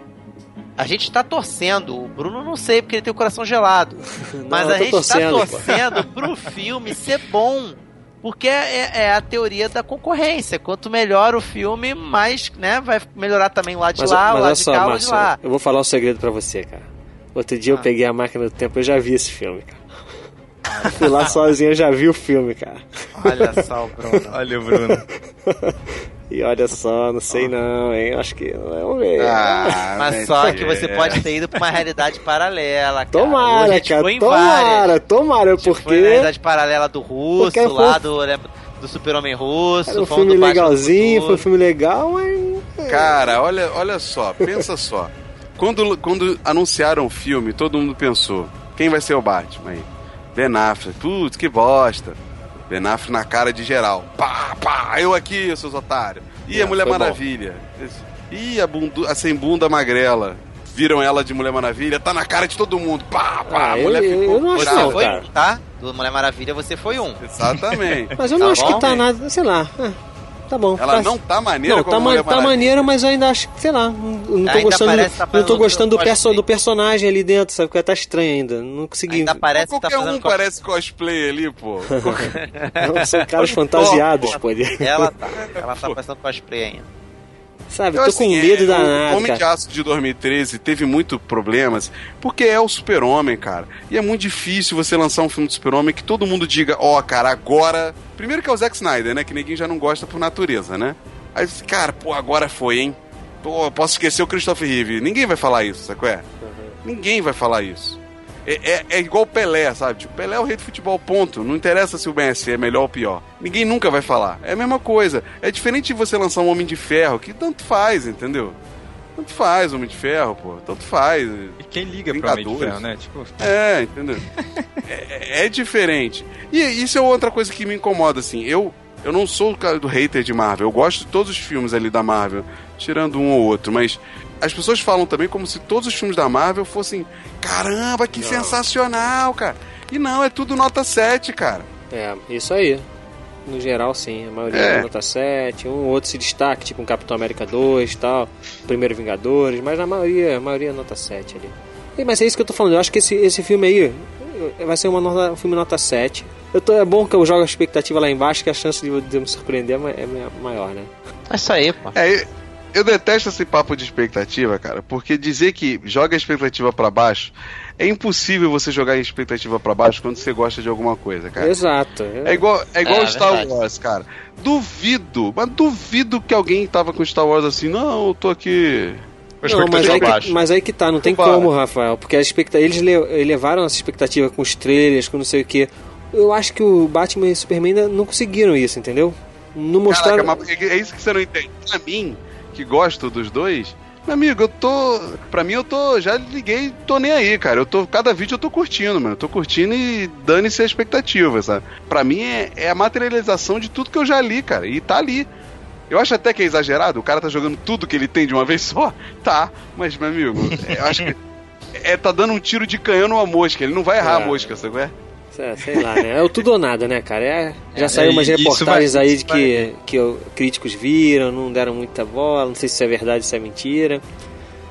A gente tá torcendo. O Bruno não sei, porque ele tem o coração gelado. [LAUGHS] Não, Mas a gente torcendo, tá pô. torcendo pro [LAUGHS] filme ser bom. Porque é, é a teoria da concorrência. Quanto melhor o filme, mais né, vai melhorar também o lado de Mas, lá, o mas lado olha de só, cá, o lado de lá. eu vou falar um segredo pra você, cara. Outro dia eu Ah. peguei a máquina do tempo, eu já vi esse filme, cara. Eu Fui lá sozinho, eu já vi o filme, cara. Olha só o Bruno. Olha o Bruno. [LAUGHS] E olha só, não sei não, hein? Acho que vamos ver. Ah, [LAUGHS] Mas só que você pode ter ido pra uma realidade paralela, cara. Tomara, cara, tomara, tomara, A gente Foi na porque realidade paralela do russo, Porque foi- lá do, lembra, do super-homem russo. era um filme legalzinho, foi um filme legal, mas... Cara, olha, olha só, pensa só. Quando, quando anunciaram o filme, todo mundo pensou: quem vai ser o Batman aí? Ben Affleck. Putz, que bosta. Ben Affleck na cara de geral. Pá, pá, eu aqui, seus otários. E É, a Mulher foi bom. Maravilha. Ih, a, bundu, a sem bunda magrela. Viram ela de Mulher Maravilha, tá na cara de todo mundo. Pá, pá, Ah, mulher eu- ficou eu não acho não, foi tá? Do Mulher Maravilha você foi um. Exatamente. [LAUGHS] Mas eu não Tá acho bom? que tá nada, sei lá. é, tá bom. Ela tá- não tá maneira Não, como tá, ma- tá maneira, mas eu ainda acho que, sei lá, não, não tô Ainda gostando, que tá não tô gostando do, perso do personagem ali dentro, sabe? Porque tá estranho ainda. Não consegui. Ainda parece que tá Qualquer um parece cosplay ali, pô. [LAUGHS] Não, são caras [LAUGHS] fantasiados, pô. Ela tá. Ela tá parecendo cosplay ainda. Sabe, Eu, tô assim, com medo é, danado, O Homem de. Aço de 2013 teve muito problemas, porque é o super-homem, cara. E é muito difícil você lançar um filme do super-homem que todo mundo diga, ó, cara, agora... Primeiro que é o Zack Snyder, né? Que ninguém já não gosta por natureza, né? Aí, cara, pô, agora foi, hein? Pô, posso esquecer o Christopher Reeve. Ninguém vai falar isso, qual é? Ninguém vai falar isso. É, é, é igual o Pelé, sabe? Tipo, Pelé é o rei do futebol, ponto. Não interessa se o Messi é melhor ou pior. Ninguém nunca vai falar. É a mesma coisa. É diferente de você lançar um Homem de Ferro, que tanto faz, entendeu? Tanto faz Homem de Ferro, pô. Tanto faz. E quem liga pro Homem de Vingadores. Ferro, né? Tipo, É, entendeu? é, é diferente. E isso é outra coisa que me incomoda, assim. Eu, eu não sou o cara do hater de Marvel. Eu gosto de todos os filmes ali da Marvel, tirando um ou outro, mas as pessoas falam também como se todos os filmes da Marvel fossem caramba, que sensacional, cara. E não, é tudo nota 7, cara. É, isso aí. No geral, sim. A maioria É. é nota 7. Um ou outro se destaca, tipo um Capitão América 2 e tal. Primeiro Vingadores. Mas a maioria, a maioria é nota 7 ali. E, Mas é isso que eu tô falando. Eu acho que esse, esse filme aí eh, vai ser uma nota- um filme nota 7. Eu tô, é bom que eu jogo a expectativa lá embaixo, que a chance de, eu- de me surpreender é é ma- maior, né? É isso aí, pô. É, eu detesto esse papo de expectativa, cara, porque dizer que joga a expectativa pra baixo é impossível você jogar a expectativa pra baixo quando você gosta de alguma coisa, cara. Exato. É igual, é igual É, Star verdade. Wars, cara. Duvido, mas duvido que alguém tava com Star Wars assim, não, eu tô aqui. Não, mas aí, que, mas aí que tá, não tem como, Rafael, porque a expecta... eles le- elevaram essa expectativa com os trailers, com não sei o que. Eu acho que o Batman e o Superman ainda não conseguiram isso, entendeu? Não mostraram. Caraca, mas é isso que você não entende. Pra mim, que gosto dos dois, meu amigo, eu tô. Pra mim, eu tô. Já liguei, tô nem aí, cara. Eu tô. Cada vídeo eu tô curtindo, mano. Eu tô curtindo e dane-se a expectativa, sabe? Pra mim é, é a materialização de tudo que eu já li, cara. E tá ali. Eu acho até que é exagerado, o cara tá jogando tudo que ele tem de uma [LAUGHS] vez só. Tá, mas, meu amigo, eu acho que. [LAUGHS] É, tá dando um tiro de canhão numa mosca, ele não vai errar É. a mosca, sabe? É? É, sei lá, né? É o tudo ou nada, né, cara? É, já saiu umas reportagens vai- aí de que, que críticos viram, não deram muita bola, não sei se isso é verdade, se é mentira.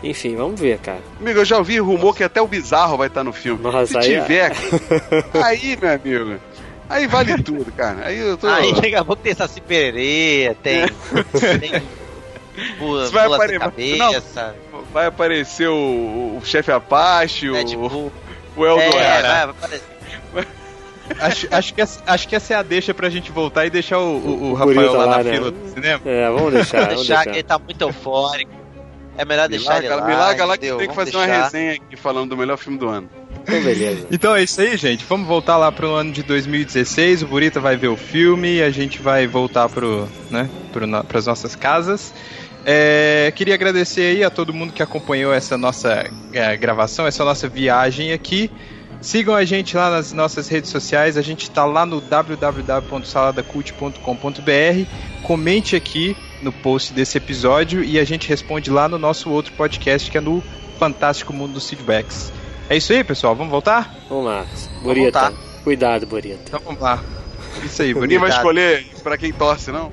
Enfim, vamos ver, cara. Amigo, eu já ouvi rumor que até o bizarro vai estar no filme. Nossa, Se aí- é. tiver, [LAUGHS] aí, meu amigo, aí vale tudo, cara. Aí eu tô. Aí daqui a pouco tem Saci Pererê, tem. [LAUGHS] tem pula, vai pula apare- sem cabeça. Vai aparecer o, o chefe Apache, o, Deadpool. o Eldorado. É, vai aparecer. [LAUGHS] Acho, acho, que essa, acho que essa é a deixa pra gente voltar e deixar o, o- o Rafael lá, lá, na né? fila do cinema. É, vamos [LAUGHS] deixar, Vamos deixar deixar. que ele tá muito eufórico. É melhor Me deixar ele larga, lá. me larga lá que tem que fazer uma deixar. resenha aqui falando do melhor filme do ano. Então, beleza. Então é isso aí, gente. Vamos voltar lá pro ano de 2016. O Burita vai ver o filme e a gente vai voltar pro, né, pro, pras nossas casas. É, queria agradecer aí a todo mundo que acompanhou essa nossa é, gravação, essa nossa viagem aqui. Sigam a gente lá nas nossas redes sociais. A gente está lá no www.saladacult.com.br. Comente aqui no post desse episódio e a gente responde lá no nosso outro podcast que é no Fantástico Mundo dos Feedbacks. É isso aí, pessoal. Vamos voltar? Vamos lá. Burita. voltar. Cuidado, Burita. Então vamos lá. Isso aí, Ninguém vai bonito. escolher pra quem torce, não?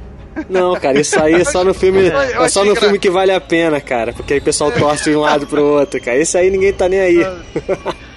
Não, cara, isso aí é só no filme. É só no filme que vale a pena, cara. Porque aí o pessoal torce de um lado pro outro, cara. Esse aí ninguém tá nem aí. [LAUGHS]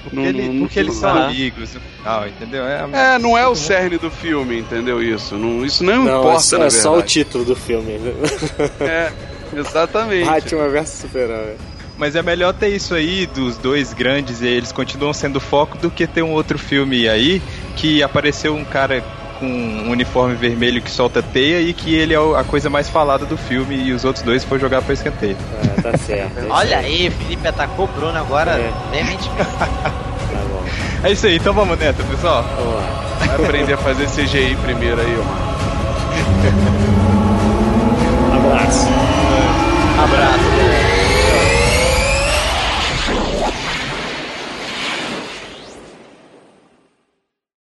Porque, ele- porque eles são amigos no final, entendeu? É, É, não é o cerne do filme, entendeu isso? Não, isso não, Não, é importa, só, na é só o título do filme. [LAUGHS] É, exatamente. Batman vs Super-Homem. Mas é melhor ter isso aí dos dois grandes e eles continuam sendo foco do que ter um outro filme aí que apareceu um cara com um uniforme vermelho que solta teia e que ele é a coisa mais falada do filme e os outros dois foram jogar pra escanteio. É, tá certo. é Olha aí, Felipe atacou o Bruno agora. É. [LAUGHS] Tá bom. É isso aí, então vamos nessa, pessoal. Vamos lá. Vai aprender a fazer CGI primeiro aí, ó. Abraço. Abraço.